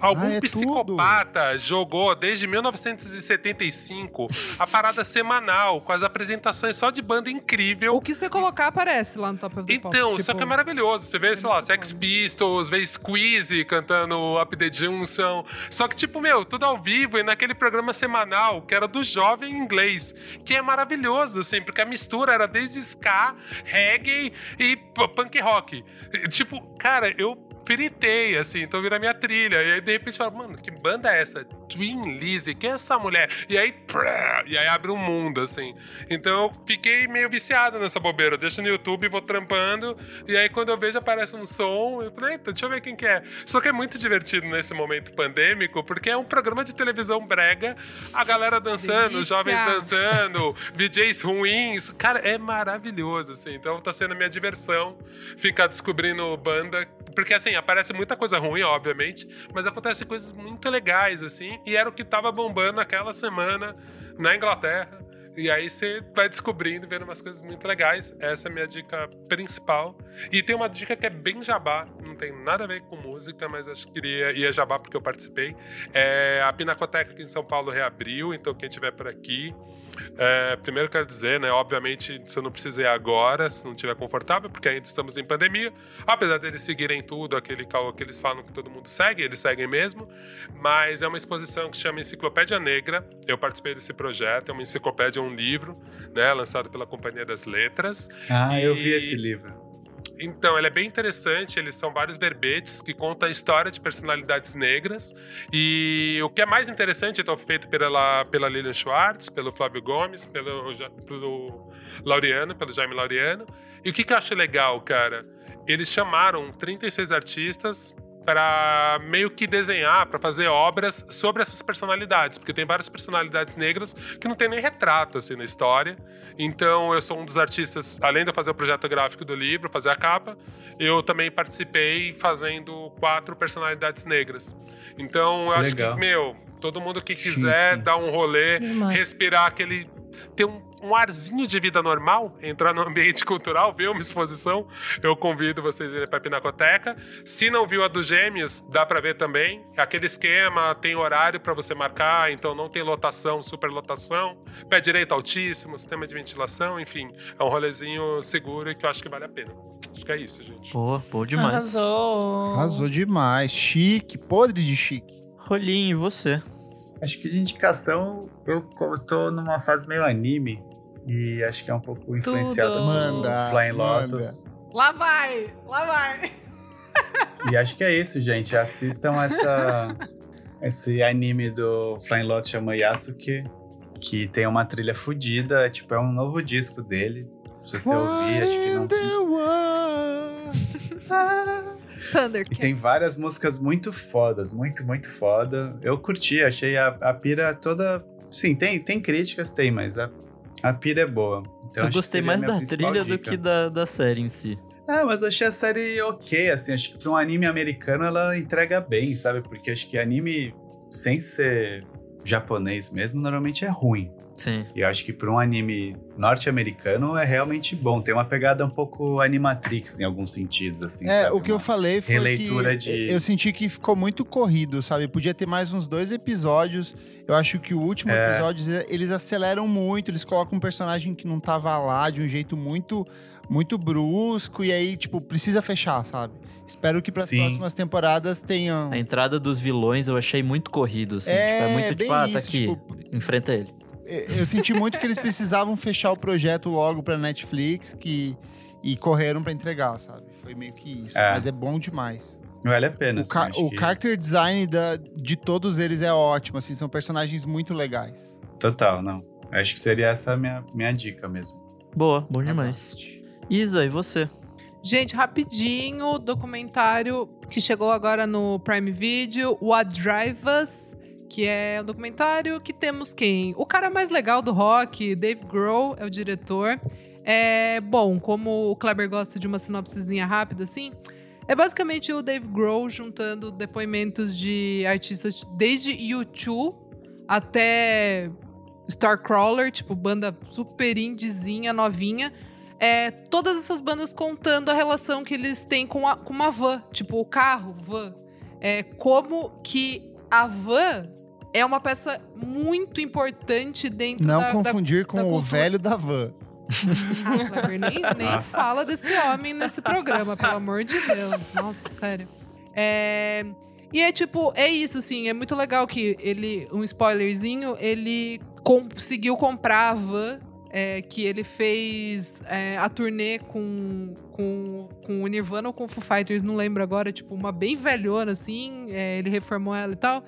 Algum Ah, é psicopata jogou desde 1975 a parada semanal com as apresentações só de banda incrível. O que você colocar aparece lá no Top of the Pops. Então, tipo, só que é maravilhoso. Você vê, sei lá, Sex Pistols, vê Squeeze cantando Up the Junction. Só que, tipo, meu, tudo ao vivo e naquele programa semanal que era do jovem inglês. Que é maravilhoso, assim, porque a mistura era desde ska, reggae e punk rock. E, Tipo, cara, eu piritei, assim, então vira minha trilha. E aí, de repente, fala, mano, que banda é essa? Twin Lizzy, quem é essa mulher? E aí, prá, e aí abre um mundo, assim. Então eu fiquei meio viciado nessa bobeira. Eu deixo no YouTube, vou trampando, e aí quando eu vejo aparece um som, eu falei, eita, deixa eu ver quem que é. Só que é muito divertido nesse momento pandêmico, porque é um programa de televisão brega, a galera dançando, Delícia! jovens dançando, DJs ruins. Cara, é maravilhoso, assim. Então tá sendo a minha diversão ficar descobrindo banda. Porque, assim, aparece muita coisa ruim, obviamente, mas acontecem coisas muito legais, assim, e era o que tava bombando aquela semana na Inglaterra. E aí você vai descobrindo, vendo umas coisas muito legais. Essa é a minha dica principal. E tem uma dica que é bem jabá, não tem nada a ver com música, mas acho que iria, ia jabá porque eu participei. É, a Pinacoteca aqui em São Paulo reabriu, então quem estiver por aqui. É, primeiro quero dizer, né? Obviamente, você não precisa ir agora, se não estiver confortável, porque ainda estamos em pandemia. Apesar deles seguirem tudo, aquele caô que eles falam que todo mundo segue, eles seguem mesmo. Mas é uma exposição que chama Enciclopédia Negra. Eu participei desse projeto, é uma enciclopédia, um livro, né? Lançado pela Companhia das Letras. Ah, eu vi E- esse livro. Então, ele é bem interessante, eles são vários verbetes que contam a história de personalidades negras. E o que é mais interessante, então, feito pela, pela Lilian Schwartz, pelo Flávio Gomes, pelo, pelo Laureano, pelo Jaime Laureano. E o que, que eu acho legal, cara? Eles chamaram 36 artistas para meio que desenhar, para fazer obras sobre essas personalidades, porque tem várias personalidades negras que não tem nem retrato assim na história. Então eu sou um dos artistas, além de eu fazer o projeto gráfico do livro, fazer a capa, eu também participei fazendo quatro personalidades negras. Então eu Que acho legal. que, meu, todo mundo que quiser Chique. dar um rolê, Demais. respirar aquele ter um, um arzinho de vida normal, entrar no ambiente cultural, ver uma exposição, eu convido vocês a irem pra Pinacoteca. Se não viu a dos Gêmeos, dá pra ver também. Aquele esquema tem horário pra você marcar, então não tem lotação, superlotação, pé direito altíssimo, sistema de ventilação, enfim, é um rolezinho seguro e que eu acho que vale a pena. Acho que é isso, gente. Boa, boa demais. Arrasou. Arrasou demais. Chique, podre de chique. Rolinho, e você? Acho que de indicação eu tô numa fase meio anime. E acho que é um pouco influenciado Tudo. Manda, Flying manda. Lotus. Lá vai! Lá vai! E acho que é isso, gente. Assistam essa, esse anime do Flying Lotus chama Yasuke, que tem uma trilha fodida. Tipo, é um novo disco dele. Se você ouvir, acho que não. E tem várias músicas muito fodas, muito, muito foda. Eu curti, achei a, a pira toda. Sim, tem, tem críticas, tem, mas a, a pira é boa. Então, eu gostei mais da trilha do dica. que da, da série em si. Ah, mas eu achei a série ok, assim. Acho que pra um anime americano ela entrega bem, sabe? Porque acho que anime, sem ser japonês mesmo, normalmente é ruim. Sim. E eu acho que para um anime norte-americano é realmente bom. Tem uma pegada um pouco animatrix em alguns sentidos, assim. É, sabe? o que eu Uma- falei foi releitura que de- eu senti que ficou muito corrido, sabe? Podia ter mais uns dois episódios. Eu acho que o último É. episódio eles aceleram muito, eles colocam um personagem que não tava lá de um jeito muito muito brusco e aí, tipo, precisa fechar, sabe? Espero que para as próximas temporadas tenham A entrada dos vilões eu achei muito corrido, assim. É, tipo, é muito tipo, ah, tá isso, aqui, tipo- enfrenta ele. Eu senti muito que eles precisavam fechar o projeto logo pra Netflix que, e correram pra entregar, sabe? Foi meio que isso. É. Mas é bom demais. Vale a pena, O, assim, ca- o que- character design da- de todos eles é ótimo, assim, são personagens muito legais. Total, não. Acho que seria essa a minha, minha dica mesmo. Boa, bom demais. Exato. Isa, e você? Gente, rapidinho, documentário que chegou agora no Prime Video, What Drive Us, que é um documentário que temos quem? O cara mais legal do rock, Dave Grohl, é o diretor. É, bom, como o Kleber gosta de uma sinopsezinha rápida assim, é basicamente o Dave Grohl juntando depoimentos de artistas desde U2 até Starcrawler, tipo banda super indiezinha, novinha. É, todas essas bandas contando a relação que eles têm com, a, com uma van, tipo o carro, van. É, como que a van é uma peça muito importante dentro Não da, da confundir com da o cultura. velho da van. ah, Kleber, nem, nem fala desse homem nesse programa, pelo amor de Deus. Nossa, sério. É, E é tipo, é isso, assim, é muito legal que ele, um spoilerzinho, ele conseguiu comprar a van é, que ele fez é, a turnê com, com, com o Nirvana ou com o Foo Fighters, não lembro agora, tipo, uma bem velhona, assim, é, ele reformou ela e tal.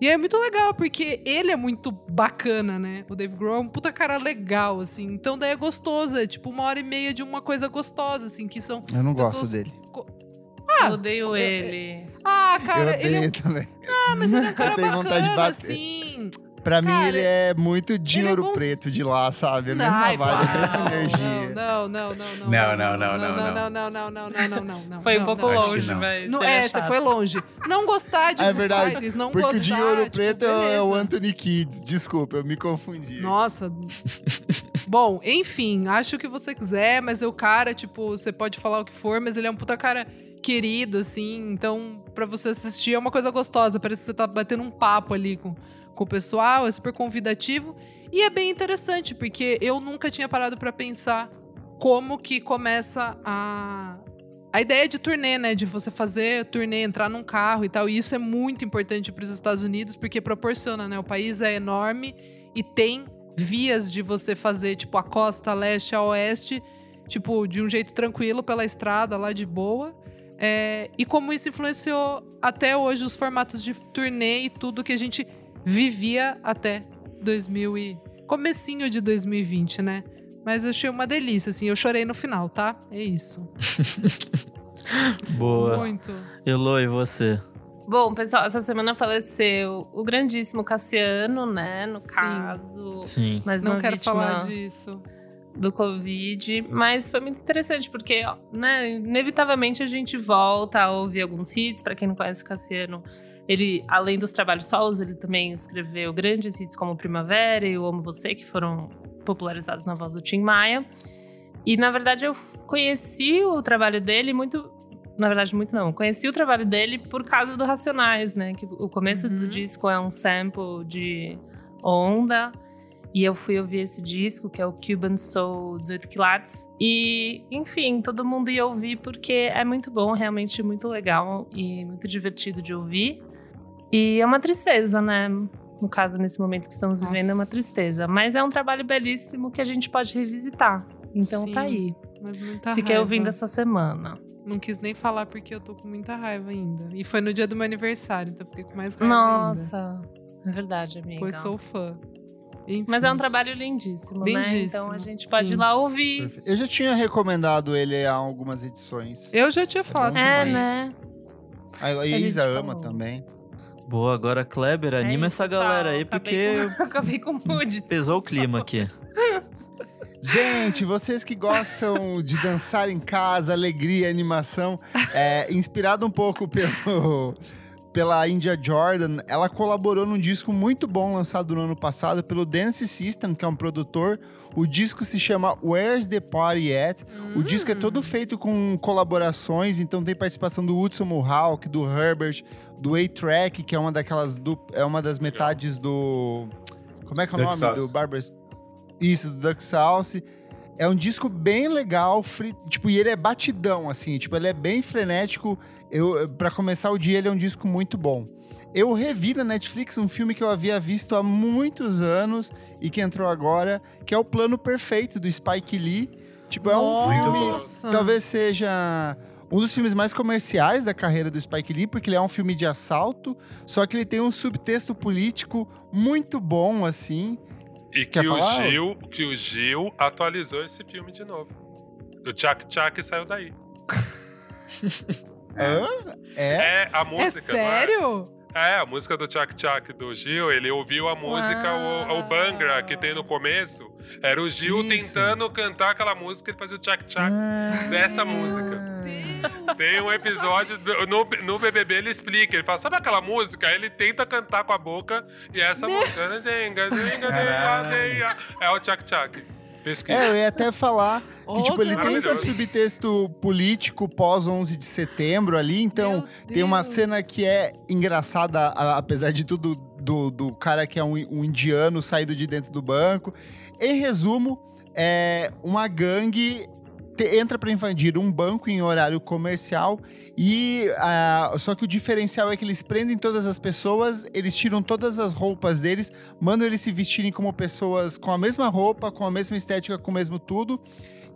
E é muito legal, porque ele é muito bacana, né? O Dave Grohl é um puta cara legal, assim. Então daí é gostoso, é tipo uma hora e meia de uma coisa gostosa, assim, que são... Eu não gosto Pessoas- dele. Eu odeio ele. Ah, eu cara, ele é um... odeio também. Ah, mas ele é um cara bacana, assim. Pra Cara, mim, ele é muito de ouro é bons... preto de lá, sabe? A mesma Ai, vibe, aquela energia. Não, não, não, não. Não, não, não, não. Não, não, não, não, não, não, não, não Foi um pouco longe, mas. No, é, você foi longe. Não gostar de é verdade, Fighters, não porque gostar. Porque o de ouro preto tipo, é o Anthony Kids. Desculpa, eu me confundi. Nossa. Bom, enfim, acho o que você quiser, mas o cara, tipo, você pode falar o que for, mas ele é um puta cara querido, assim. Então, pra você assistir é uma coisa gostosa. Parece que você tá batendo um papo ali com com o pessoal, é super convidativo. E é bem interessante, porque eu nunca tinha parado pra pensar como que começa a. A ideia de turnê, né? De você fazer turnê, entrar num carro e tal. E isso é muito importante para os Estados Unidos, porque proporciona, né? O país é enorme e tem vias de você fazer, tipo, a costa leste a oeste, tipo, de um jeito tranquilo pela estrada, lá de boa. É, e como isso influenciou até hoje os formatos de turnê e tudo que a gente vivia até 2000 e... Comecinho de 2020, né? Mas eu achei uma delícia, assim. Eu chorei no final, tá? É isso. Boa. Muito. Elo, e você? Bom, pessoal, essa semana faleceu o grandíssimo Cassiano, né? No Sim. caso. Sim. Mais Não quero falar disso. do Covid. Mas foi muito interessante, porque, ó, né, inevitavelmente a gente volta a ouvir alguns hits. Pra quem não conhece o Cassiano, ele, além dos trabalhos solos, ele também escreveu grandes hits como Primavera e Eu Amo Você, que foram popularizados na voz do Tim Maia. E, na verdade, eu conheci o trabalho dele muito... Na verdade, muito não. Conheci o trabalho dele por causa do Racionais, né? Que o começo do Uhum. disco é um sample de Onda. E eu fui ouvir esse disco, que é o Cuban Soul 18 Quilates. E, enfim, todo mundo ia ouvir porque é muito bom, realmente muito legal e muito divertido de ouvir. E é uma tristeza, né? No caso, nesse momento que estamos vivendo, é uma Nossa. tristeza. Mas é um trabalho belíssimo que a gente pode revisitar. Então Sim, tá aí. Mas muita Fiquei raiva. ouvindo essa semana. Não quis nem falar porque eu tô com muita raiva ainda. E foi no dia do meu aniversário, então eu fiquei com mais raiva Nossa, é verdade, ainda. amiga. Pois sou fã. Enfim. Mas é um trabalho lindíssimo, né? Lindíssimo, Então a gente pode sim. ir lá ouvir. Perfeito. Eu já tinha recomendado ele há algumas edições. Eu já tinha falado. É, demais. né? A, a Isa ama falou. também. Boa, agora Kleber, anima É isso, essa galera aí, porque Acabei com, acabei com o mood. pesou o clima aqui. Gente, vocês que gostam de dançar em casa, alegria, animação, é, inspirado um pouco pelo, pela India Jordan, ela colaborou num disco muito bom lançado no ano passado pelo Dance System, que é um produtor. O disco se chama Where's the Party At? O disco é todo feito com colaborações, então tem participação do Hudson Mohawk, do Herbert, do A-Track, que é uma daquelas du- é uma das metades do como é que é o Duck nome Sauce. do Barbara Isso, do Duck Sauce. É um disco bem legal, free- tipo, e ele é batidão, assim, tipo, ele é bem frenético. Eu, para começar o dia, ele é um disco muito bom. Eu revi na Netflix um filme que eu havia visto há muitos anos e que entrou agora, que é o Plano Perfeito do Spike Lee. Tipo, é um filme, Nossa. talvez seja um dos filmes mais comerciais da carreira do Spike Lee, porque ele é um filme de assalto, só que ele tem um subtexto político muito bom, assim. E Quer que o? Gil, que o Gil atualizou esse filme de novo. O Tchak Tchak saiu daí. Hã? É? É a É música, não é? sério? É, a música do Tchak Tchak do Gil, ele ouviu a música, o, o Bangra, que tem no começo. Era o Gil Isso. tentando cantar aquela música e fazer o Tchak Tchak dessa música. Tem um episódio do- no, no BBB, ele explica, ele fala, sabe aquela música? Aí ele tenta cantar com a boca e essa música. É o Tchak Tchak. Pesquisa. É, eu ia até falar que, Oh, tipo, ele tem esse subtexto político pós 11 de setembro ali, então Meu tem uma cena que é engraçada, a- apesar de tudo, do, do cara que é um, um indiano saído de dentro do banco. Em resumo, é uma gangue te- entra para invadir um banco em horário comercial e ah, só que o diferencial é que eles prendem todas as pessoas, eles tiram todas as roupas deles, mandam eles se vestirem como pessoas com a mesma roupa, com a mesma estética, com o mesmo tudo.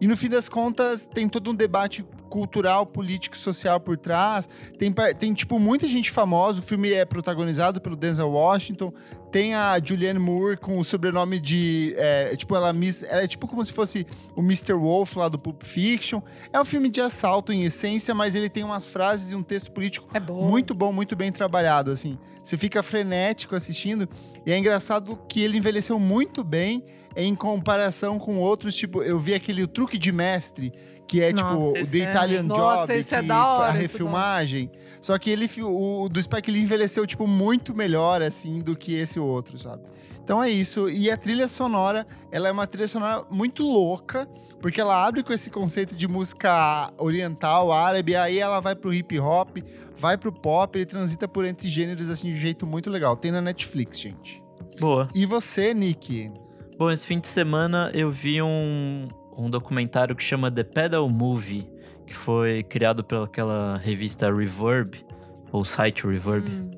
E no fim das contas, tem todo um debate cultural, político, social por trás. Tem, tem tipo, muita gente famosa. O filme é protagonizado pelo Denzel Washington. Tem a Julianne Moore com o sobrenome de. É, tipo, ela, miss- ela é tipo como se fosse o Mr. Wolf lá do Pulp Fiction. É um filme de assalto em essência, mas ele tem umas frases e um texto político É bom. muito bom, muito bem trabalhado, assim. Você fica frenético assistindo. E é engraçado que ele envelheceu muito bem em comparação com outros, tipo, eu vi aquele o truque de mestre, que é tipo Nossa, o esse The é- Italian Nossa, Job, esse é que da hora, a é refilmagem. Só que ele, o do Spike Lee envelheceu, tipo, muito melhor, assim, do que esse outro, sabe? Então é isso. E a trilha sonora, ela é uma trilha sonora muito louca, porque ela abre com esse conceito de música oriental, árabe, aí ela vai pro hip hop, vai pro pop, ele transita por entre gêneros, assim, de um jeito muito legal. Tem na Netflix, gente. Boa. E você, Nick? Bom, esse fim de semana eu vi um, um documentário que chama The Pedal Movie, que foi criado pelaquela revista Reverb, ou site Reverb. Hum.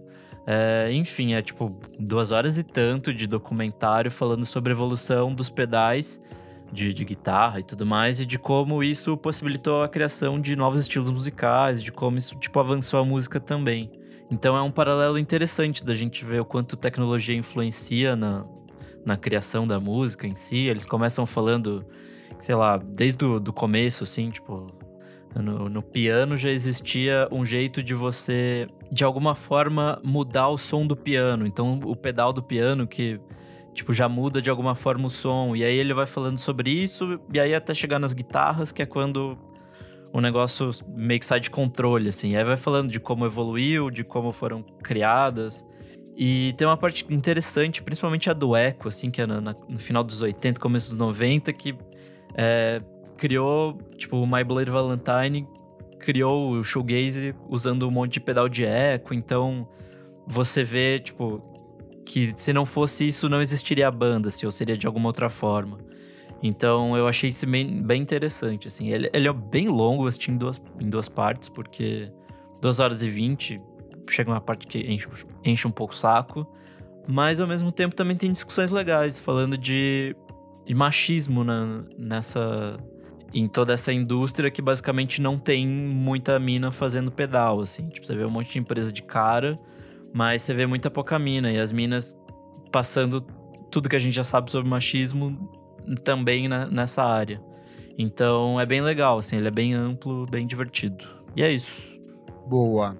É, enfim, é tipo duas horas e tanto de documentário falando sobre a evolução dos pedais de, de guitarra e tudo mais, e de como isso possibilitou a criação de novos estilos musicais, de como isso tipo, avançou a música também. Então é um paralelo interessante da gente ver o quanto tecnologia influencia na, na criação da música em si. Eles começam falando, sei lá, desde o do começo, assim, tipo, no, no piano já existia um jeito de você, de alguma forma, mudar o som do piano. Então, o pedal do piano que, tipo, já muda de alguma forma o som. E aí ele vai falando sobre isso, e aí até chegar nas guitarras, que é quando o negócio meio que sai de controle, assim. E aí vai falando de como evoluiu, de como foram criadas. E tem uma parte interessante, principalmente a do Echo, assim, que é no final dos 80, começo dos 90, que é, criou, tipo, o My Bloody Valentine criou o shoegaze usando um monte de pedal de eco, então você vê, tipo, que se não fosse isso não existiria a banda, se ou seria de alguma outra forma. Então eu achei isso bem, bem interessante, assim. Ele, ele é bem longo, assisti em duas, em duas partes, porque 2 horas e 20 chega uma parte que enche, enche um pouco o saco. Mas ao mesmo tempo também tem discussões legais, falando de, de machismo na, nessa. Em toda essa indústria que basicamente não tem muita mina fazendo pedal, assim. Tipo, você vê um monte de empresa de cara, mas você vê muita pouca mina. E as minas passando tudo que a gente já sabe sobre machismo também na- nessa área. Então é bem legal, assim, ele é bem amplo, bem divertido. E é isso. Boa.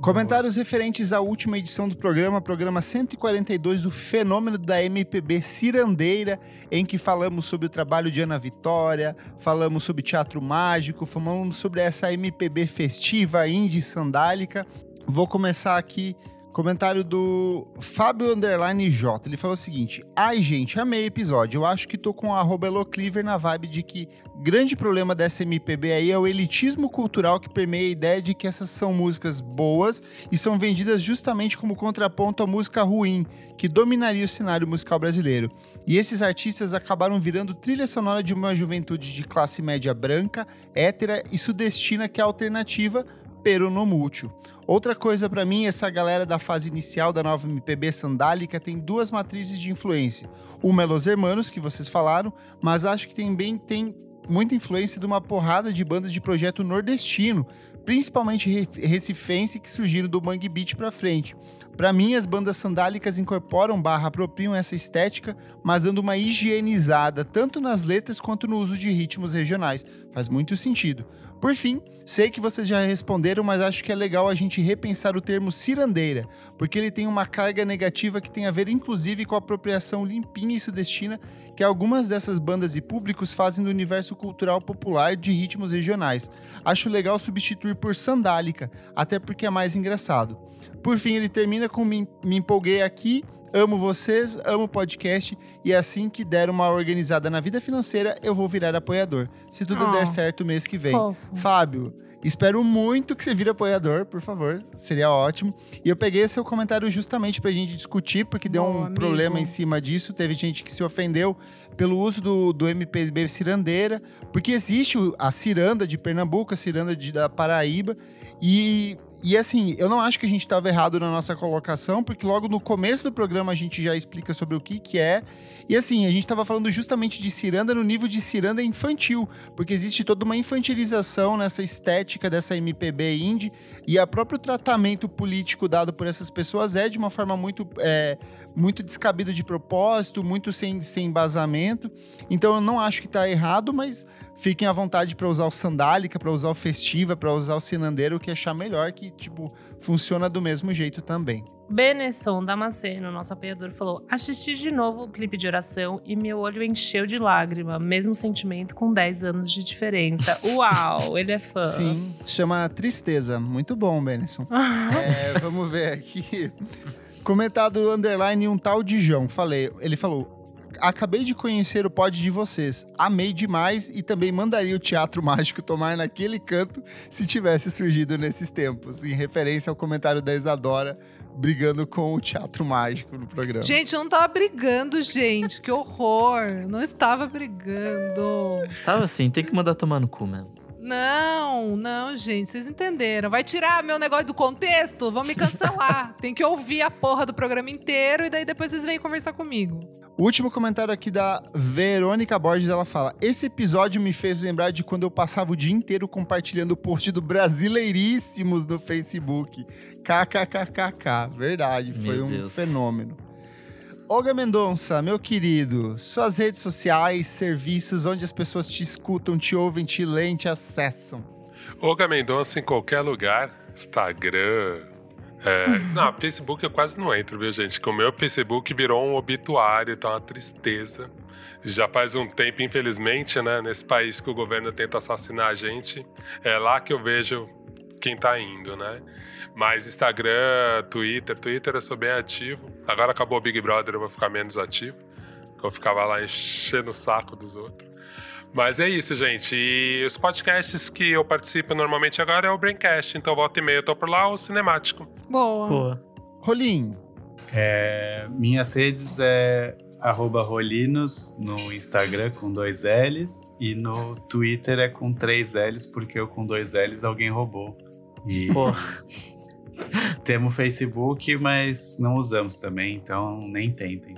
Comentários referentes à última edição do programa, programa 142, o fenômeno da MPB cirandeira, em que falamos sobre o trabalho de Ana Vitória, falamos sobre teatro mágico, falamos sobre essa MPB festiva, indie sandálica. Vou começar aqui Comentário do Fábio Underline J. Ele falou o seguinte: Ai, gente, amei o episódio. Eu acho que tô com a arroba Elocliver na vibe de que grande problema dessa MPB aí é o elitismo cultural que permeia a ideia de que essas são músicas boas e são vendidas justamente como contraponto à música ruim, que dominaria o cenário musical brasileiro. E esses artistas acabaram virando trilha sonora de uma juventude de classe média branca, hétera e sudestina que é alternativa peronomútil. Outra coisa para mim, essa galera da fase inicial da nova MPB sandálica tem duas matrizes de influência. Uma é Los Hermanos, que vocês falaram, mas acho que também tem muita influência de uma porrada de bandas de projeto nordestino, principalmente recifense que surgiram do Mangue Beat para frente. Para mim, as bandas sandálicas incorporam barra apropriam essa estética, mas dando uma higienizada tanto nas letras quanto no uso de ritmos regionais. Faz muito sentido. Por fim, sei que vocês já responderam, mas acho que é legal a gente repensar o termo cirandeira, porque ele tem uma carga negativa que tem a ver inclusive com a apropriação limpinha e sudestina que algumas dessas bandas e públicos fazem do universo cultural popular de ritmos regionais. Acho legal substituir por sandálica, até porque é mais engraçado. Por fim, ele termina com me, me empolguei aqui Amo vocês, amo o podcast e assim que der uma organizada na vida financeira, eu vou virar apoiador. Se tudo oh, der certo mês que vem. Fofo. Fábio, espero muito que você vire apoiador, por favor. Seria ótimo. E eu peguei seu comentário justamente pra gente discutir, porque deu um amigo. problema em cima disso. Teve gente que se ofendeu pelo uso do, do MPB cirandeira, porque existe a ciranda de Pernambuco, a ciranda de, da Paraíba. E e assim, eu não acho que a gente estava errado na nossa colocação, porque logo no começo do programa a gente já explica sobre o que, que é. E assim, a gente estava falando justamente de ciranda no nível de ciranda infantil, porque existe toda uma infantilização nessa estética dessa MPB indie, e o próprio tratamento político dado por essas pessoas é de uma forma muito, é, muito descabido de propósito, muito sem, sem embasamento. Então eu não acho que está errado, mas fiquem à vontade para usar o sandálica, para usar o festiva, para usar o sinandeiro, o que achar melhor, que, tipo, funciona do mesmo jeito também. Benesson Damasceno, nosso apoiador, falou: Assisti de novo o clipe de oração e meu olho encheu de lágrima. Mesmo sentimento com 10 anos de diferença. Uau, ele é fã. Sim, chama Tristeza. Muito bom, Benesson. é, vamos ver aqui. Comentado underline um tal de João. Falei, ele falou: acabei de conhecer o pod de vocês. Amei demais e também mandaria o Teatro Mágico tomar naquele canto se tivesse surgido nesses tempos, em referência ao comentário da Isadora brigando com o Teatro Mágico no programa. Gente, eu não tava brigando, gente. Que horror. Não estava brigando. Tava assim, tem que mandar tomar no cu mesmo. Não, não, gente, vocês entenderam. Vai tirar meu negócio do contexto? Vão me cancelar. Tem que ouvir a porra do programa inteiro e daí depois vocês vêm conversar comigo. O último comentário aqui da Verônica Borges, ela fala: Esse episódio me fez lembrar de quando eu passava o dia inteiro compartilhando o post do Brasileiríssimos no Facebook. KKKKK. Verdade, foi Meu um Deus. fenômeno. Olga Mendonça, meu querido, suas redes sociais, serviços onde as pessoas te escutam, te ouvem, te leem, te acessam. Olga Mendonça em qualquer lugar, Instagram. É, não, Facebook eu quase não entro, viu, gente? Que o meu Facebook virou um obituário, tá uma tristeza. Já faz um tempo, infelizmente, né? Nesse país que o governo tenta assassinar a gente, é lá que eu vejo quem tá indo, né? Mas Instagram, Twitter, Twitter eu sou bem ativo. Agora acabou o Big Brother, eu vou ficar menos ativo. Eu ficava lá enchendo o saco dos outros. Mas é isso, gente. E os podcasts que eu participo normalmente agora é o Braincast. Então volta e meia eu tô por lá, o Cinemático. Boa. Boa. Rolim. É, minhas redes é arroba Rolinos no Instagram com dois L's e no Twitter é com três L's, porque eu com dois L's alguém roubou. E temos Facebook, mas não usamos também, então nem tentem.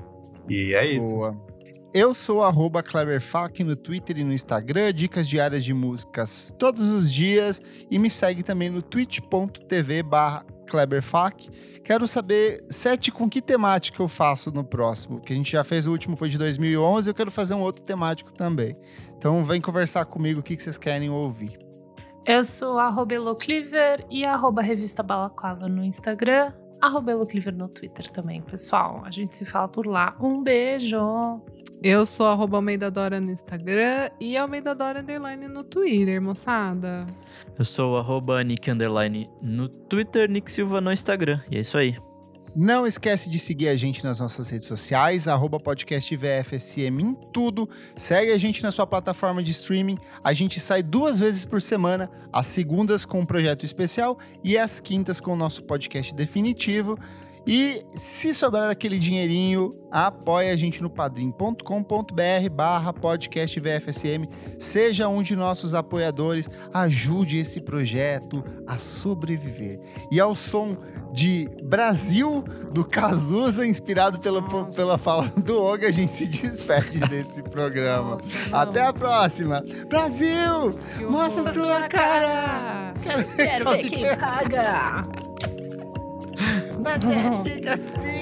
E é isso. Boa. Eu sou arroba no Twitter e no Instagram, dicas diárias de músicas todos os dias e me segue também no twitch.tv barra. Quero saber, Sete, com que temática eu faço no próximo? Que a gente já fez o último, foi de 2011, eu quero fazer um outro temático também. Então vem conversar comigo o que vocês querem ouvir. Eu sou arroba Elocliver e arroba Revista Balaclava no Instagram, arroba Elocliver no Twitter também, pessoal. A gente se fala por lá. Um beijo! Eu sou arroba Almeida Dora no Instagram e Almeida Dora Underline no Twitter, moçada. Eu sou o arroba Nick Underline no Twitter, Nick Silva no Instagram. E é isso aí. Não esquece de seguir a gente nas nossas redes sociais, arroba em tudo. Segue a gente na sua plataforma de streaming. A gente sai duas vezes por semana, às segundas com um projeto especial e às quintas com o nosso podcast definitivo. E se sobrar aquele dinheirinho, apoie a gente no padrim.com.br barra podcast VFSM. Seja um de nossos apoiadores, ajude esse projeto a sobreviver. E ao som de Brasil, do Cazuza, inspirado pela, Nossa. pela fala do Oga, a gente se despede desse programa. Nossa. Até a próxima! Brasil! Que. Mostra sua cara! Quero ver Quero ver que quem paga! Você fica assim!